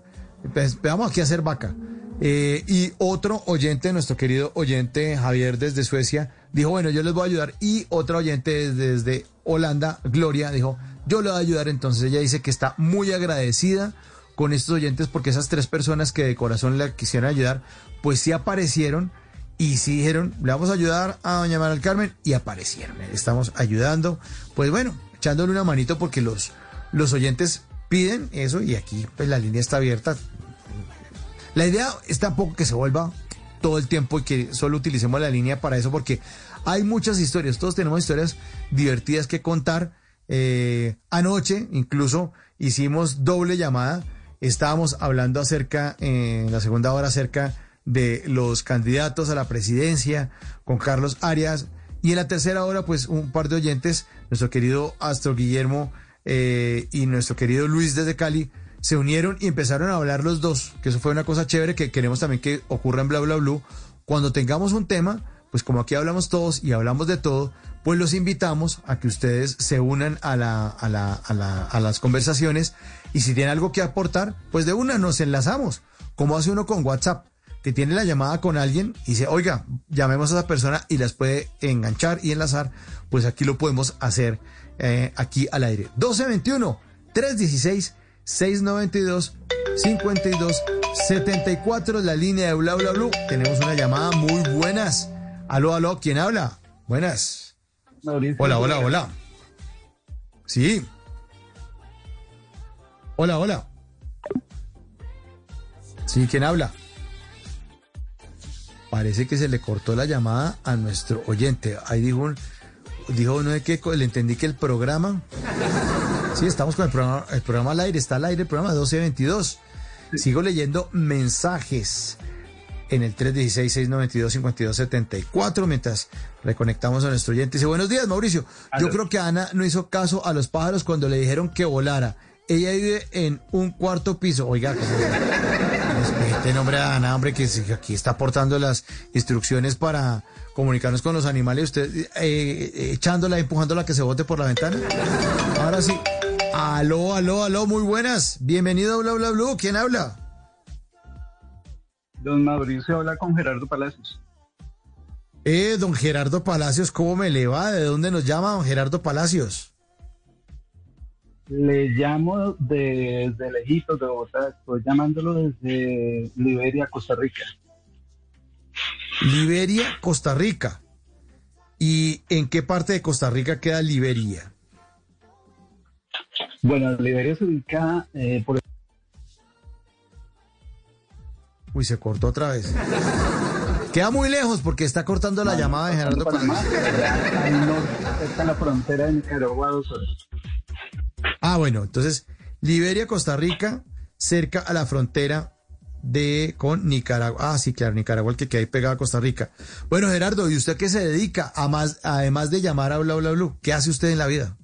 Pues, vamos aquí a hacer vaca. Eh, y otro oyente, nuestro querido oyente Javier desde Suecia, dijo, bueno, yo les voy a ayudar. Y otra oyente desde, Holanda, Gloria, dijo, yo le voy a ayudar. Entonces ella dice que está muy agradecida con estos oyentes porque esas tres personas que de corazón le quisieron ayudar, pues sí aparecieron y sí dijeron, le vamos a ayudar a doña María Carmen y aparecieron. Estamos ayudando, pues bueno, echándole una manito porque los, los oyentes piden eso y aquí pues la línea está abierta. La idea es tampoco que se vuelva todo el tiempo y que solo utilicemos la línea para eso porque hay muchas historias, todos tenemos historias divertidas que contar. Eh, anoche incluso hicimos doble llamada, estábamos hablando acerca, eh, en la segunda hora acerca de los candidatos a la presidencia con Carlos Arias y en la tercera hora pues un par de oyentes, nuestro querido Astro Guillermo eh, y nuestro querido Luis desde Cali, se unieron y empezaron a hablar los dos, que eso fue una cosa chévere que queremos también que ocurra en Bla Bla Blue. Cuando tengamos un tema, pues como aquí hablamos todos y hablamos de todo, pues los invitamos a que ustedes se unan a, la, a, la, a, la, a las conversaciones y si tienen algo que aportar, pues de una nos enlazamos, como hace uno con WhatsApp, que tiene la llamada con alguien y dice, oiga, llamemos a esa persona y las puede enganchar y enlazar, pues aquí lo podemos hacer eh, aquí al aire. 1221 316 692 52 74 la línea de bla bla bla. Tenemos una llamada muy buenas. Aló, aló, ¿quién habla? Buenas. Hola, hola, hola. Sí. Hola, hola. Sí, ¿quién habla? Parece que se le cortó la llamada a nuestro oyente. Ahí dijo un, dijo no de qué, le entendí que el programa. Sí, estamos con el programa, el programa al aire, está al aire el programa 1222. Sigo leyendo mensajes en el 316-692-5274 mientras reconectamos a nuestro oyente. Dice, buenos días, Mauricio. Yo creo que Ana no hizo caso a los pájaros cuando le dijeron que volara. Ella vive en un cuarto piso. Oiga, ¿cómo? Respete, nombre a Ana, hombre, que aquí está aportando las instrucciones para comunicarnos con los animales. Usted eh, eh, echándola, empujándola que se bote por la ventana. Ahora sí. Aló, aló, aló, muy buenas. Bienvenido a Bla Bla Blue. ¿Quién habla? Don Mauricio habla con Gerardo Palacios. Eh, don Gerardo Palacios, ¿cómo me le va? ¿De dónde nos llama don Gerardo Palacios? Le llamo desde lejitos de Bogotá. Estoy llamándolo desde Liberia, Costa Rica. Liberia, Costa Rica. ¿Y en qué parte de Costa Rica queda Liberia? Bueno, Liberia se ubica eh, por Uy, se cortó otra vez. Queda muy lejos porque está cortando la llamada de Gerardo Panamá, cerca de la frontera de Nicaragua, dos horas. Ah, bueno, entonces Liberia, Costa Rica, cerca a la frontera de con Nicaragua. Ah, sí, claro, Nicaragua, el que queda ahí pegado a Costa Rica. Bueno, Gerardo, ¿y usted qué se dedica? A más, además de llamar a Bla Bla Blue, ¿qué hace usted en la vida?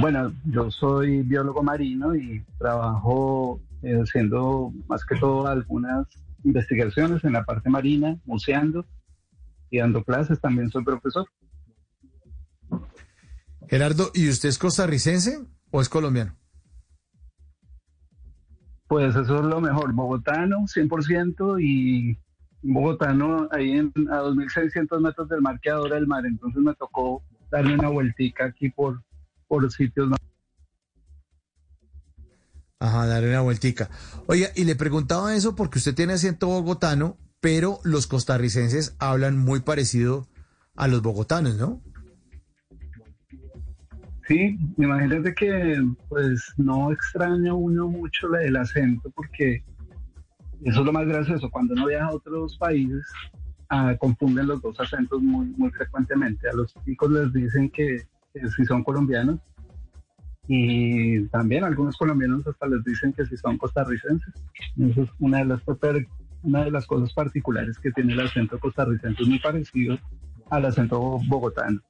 Bueno, yo soy biólogo marino y trabajo eh, haciendo más que todo algunas investigaciones en la parte marina, museando y dando clases. También soy profesor. Gerardo, ¿y usted es costarricense o es colombiano? Pues eso es lo mejor, bogotano 100% y bogotano ahí en, a 2.600 metros del mar que adora el mar, entonces me tocó darle una vueltica aquí por, por sitios. Ajá, darle una vueltica. Oiga, y le preguntaba eso porque usted tiene acento bogotano, pero los costarricenses hablan muy parecido a los bogotanos, ¿no? Sí, imagínate que pues no extraña uno mucho el acento porque eso es lo más gracioso. Cuando uno viaja a otros países, ah, confunden los dos acentos muy, muy frecuentemente. A los chicos les dicen que, si son colombianos y también algunos colombianos hasta les dicen que si son costarricenses. Eso es una de las, una de las cosas particulares que tiene el acento costarricense, es muy parecido al acento bogotano.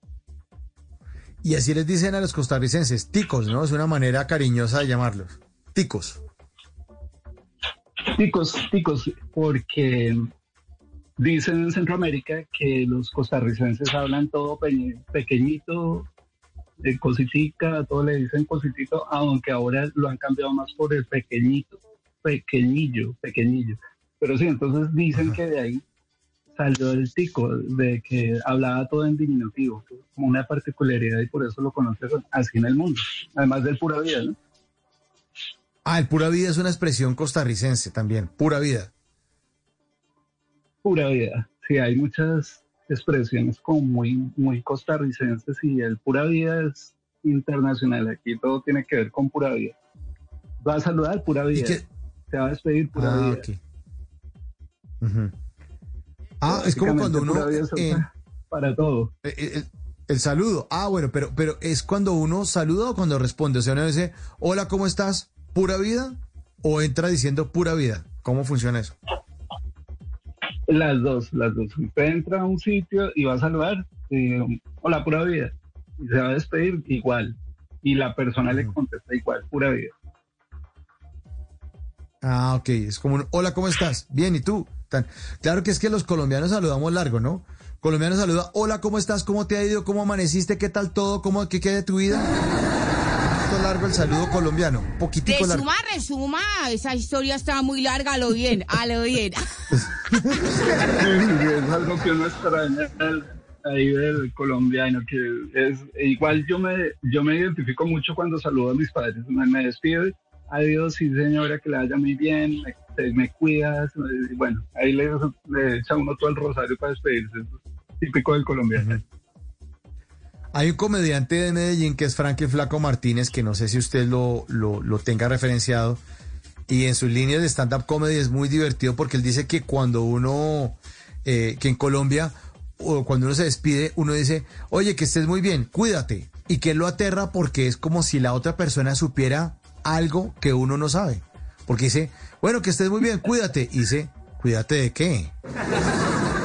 Y así les dicen a los costarricenses, ticos, ¿no? Es una manera cariñosa de llamarlos. Ticos. Ticos, ticos, porque dicen en Centroamérica que los costarricenses hablan todo pequeñito, de cositica, todo le dicen cositito, aunque ahora lo han cambiado más por el pequeñito, pequeñillo, pequeñillo. Pero sí, entonces dicen que de ahí salió el tico, de que hablaba todo en diminutivo, como una particularidad y por eso lo conocen así en el mundo, además del pura vida, ¿no? Ah, el pura vida es una expresión costarricense también, pura vida. Pura vida. Sí, hay muchas expresiones como muy, muy costarricenses y el pura vida es internacional. Aquí todo tiene que ver con pura vida. Va a saludar pura vida. Se va a despedir pura Ah, vida. ok. Ujú. Ah, es como cuando uno... Eh, para todo. eh, el, el saludo. Ah, bueno, pero, pero es cuando uno saluda o cuando responde. O sea, uno dice, hola, ¿cómo estás? ¿Pura vida? ¿O entra diciendo pura vida? ¿Cómo funciona eso? Las dos, las dos. Usted entra a un sitio y va a saludar, eh, hola, pura vida. Y se va a despedir igual. Y la persona le contesta igual, pura vida. Ah, ok. Es como un, hola, ¿cómo estás? Bien, ¿y tú? Tan- Claro que es que los colombianos saludamos largo, ¿no? Colombiano saluda, hola, ¿cómo estás? ¿Cómo te ha ido? ¿Cómo amaneciste? ¿Qué tal todo? ¿Cómo, ¿Qué queda de tu vida? Un poquito largo el saludo colombiano, poquitico largo. Resuma, resuma. Esa historia está muy larga, a lo bien, a lo bien. es algo que uno extraña ahí del colombiano, que es igual yo me, yo me identifico mucho cuando saludo a mis padres, me, me despido, adiós, sí señora, que le vaya muy bien, me, cuidas, bueno, ahí le, echa uno todo el rosario para despedirse, típico del colombiano. Hay un comediante de Medellín que es Frankie Flaco Martínez, que no sé si usted lo, lo, lo tenga referenciado. Y en sus líneas de stand-up comedy es muy divertido porque él dice que cuando uno, eh, que en Colombia, o cuando uno se despide, uno dice, oye, que estés muy bien, cuídate. Y que él lo aterra porque es como si la otra persona supiera algo que uno no sabe. Porque dice, bueno, que estés muy bien, cuídate. Y dice, ¿cuídate de qué?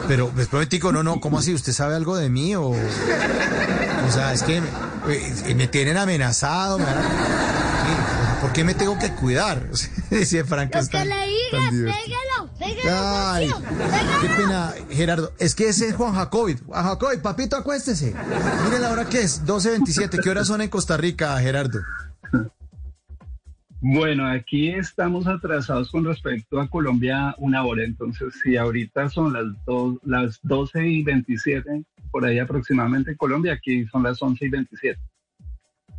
Pero, pues, prometico, no, no, ¿cómo así? ¿Usted sabe algo de mí o...? O sea, es que me, eh, me tienen amenazado. Me van a- ¿Por qué me tengo que cuidar? Dice Frank. es tan- tan divertido. Ay, qué pena, Gerardo. Es que ese es Juan Jacobi. Juan Jacobi, papito, acuéstese. Mire la hora que es, 12.27. ¿Qué horas son en Costa Rica, Gerardo? Bueno, aquí estamos atrasados con respecto a Colombia una hora, entonces si ahorita son las, dos, las 12 y 27, por ahí aproximadamente en Colombia, aquí son las 11 y 27.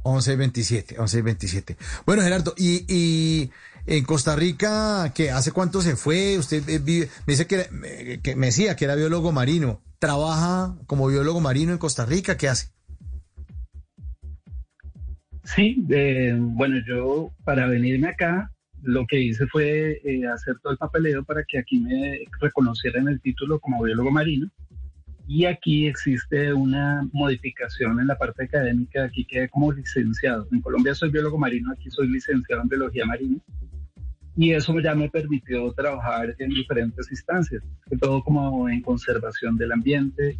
11 y 27, 11 y 27. Bueno, Gerardo, y, y en Costa Rica, ¿qué? ¿Hace cuánto se fue? Usted eh, vive- me dice que, me- que me decía que era biólogo marino. ¿Trabaja como biólogo marino en Costa Rica? ¿Qué hace? Sí, eh, bueno, yo para venirme acá, lo que hice fue eh, hacer todo el papeleo para que aquí me reconocieran el título como biólogo marino. Y aquí existe una modificación en la parte académica, aquí quedé como licenciado. En Colombia soy biólogo marino, aquí soy licenciado en biología marina. Y eso ya me permitió trabajar en diferentes instancias, sobre todo como en conservación del ambiente,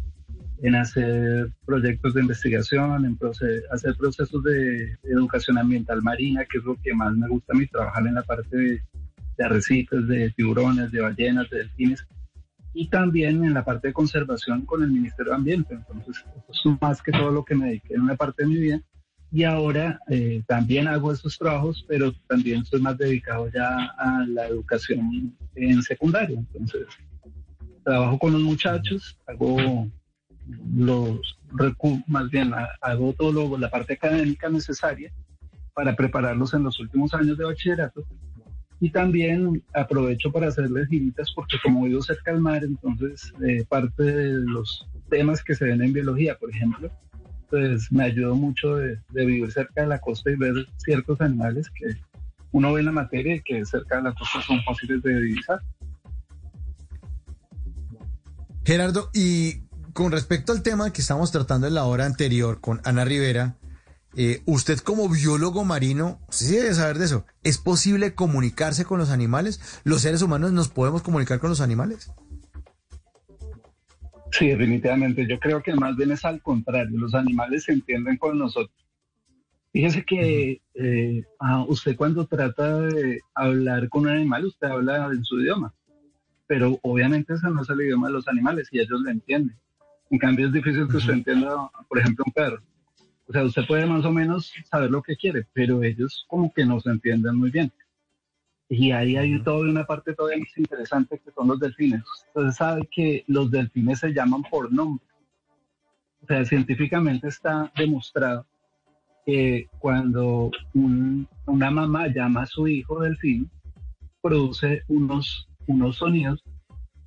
en hacer proyectos de investigación, en proce- hacer procesos de educación ambiental marina, que es lo que más me gusta a mí, trabajar en la parte de, de arrecifes, de tiburones, de ballenas, de delfines, y también en la parte de conservación con el Ministerio de Ambiente. Entonces, eso es más que todo lo que me dediqué en una parte de mi vida. Y ahora eh, también hago esos trabajos, pero también estoy más dedicado ya a la educación en secundaria. Entonces, trabajo con los muchachos, hago los más bien ha- hago todo lo- la parte académica necesaria para prepararlos en los últimos años de bachillerato. Y también aprovecho para hacerles giritas porque como vivo cerca del mar entonces eh, parte de los temas que se ven en biología por ejemplo pues me ayudó mucho de, de vivir cerca de la costa y ver ciertos animales que uno ve en la materia y que cerca de la costa son fáciles de divisar. Gerardo, y con respecto al tema que estamos tratando en la hora anterior con Ana Rivera, eh, usted como biólogo marino, usted sí debe saber de eso. ¿Es posible comunicarse con los animales? ¿Los seres humanos nos podemos comunicar con los animales? Sí, definitivamente. Yo creo que más bien es al contrario. Los animales se entienden con nosotros. Fíjese que eh, ah, usted cuando trata de hablar con un animal, usted habla en su idioma. Pero obviamente ese no es el idioma de los animales y ellos lo entienden. En cambio es difícil que usted entienda, por ejemplo, un perro. O sea, usted puede más o menos saber lo que quiere, pero ellos como que no se entienden muy bien. Y ahí hay toda una parte todavía más interesante que son los delfines. Usted sabe que los delfines se llaman por nombre. O sea, científicamente está demostrado que cuando un- una mamá llama a su hijo delfín, produce unos, unos sonidos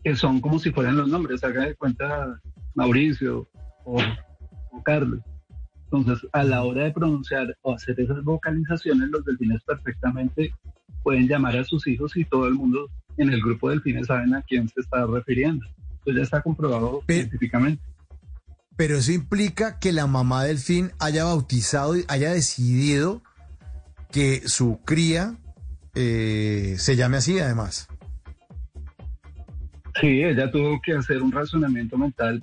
que son como si fueran los nombres. Haga de cuenta Mauricio o, o Carlos. Entonces, a la hora de pronunciar o hacer esas vocalizaciones, los delfines perfectamente pueden llamar a sus hijos y todo el mundo en el grupo de delfines saben a quién se está refiriendo. Entonces ya está comprobado científicamente. Pero eso implica que la mamá delfín haya bautizado y haya decidido que su cría eh, se llame así, además. Sí, ella tuvo que hacer un razonamiento mental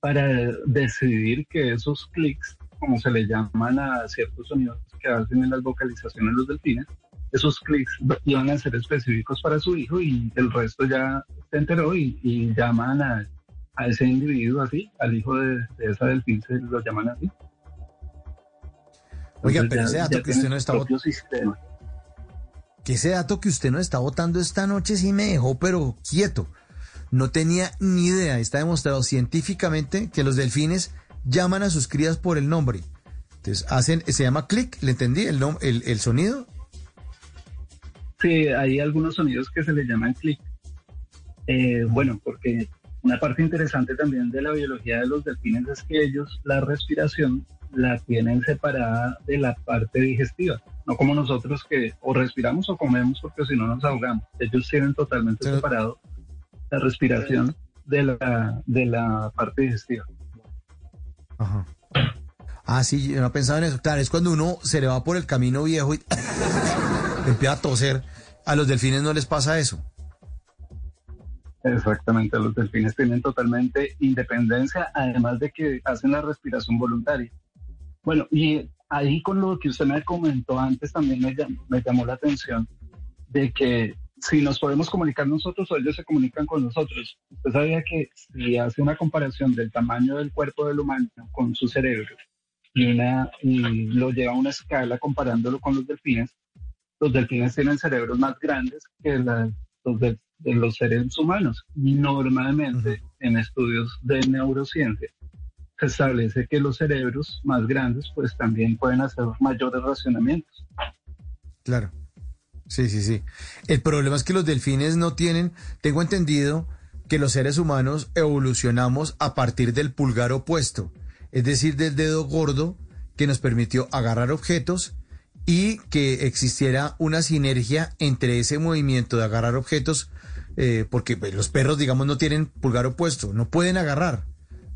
para decidir que esos clics, como se le llaman a ciertos sonidos que hacen en las vocalizaciones los delfines, esos clics iban a ser específicos para su hijo y el resto ya se enteró y, y llaman a, a ese individuo así, al hijo de, de esa delfín se lo llaman así. Oiga, Entonces pero ya- ese dato que usted no está sistema. que ese dato que usted nos está votando esta noche sí me dejó, pero quieto. No tenía ni idea. Está demostrado científicamente que los delfines llaman a sus crías por el nombre. Entonces hacen, se llama clic, ¿le entendí? El, nom- el, el sonido. Sí, hay algunos sonidos que se le llaman clic. Eh, bueno, porque una parte interesante también de la biología de los delfines es que ellos la respiración la tienen separada de la parte digestiva, no como nosotros que o respiramos o comemos porque si no nos ahogamos. Ellos tienen totalmente separado la respiración de la, de la parte digestiva. Ajá. Ah, sí, yo no pensaba en eso. Claro, es cuando uno se le va por el camino viejo y empieza a toser. A los delfines no les pasa eso. Exactamente, los delfines tienen totalmente independencia, además de que hacen la respiración voluntaria. Bueno, y ahí con lo que usted me comentó antes también me, me llamó la atención de que si nos podemos comunicar nosotros o ellos se comunican con nosotros. Usted sabía que si hace una comparación del tamaño del cuerpo del humano con su cerebro y, una, y lo lleva a una escala comparándolo con los delfines, los delfines tienen cerebros más grandes que la- los de, de los seres humanos. Y normalmente en estudios de neurociencia se establece que los cerebros más grandes pues también pueden hacer mayores racionamientos. Claro. Sí, sí, sí. El problema es que los delfines no tienen, tengo entendido que los seres humanos evolucionamos a partir del pulgar opuesto, es decir, del dedo gordo que nos permitió agarrar objetos y que existiera una sinergia entre ese movimiento de agarrar objetos, eh, porque pues, los perros, digamos, no tienen pulgar opuesto, no pueden agarrar.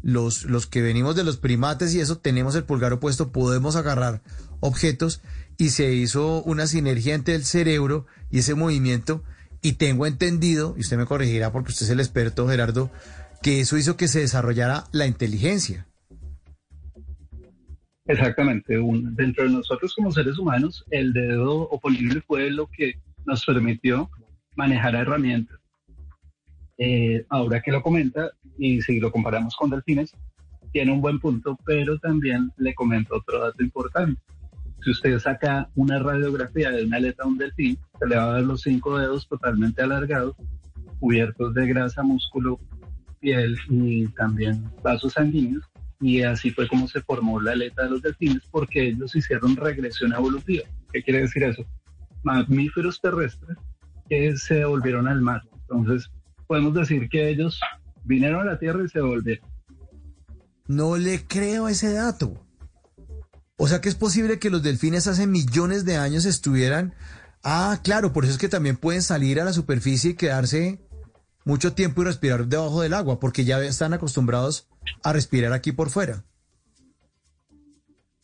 los, los que venimos de los primates y eso, tenemos el pulgar opuesto, podemos agarrar objetos y se hizo una sinergia entre el cerebro y ese movimiento y tengo entendido, y usted me corregirá porque usted es el experto, Gerardo, que eso hizo que se desarrollara la inteligencia. Exactamente. Un- dentro de nosotros como seres humanos, el dedo oponible fue lo que nos permitió manejar herramientas. Eh, ahora que lo comenta, y si lo comparamos con delfines, tiene un buen punto, pero también le comento otro dato importante. Si usted saca una radiografía de una aleta de un delfín, se le va a ver los cinco dedos totalmente alargados, cubiertos de grasa, músculo, piel y también vasos sanguíneos. Y así fue como se formó la aleta de los delfines, porque ellos hicieron regresión evolutiva. ¿Qué quiere decir eso? Mamíferos terrestres que se volvieron al mar. Entonces, podemos decir que ellos vinieron a la Tierra y se volvieron. No le creo ese dato. O sea que es posible que los delfines hace millones de años estuvieran... Ah, claro, por eso es que también pueden salir a la superficie y quedarse mucho tiempo y respirar debajo del agua, porque ya están acostumbrados a respirar aquí por fuera.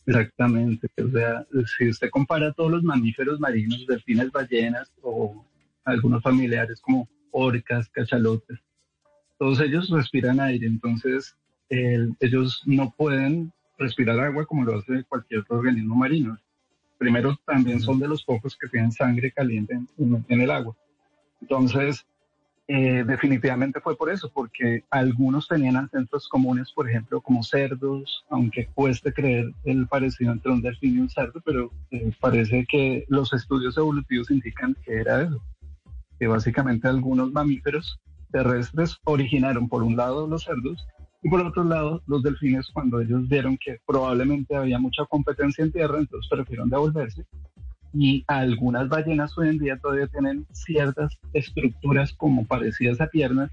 Exactamente. O sea, si usted compara todos los mamíferos marinos, delfines, ballenas o algunos familiares como orcas, cachalotes, todos ellos respiran aire. Entonces, el- ellos no pueden respirar agua como lo hace cualquier organismo marino. Primero, también son de los pocos que tienen sangre caliente en, en el agua. Entonces, eh, definitivamente fue por eso, porque algunos tenían ancestros comunes, por ejemplo, como cerdos, aunque cueste creer el parecido entre un delfín y un cerdo, pero eh, parece que los estudios evolutivos indican que era eso, que básicamente algunos mamíferos terrestres originaron por un lado los cerdos y por otro lado los delfines cuando ellos vieron que probablemente había mucha competencia en tierra, entonces prefirieron devolverse y algunas ballenas hoy en día todavía tienen ciertas estructuras como parecidas a piernas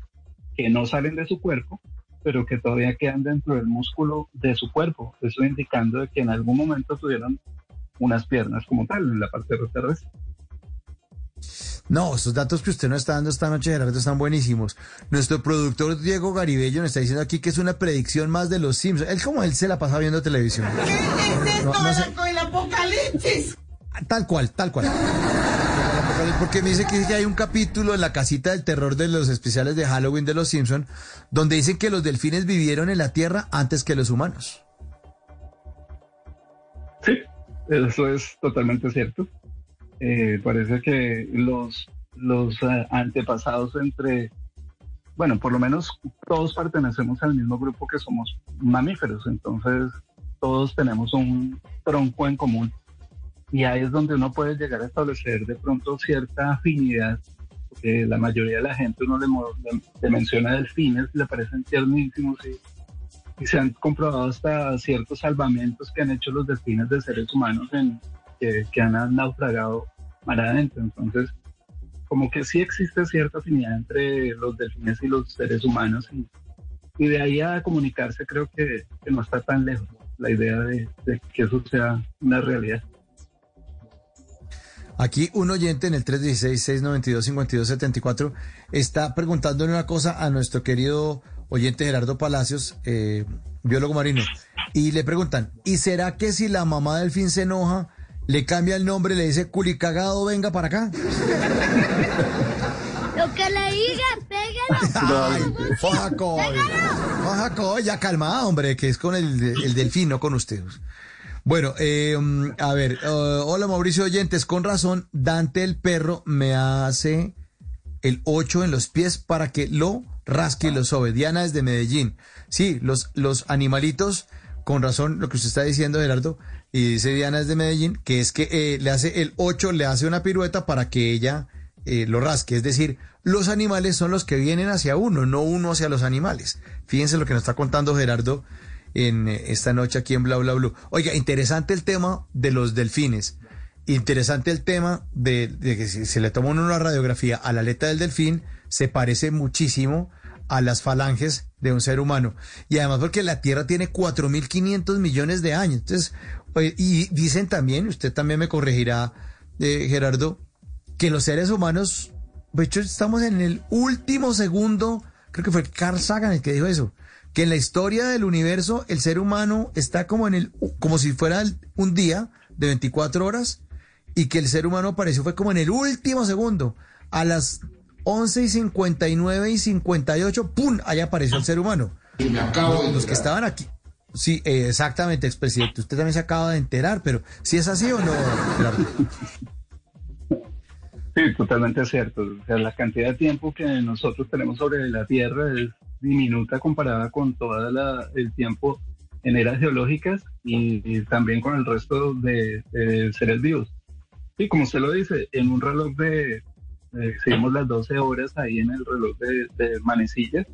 que no salen de su cuerpo, pero que todavía quedan dentro del músculo de su cuerpo. Eso indicando que en algún momento tuvieron unas piernas como tal en la parte terrestre. No, esos datos que usted nos está dando esta noche, Gerardo, están buenísimos. Nuestro productor Diego Garibello nos está diciendo aquí que es una predicción más de los Simpsons. Él como él se la pasa viendo televisión. No, no sé. con el apocalipsis? Tal cual, tal cual. Porque me dice que hay un capítulo en la casita del terror de los especiales de Halloween de los Simpson donde dicen que los delfines vivieron en la Tierra antes que los humanos. Sí, eso es totalmente cierto. Eh, parece que los, los eh, antepasados entre, bueno, por lo menos todos pertenecemos al mismo grupo que somos mamíferos, entonces todos tenemos un tronco en común. Y ahí es donde uno puede llegar a establecer de pronto cierta afinidad, porque la mayoría de la gente uno le, le- le menciona delfines, le parecen tiernísimos y, y se han comprobado hasta ciertos salvamentos que han hecho los delfines de seres humanos en, que, que han naufragado mar adentro. Entonces, como que sí existe cierta afinidad entre los delfines y los seres humanos y, y de ahí a comunicarse creo que, que no está tan lejos la idea de, de que eso sea una realidad. Aquí un oyente en el 316-692-5274 está preguntándole una cosa a nuestro querido oyente Gerardo Palacios, eh, biólogo marino, y le preguntan, ¿y será que si la mamá del fin se enoja, le cambia el nombre le dice, culicagado, venga para acá? Lo que le digan, pégalo. Ay, Faco, Faco, ya calma, hombre, que es con el, el delfín, no con ustedes. Bueno, eh, mm, a ver, eh, hola Mauricio Oyentes, con razón, Dante el perro me hace el 8 en los pies para que lo rasque y lo sobe. Diana es de Medellín. Sí, los, los animalitos, con razón, lo que usted está diciendo, Gerardo, y dice Diana es de Medellín, que es que eh, le hace el 8, le hace una pirueta para que ella eh, lo rasque. Es decir, los animales son los que vienen hacia uno, no uno hacia los animales. Fíjense lo que nos está contando Gerardo en eh, esta noche aquí en Bla Bla Blue. Oiga, interesante el tema de los delfines. Interesante el tema de, de que si se le toma uno una radiografía a la aleta del delfín, se parece muchísimo a las falanges de un ser humano. Y además porque la Tierra tiene 4.500 millones de años. Entonces, oye, y dicen también, usted también me corregirá, eh, Gerardo, que los seres humanos, de hecho estamos en el último segundo, creo que fue Carl Sagan el que dijo eso, que en la historia del universo el ser humano está como en el, como si fuera un día de 24 horas y que el ser humano apareció fue como en el último segundo, a las 11 y 59 y 58, ¡pum! Ahí apareció el ser humano. los, los que estaban aquí. Sí, eh, exactamente, expresidente. Usted también se acaba de enterar, pero si es así o no? Sí, totalmente cierto. O sea, la cantidad de tiempo que nosotros tenemos sobre la Tierra es diminuta comparada con todo el tiempo en eras geológicas y, y también con el resto de, de seres vivos. Sí, como usted lo dice, en un reloj de, eh, seguimos las 12 horas ahí en el reloj de, de manecillas,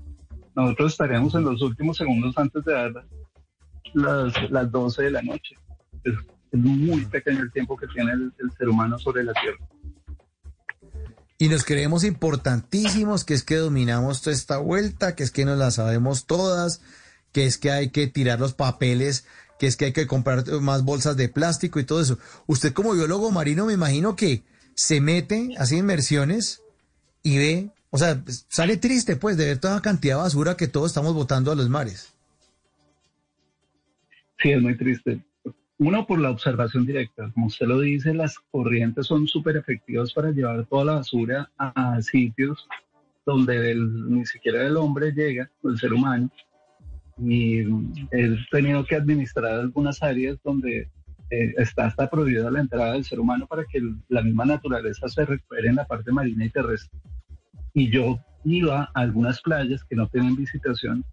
nosotros estaríamos en los últimos segundos antes de dar las, las 12 de la noche. Es, muy pequeño el tiempo que tiene el- el ser humano sobre la Tierra. Y nos creemos importantísimos, que es que dominamos toda esta vuelta, que es que nos la sabemos todas, que es que hay que tirar los papeles, que es que hay que comprar más bolsas de plástico y todo eso. Usted como biólogo marino me imagino que se mete, hace inmersiones y ve, o sea, pues, sale triste pues de ver toda la cantidad de basura que todos estamos botando a los mares. Sí, es muy triste. Uno, por la observación directa. Como usted lo dice, las corrientes son súper efectivas para llevar toda la basura a, a sitios donde el- ni siquiera el hombre llega, el ser humano. Y he tenido que administrar algunas áreas donde eh, está hasta prohibida la entrada del ser humano para que el- la misma naturaleza se recupere en la parte marina y terrestre. Y yo iba a algunas playas que no tienen visitación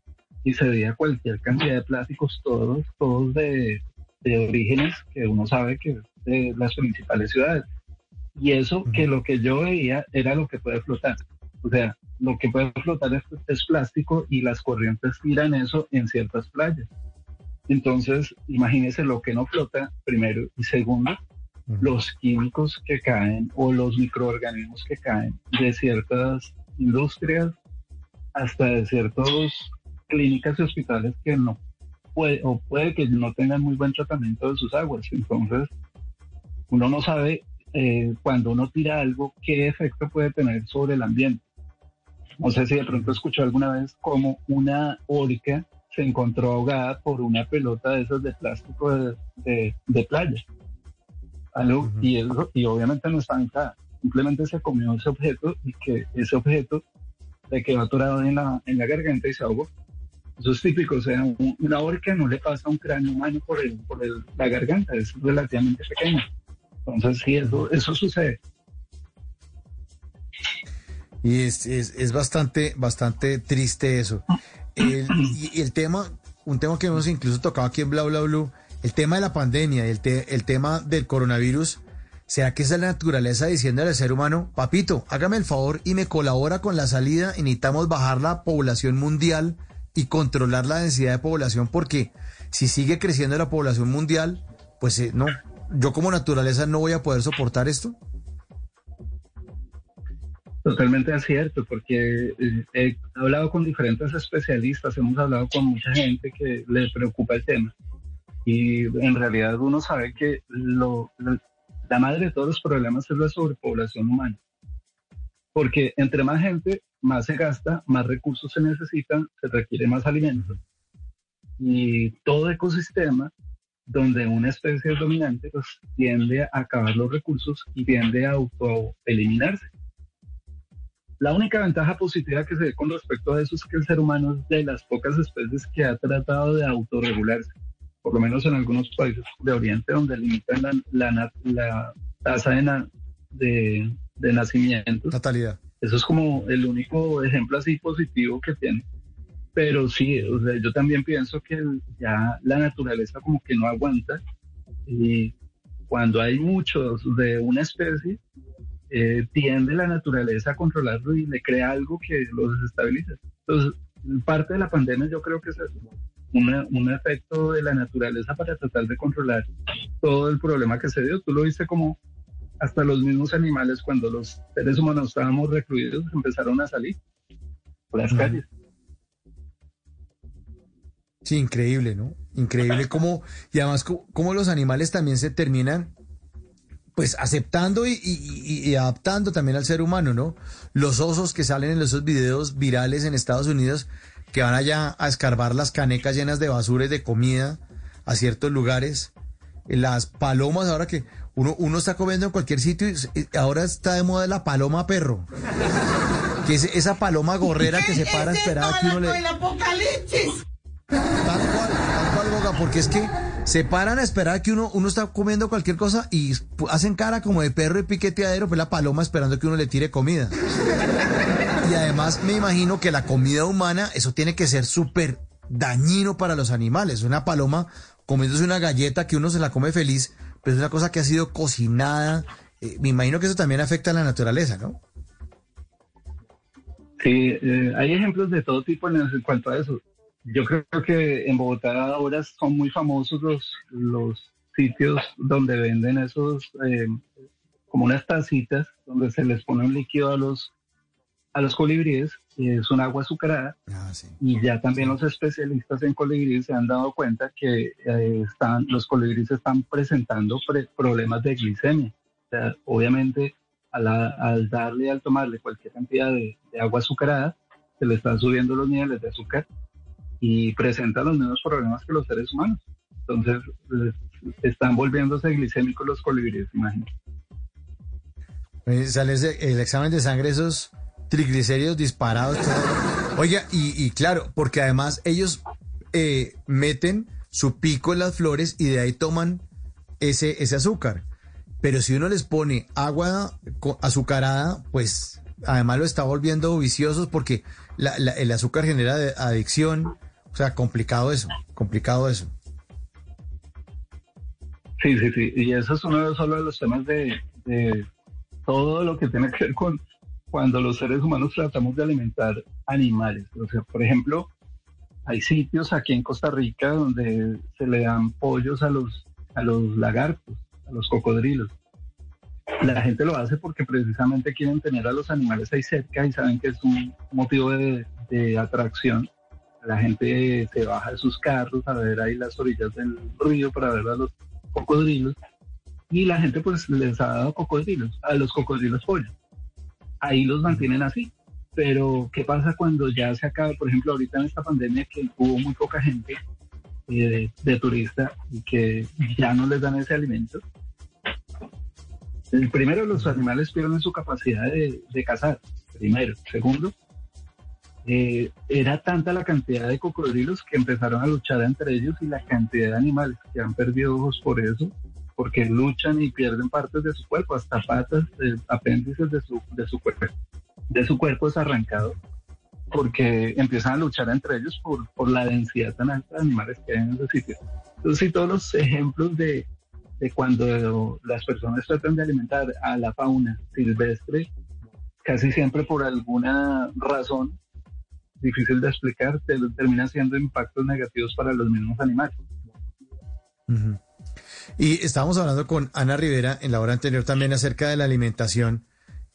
y se veía cualquier cantidad de plásticos, todos, todos de, de orígenes que uno sabe que es de las principales ciudades. Y eso que lo que yo veía era lo que puede flotar. O sea, lo que puede flotar es, es plástico y las corrientes tiran eso en ciertas playas. Entonces, imagínese lo que no flota, primero, y segundo, los químicos que caen o los microorganismos que caen de ciertas industrias hasta de ciertas clínicas y hospitales que no puede o puede que no tengan muy buen tratamiento de sus aguas. Entonces, uno no sabe eh, cuando uno tira algo qué efecto puede tener sobre el ambiente. No sé si de pronto escuchó alguna vez cómo una orca se encontró ahogada por una pelota de esas de plástico de, de- de playa. Algo, y, eso- y obviamente no está hinchada. Simplemente se comió ese objeto y que ese objeto le quedó atorado en la, en la garganta y se ahogó. Eso es típico, o sea, un- una orca no le pasa un cráneo humano por, el, por el- la garganta, es relativamente pequeño. Entonces, sí, eso, eso sucede. Y es, es, es bastante, bastante triste eso. Y, el tema, un tema que hemos incluso tocado aquí en Bla Bla Blue, el tema de la pandemia, el, te- el tema del coronavirus, ¿será que esa es la naturaleza diciéndole al ser humano, papito, hágame el favor y me colabora con la salida necesitamos bajar la población mundial y controlar la densidad de población porque si sigue creciendo la población mundial, pues eh, no, yo como naturaleza no voy a poder soportar esto? Totalmente acierto, porque eh, he hablado con diferentes especialistas, hemos hablado con mucha gente que le preocupa el tema. Y en realidad uno sabe que lo- la madre de todos los problemas es la sobrepoblación humana. Porque entre más gente, más se gasta, más recursos se necesitan, se requiere más alimento. Y todo ecosistema donde una especie es dominante, pues tiende a acabar los recursos y tiende a autoeliminarse. La única ventaja positiva que se ve con respecto a eso es que el ser humano es de las pocas especies que ha tratado de autorregularse, por lo menos en algunos países de Oriente donde limitan la, la la tasa de, na- de, de nacimientos. Natalidad. Eso es como el único ejemplo así positivo que tiene. Pero sí, o sea, yo también pienso que ya la naturaleza como que no aguanta y cuando hay muchos de una especie, eh, tiende la naturaleza a controlarlo y le crea algo que los desestabiliza. Entonces, parte de la pandemia yo creo que es eso, una- un efecto de la naturaleza para tratar de controlar todo el problema que se dio. Tú lo viste como hasta los mismos animales, cuando los seres humanos estábamos recluidos, empezaron a salir por las calles. Sí, increíble, ¿no? Increíble cómo, y además cómo, los animales también se terminan pues aceptando y, y- y- y adaptando también al ser humano, ¿no? Los osos que salen en esos videos virales en Estados Unidos, que van allá a escarbar las canecas llenas de basura y de comida a ciertos lugares. Las palomas, ahora que uno, uno está comiendo en cualquier sitio, y ahora está de moda la paloma perro. Que es esa paloma gorrera que se para a esperar a que uno le... el apocalipsis. Tal cual, tal cual, Goga, porque es que se paran a esperar que uno, uno está comiendo cualquier cosa y hacen cara como de perro y piqueteadero, pues la paloma esperando que uno le tire comida. Y además me imagino que la comida humana, eso tiene que ser súper dañino para los animales. Una paloma comiéndose una galleta que uno se la come feliz, pero es una cosa que ha sido cocinada. Eh, me imagino que eso también afecta a la naturaleza, ¿no? Sí, eh, hay ejemplos de todo tipo en, cuanto a eso. Yo creo que en Bogotá ahora son muy famosos los, los sitios donde venden esos, eh, como unas tacitas, donde se les pone un líquido a los, a los colibríes, es un agua azucarada. Y ya también los especialistas en colibríes se han dado cuenta que eh, están, los colibríes están presentando pre- problemas de glicemia. O sea, obviamente, al, al darle, al tomarle cualquier cantidad de, de agua azucarada, se le están subiendo los niveles de azúcar y presentan los mismos problemas que los seres humanos. Entonces, están volviéndose glicémicos los colibríes, imagínate. Eh, Sale el examen de sangre, esos triglicéridos disparados. Oiga, y, claro, porque además ellos eh, meten su pico en las flores y de ahí toman ese, ese azúcar. Pero si uno les pone agua azucarada, pues además lo está volviendo viciosos porque el azúcar genera adicción. O sea, complicado eso, complicado eso. Sí, sí, sí. Y eso es uno de los temas de, de todo lo que tiene que ver con cuando los seres humanos tratamos de alimentar animales. O sea, por ejemplo, hay sitios aquí en Costa Rica donde se le dan pollos a los, a los lagartos, a los cocodrilos. La gente lo hace porque precisamente quieren tener a los animales ahí cerca y saben que es un motivo de, de atracción. La gente se baja de sus carros a ver ahí las orillas del río para ver a los cocodrilos y la gente pues les ha dado cocodrilos, a los cocodrilos pollos. Ahí los mantienen así. Pero ¿qué pasa cuando ya se acaba? Por ejemplo, ahorita en esta pandemia que hubo muy poca gente eh, de, turista y que ya no les dan ese alimento. Primero, los animales pierden su capacidad de, de cazar. Primero. Segundo, eh, era tanta la cantidad de cocodrilos que empezaron a luchar entre ellos y la cantidad de animales que han perdido ojos por eso, porque luchan y pierden partes de su cuerpo, hasta patas, eh, apéndices de su, de su cuerpo, de su cuerpo es arrancado, porque empiezan a luchar entre ellos por, por la densidad tan alta de animales que hay en ese sitio. Entonces, sí, todos los ejemplos de, de cuando las personas tratan de alimentar a la fauna silvestre, casi siempre por alguna razón difícil de explicar, te- termina siendo impactos negativos para los mismos animales. Ujú. Y estábamos hablando con Ana Rivera en la hora anterior también acerca de la alimentación,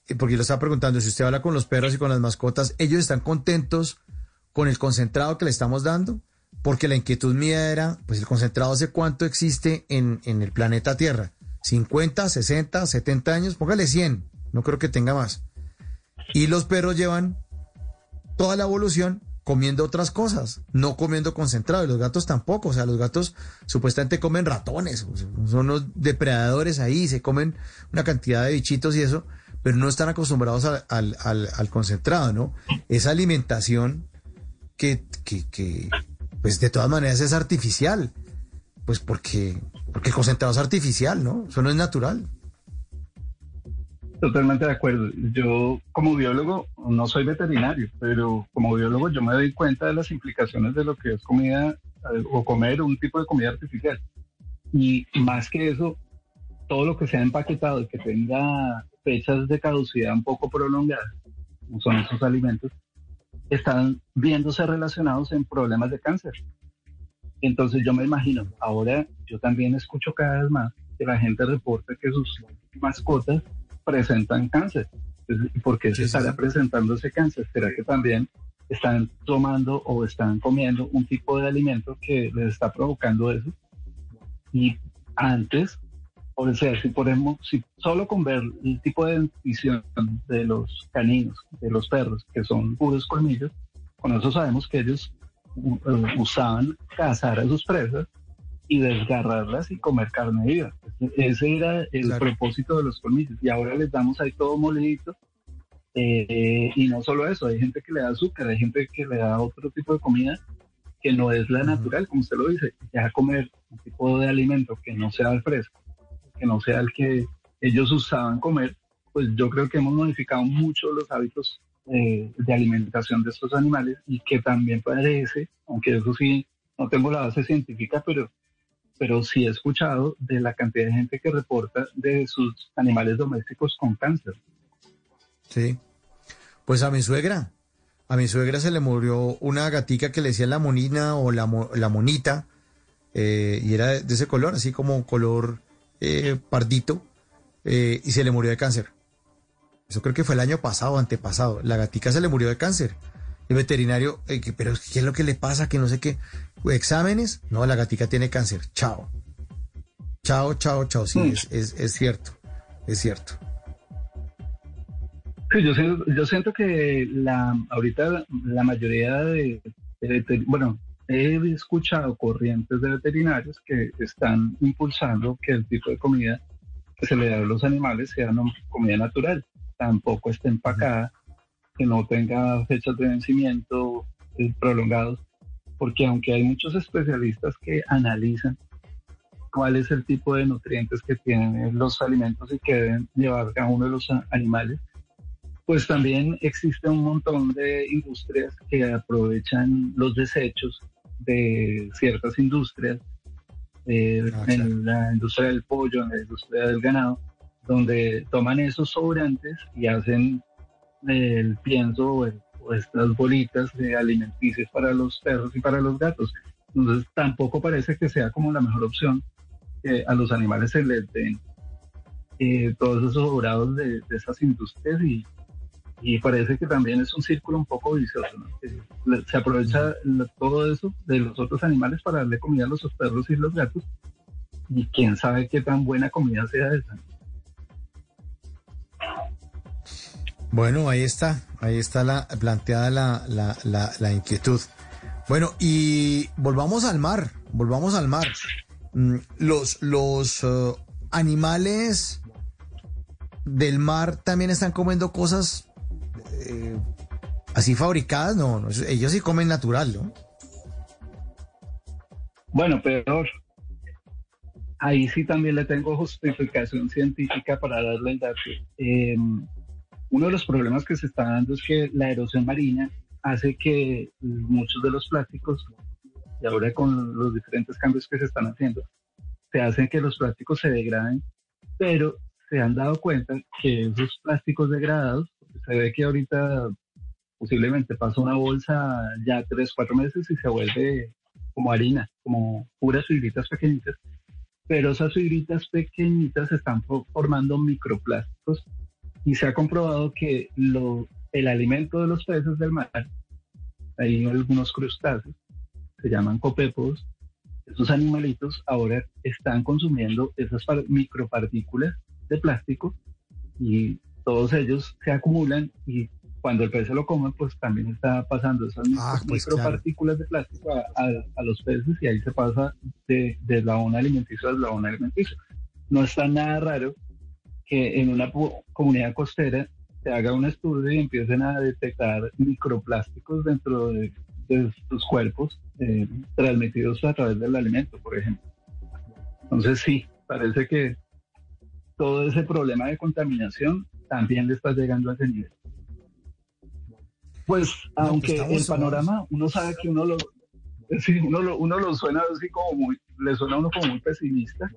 eh, porque le estaba preguntando si usted habla con los perros y con las mascotas, ¿ellos están contentos con el concentrado que le estamos dando? Porque la inquietud mía era, pues el concentrado hace cuánto existe en, en el planeta Tierra, 50, 60, 70 años, póngale 100, no creo que tenga más. Y los perros llevan toda la evolución comiendo otras cosas, no comiendo concentrado. Y los gatos tampoco. O sea, los gatos supuestamente comen ratones, son unos depredadores ahí, se comen una cantidad de bichitos y eso, pero no están acostumbrados al- al concentrado, ¿no? Esa alimentación que, que, que, pues de todas maneras es artificial. Pues porque, porque el concentrado es artificial, ¿no? Eso no es natural. Totalmente de acuerdo. Yo como biólogo no soy veterinario, pero como biólogo yo me doy cuenta de las implicaciones de lo que es comida eh, o comer un tipo de comida artificial. Y más que eso, todo lo que sea empaquetado y que tenga fechas de caducidad un poco prolongadas, como son esos alimentos, están viéndose relacionados en problemas de cáncer. Entonces yo me imagino, ahora yo también escucho cada vez más que la gente reporta que sus mascotas presentan cáncer. Entonces, ¿y ¿Por qué se estará presentando ese cáncer? ¿Será que también están tomando o están comiendo un tipo de alimento que les está provocando eso? Y antes, o sea, si podemos, si solo con ver el tipo de dentición de los caninos, de los perros, que son puros colmillos, con eso sabemos que ellos eh, usaban cazar a sus presas y desgarrarlas y comer carne viva. Ese- era el propósito de los colmillos. Y ahora les damos ahí todo molidito. eh, y no solo eso, hay gente que le da azúcar, hay gente que le da otro tipo de comida que no es la natural, como usted lo dice. Ya comer un tipo de alimento que no sea el fresco, que no sea el que ellos usaban comer, pues yo creo que hemos modificado mucho los hábitos eh, de alimentación de estos animales y que también parece, aunque eso sí, no tengo la base científica, pero, pero sí he escuchado de la cantidad de gente que reporta de sus animales domésticos con cáncer. Sí. Pues a mi suegra. A mi suegra se le murió una gatica que le decían la monina o la, la monita. eh, y era de ese color, así como color eh, pardito. eh, y se le murió de cáncer. Eso creo que fue el año pasado, antepasado. La gatica se le murió de cáncer. El veterinario, pero ¿qué es lo que le pasa? Que no sé qué. ¿Exámenes? No, la gatica tiene cáncer. Chao. Chao, chao, chao. Sí, es, es, es cierto. Es cierto. Sí, yo, siento- yo siento que la, ahorita la mayoría de, de bueno, he escuchado corrientes de veterinarios que están impulsando que el tipo de comida que se le da a los animales sea comida natural, tampoco esté empacada, que no tenga fechas de vencimiento eh, prolongados, porque aunque hay muchos especialistas que analizan cuál es el tipo de nutrientes que tienen los alimentos y que deben llevar cada uno de los animales, pues también existe un montón de industrias que aprovechan los desechos de ciertas industrias, eh, en la industria del pollo, en la industria del ganado, donde toman esos sobrantes y hacen el pienso o, el- o estas bolitas de alimenticios para los perros y para los gatos. Entonces tampoco parece que sea como la mejor opción que a los animales se les den eh, todos esos sobrados de, de esas industrias y, y parece que también es un círculo un poco vicioso, ¿no? Que le- se aprovecha todo eso de los otros animales para darle comida a los perros y los gatos y quién sabe qué tan buena comida sea esa. Bueno, ahí está, ahí está la planteada la, la, la, la inquietud. Bueno, y volvamos al mar, volvamos al mar. Mm, Los, los eh, animales del mar también están comiendo cosas eh, así fabricadas, no, no, ellos sí comen natural, ¿no? Bueno, peor. Ahí sí también le tengo justificación científica para darle el dato. Eh, uno de los problemas que se está dando es que la erosión marina hace que muchos de los plásticos, y ahora con los diferentes cambios que se están haciendo, se hacen que los plásticos se degraden, pero se han dado cuenta que esos plásticos degradados, se ve que ahorita posiblemente pasa una bolsa ya tres, cuatro meses y se vuelve como harina, como puras figuritas pequeñitas, pero esas figuritas pequeñitas están formando microplásticos y se ha comprobado que lo, el alimento de los peces del mar, hay algunos crustáceos, se llaman copépodos, esos animalitos ahora están consumiendo esas par- micropartículas de plástico y todos ellos se acumulan y cuando el pez se lo come, pues también está pasando esas micro- pues, micropartículas de plástico a, a- a los peces y ahí se pasa de, de eslabón alimenticio a eslabón alimenticio. No está nada raro que en una comunidad costera se haga un estudio y empiecen a detectar microplásticos dentro de, de sus cuerpos eh, transmitidos a través del alimento, por ejemplo. Entonces sí, parece que todo ese problema de contaminación también le está llegando a ese nivel. Pues aunque estamos el panorama, uno sabe que uno lo, sí, uno lo, uno lo suena así como muy, le suena a uno como muy pesimista,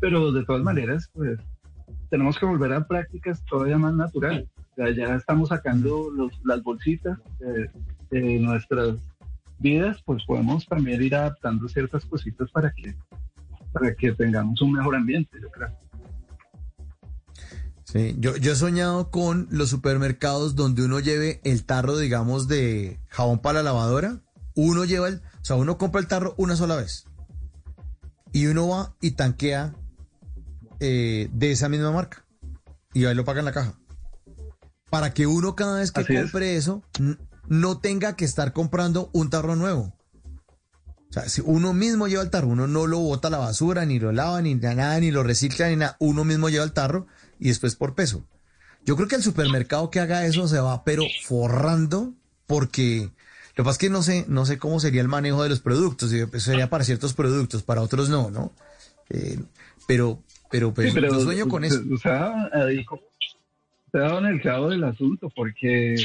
pero de todas maneras, pues tenemos que volver a prácticas todavía más naturales. Ya, ya estamos sacando las bolsitas de, de nuestras vidas, pues podemos también ir adaptando ciertas cositas para que, para que tengamos un mejor ambiente, yo creo. Sí, yo, yo he soñado con los supermercados donde uno lleve el tarro, digamos, de jabón para la lavadora. Uno lleva el, o sea, uno compra el tarro una sola vez. Y uno va y tanquea eh, de esa misma marca. Y ahí lo paga en la caja. Para que uno cada vez que Así es. compre eso, no tenga que estar comprando un tarro nuevo. O sea, si uno mismo lleva el tarro, uno no lo bota a la basura, ni lo lava, ni nada, ni lo recicla, ni nada. Uno mismo lleva el tarro y después por peso. Yo creo que el supermercado que haga eso se va, pero forrando, porque lo que pasa es que no sé, no sé cómo sería el manejo de los productos. y Eso sería para ciertos productos, para otros no, ¿no? Eh, pero, pero, pues, Sí, pero sueño con eso. O sea, ahí como- se ha dado en el clavo del asunto, porque,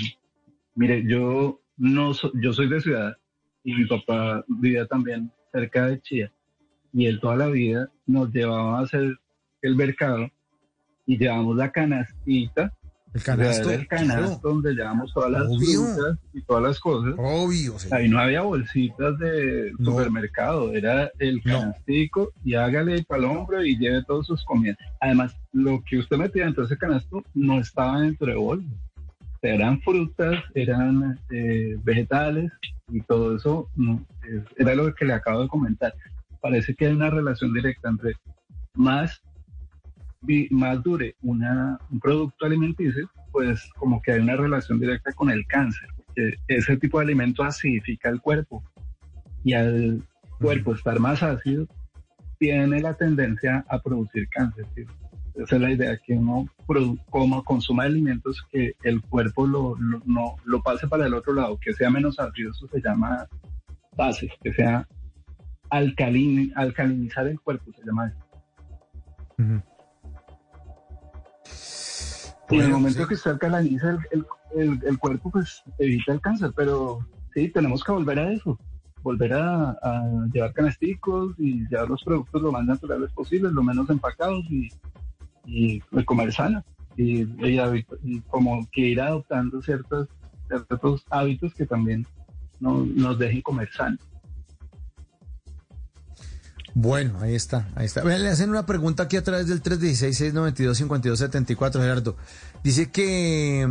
mire, yo no so- yo soy de ciudad y mi papá vivía también cerca de Chía y él toda la vida nos llevaba a hacer el mercado y llevamos la canastita. El canasto, el canasto claro. donde llevamos todas las Obvio. frutas y todas las cosas. Obvio. Ahí no había bolsitas de No. supermercado, era el canastico y hágale para el hombro y lleve todas sus comidas. Además, lo que usted metía dentro de ese canasto no estaba dentro de bolsas. Eran frutas, eran eh, vegetales y todo eso no, era lo que le acabo de comentar. Parece que hay una relación directa entre más, vi- más dure una, un producto alimenticio, pues como que hay una relación directa con el cáncer, porque ese tipo de alimento acidifica el cuerpo y al cuerpo estar más ácido tiene la tendencia a producir cáncer. ¿sí? Esa es la idea, que uno coma, consuma alimentos que el cuerpo lo, lo- no, lo pase para el otro lado, que sea menos ácido, eso se llama base, que sea alcalini, alcalinizar el cuerpo, se llama eso. Y en el momento sí. que usted alcaliniza el, el- el- el cuerpo, pues evita el cáncer, pero sí, tenemos que volver a eso, volver a, a llevar canasticos y llevar los productos lo más naturales posibles, lo menos empacados y, y comer sano. Y, y como que ir adoptando ciertos, ciertos hábitos que también no- nos dejen comer sano. Bueno, ahí está, ahí está. Vean, le hacen una pregunta aquí a través del 316-692-5274, Gerardo. Dice que,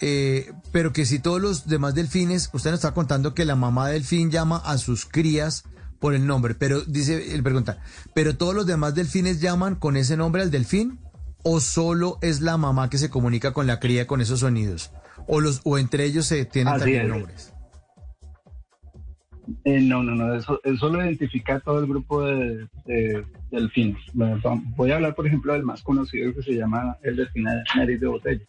eh, pero que si todos los demás delfines, usted nos está contando que la mamá delfín llama a sus crías por el nombre, pero dice, él pregunta, ¿pero todos los demás delfines llaman con ese nombre al delfín? ¿O solo es la mamá que se comunica con la cría con esos sonidos? ¿O, los, o entre ellos se tienen Así también es. nombres? Eh, no, no, no, eso, eso lo identifica todo el grupo de, de delfines. Voy a hablar, por ejemplo, del más conocido que se llama el delfín de nariz de botella.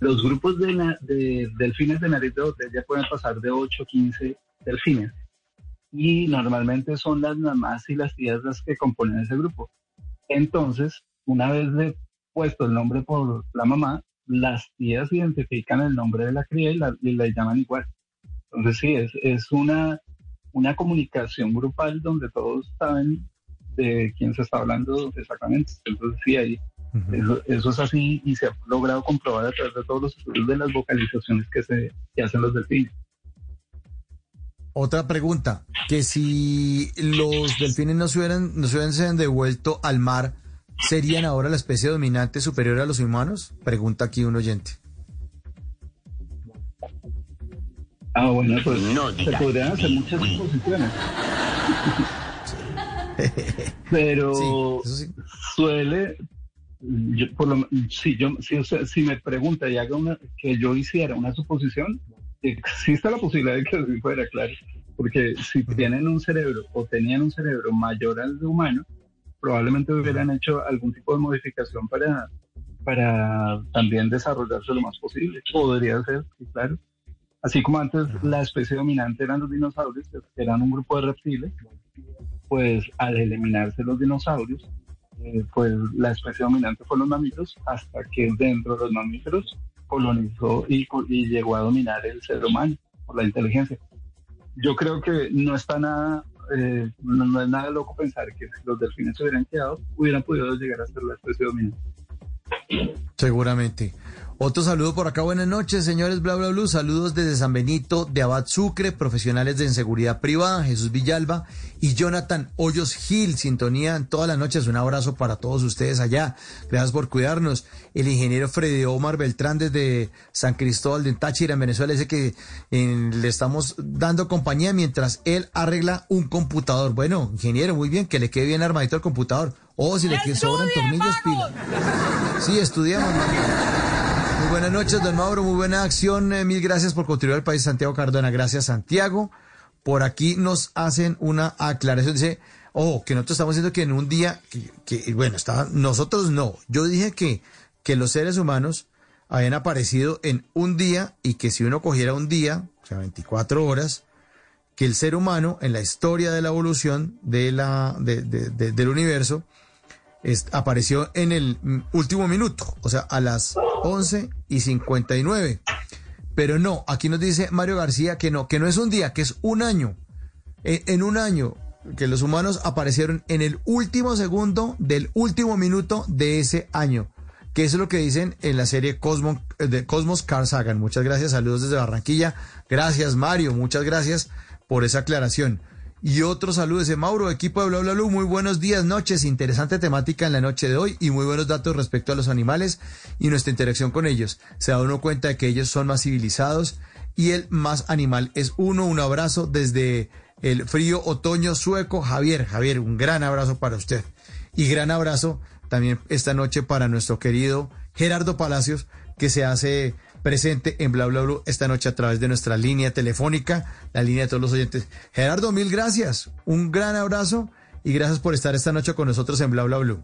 Los grupos de delfines de nariz de botella pueden pasar de 8 a 15 delfines. Y normalmente son las mamás y las tías las que componen ese grupo. Entonces, una vez de puesto el nombre por la mamá, las tías identifican el nombre de la cría y la, y la llaman igual. Entonces sí, es, es una, una comunicación grupal donde todos saben de quién se está hablando exactamente. Entonces sí, ahí, eso, eso es así y se ha logrado comprobar a través de todos los estudios de las vocalizaciones que, se, que hacen los delfines. Otra pregunta, que si los delfines no se hubieran, no se hubieran devuelto al mar, ¿serían ahora la especie dominante superior a los humanos? Pregunta aquí un oyente. Ah, bueno, pues No se podrían hacer muchas suposiciones. Pero suele, yo, por lo, si, yo, si, usted- si me pregunta y haga una, que yo hiciera una suposición, existe la posibilidad de que así fuera, claro. Porque si tienen un cerebro o tenían un cerebro mayor al de humano, probablemente hubieran hecho algún tipo de modificación para, para también desarrollarse lo más posible. Podría ser, sí, claro. Así como antes la especie dominante eran los dinosaurios, que eran un grupo de reptiles, pues al eliminarse los dinosaurios, eh, pues la especie dominante fue los mamíferos, hasta que dentro de los mamíferos colonizó y, y llegó a dominar el ser humano por la inteligencia. Yo creo que no está nada, eh, no, no es nada loco pensar que si los delfines se hubieran quedado, hubieran podido llegar a ser la especie dominante. Seguramente. Otro saludo por acá. Buenas noches, señores Bla Bla Blue. Saludos desde San Benito, de Abad Sucre, profesionales de seguridad privada, Jesús Villalba y Jonathan Hoyos Gil. Sintonía en todas las noches. Un abrazo para todos ustedes allá. Gracias por cuidarnos. El ingeniero Freddy Omar Beltrán desde San Cristóbal de Táchira, en Venezuela, dice que le estamos dando compañía mientras él arregla un computador. Bueno, ingeniero, muy bien, que le quede bien armadito el computador. O si le sobran tornillos, pila. Sí, estudiamos. Buenas noches, don Mauro. Muy buena acción. Eh, mil gracias por contribuir al país, Santiago Cardona. Gracias, Santiago. Por aquí nos hacen una aclaración. Dice, ojo, que nosotros estamos diciendo que en un día, que, bueno, estaba, nosotros no. Yo dije que, que los seres humanos habían aparecido en un día y que si uno cogiera un día, o sea, 24 horas, que el ser humano en la historia de la evolución de la, de- de- de- del universo es- apareció en el mm, último minuto, o sea, a las 11 y 59. Pero no, aquí nos dice Mario García que no, que no es un día, que es un año. E- En, un año que los humanos aparecieron en el último segundo del último minuto de ese año. Que es lo que dicen en la serie Cosmos, eh, de Cosmos Carl Sagan. Muchas gracias, saludos desde Barranquilla. Gracias, Mario, muchas gracias por esa aclaración. Y otro saludo dice Mauro, equipo de Bla Bla Blue, muy buenos días, noches, interesante temática en la noche de hoy y muy buenos datos respecto a los animales y nuestra interacción con ellos. Se da uno cuenta de que ellos son más civilizados y el más animal es uno. Un abrazo desde el frío otoño sueco. Javier, Javier, un gran abrazo para usted. Y gran abrazo también esta noche para nuestro querido Gerardo Palacios, que se hace presente en Bla Bla Blue esta noche a través de nuestra línea telefónica, la línea de todos los oyentes. Gerardo, mil gracias. Un gran abrazo y gracias por estar esta noche con nosotros en Bla Bla Blue.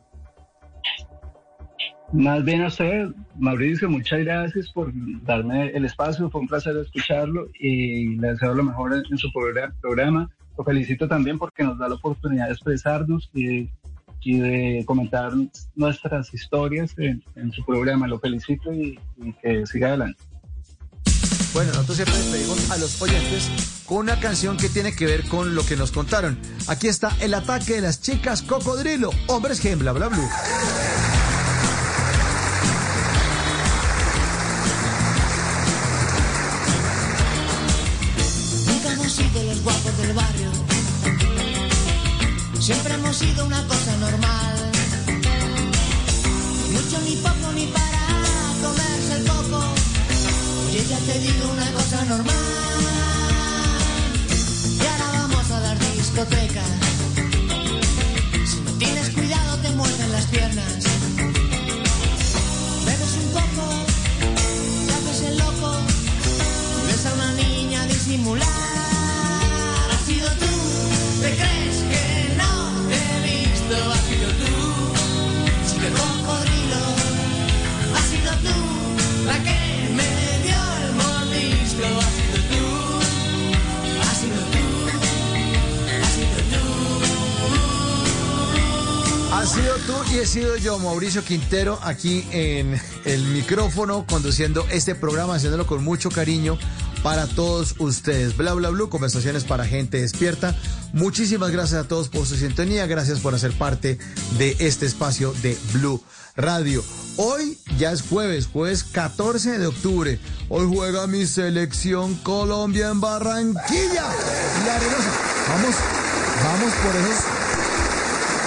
Más bien a usted, Mauricio, muchas gracias por darme el espacio, fue un placer escucharlo y le deseo lo mejor en, su progra- programa. Lo felicito también porque nos da la oportunidad de expresarnos y, y de comentar nuestras historias en, en su programa. Lo felicito y, y que siga adelante. Bueno, nosotros siempre despedimos a los oyentes con una canción que tiene que ver con lo que nos contaron. Aquí está el ataque de las chicas cocodrilo, hombres G en Bla Bla Blue. Nunca hemos sido los guapos del barrio. Siempre hemos sido una cosa normal. Mucho ni poco ni para comerse el coco. Oye, ya te digo una cosa normal. Y ahora vamos a dar discoteca. Si no tienes cuidado te muerden las piernas. Bebes un poco, te haces el loco. Ves a una niña disimular. Has sido tú, te crees Ha sido tú y he sido yo, Mauricio Quintero, aquí en el micrófono, conduciendo este programa, haciéndolo con mucho cariño para todos ustedes. Bla, bla, bla, conversaciones para gente despierta. Muchísimas gracias a todos por su sintonía, gracias por hacer parte de este espacio de Blue Radio. Hoy ya es jueves, jueves 14 de octubre. Hoy juega mi selección Colombia en Barranquilla. La. Vamos, vamos por esos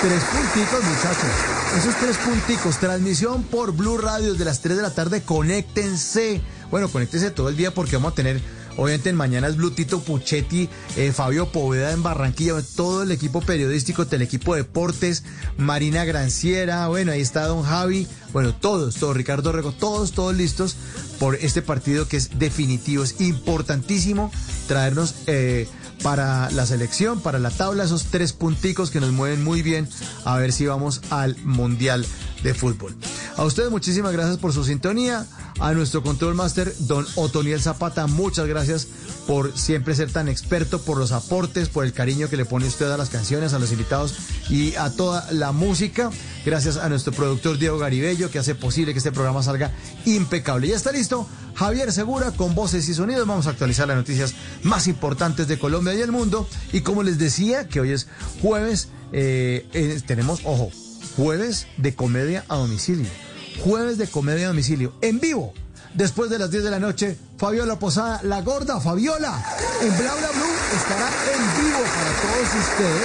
Tres punticos, muchachos. Esos tres punticos. Transmisión por Blue Radio desde las 3 de la tarde. Conéctense. Bueno, conéctense todo el día porque vamos a tener, obviamente, en mañanas Blue Tito Puchetti, eh, Fabio Poveda en Barranquilla, todo el equipo periodístico, el equipo de deportes, Marina Granciera, bueno, ahí está Don Javi, bueno, todos, todos, Ricardo Rego, todos, todos listos por este partido que es definitivo. Es importantísimo traernos. eh, para la selección, para la tabla, esos tres punticos que nos mueven muy bien, a ver si vamos al Mundial de Fútbol. A ustedes muchísimas gracias por su sintonía, a nuestro control master, don Otoniel Zapata, muchas gracias por siempre ser tan experto, por los aportes, por el cariño que le pone usted a las canciones, a los invitados y a toda la música. Gracias a nuestro productor Diego Garibello, que hace posible que este programa salga impecable. Ya está listo. Javier Segura con voces y sonidos. Vamos a actualizar las noticias más importantes de Colombia y el mundo. Y como les decía, que hoy es jueves, eh, eh, tenemos, ojo, jueves de comedia a domicilio. Jueves de comedia a domicilio. En vivo. Después de las 10 de la noche, Fabiola Posada, la gorda Fabiola, en Bla Bla Blue estará en vivo para todos ustedes.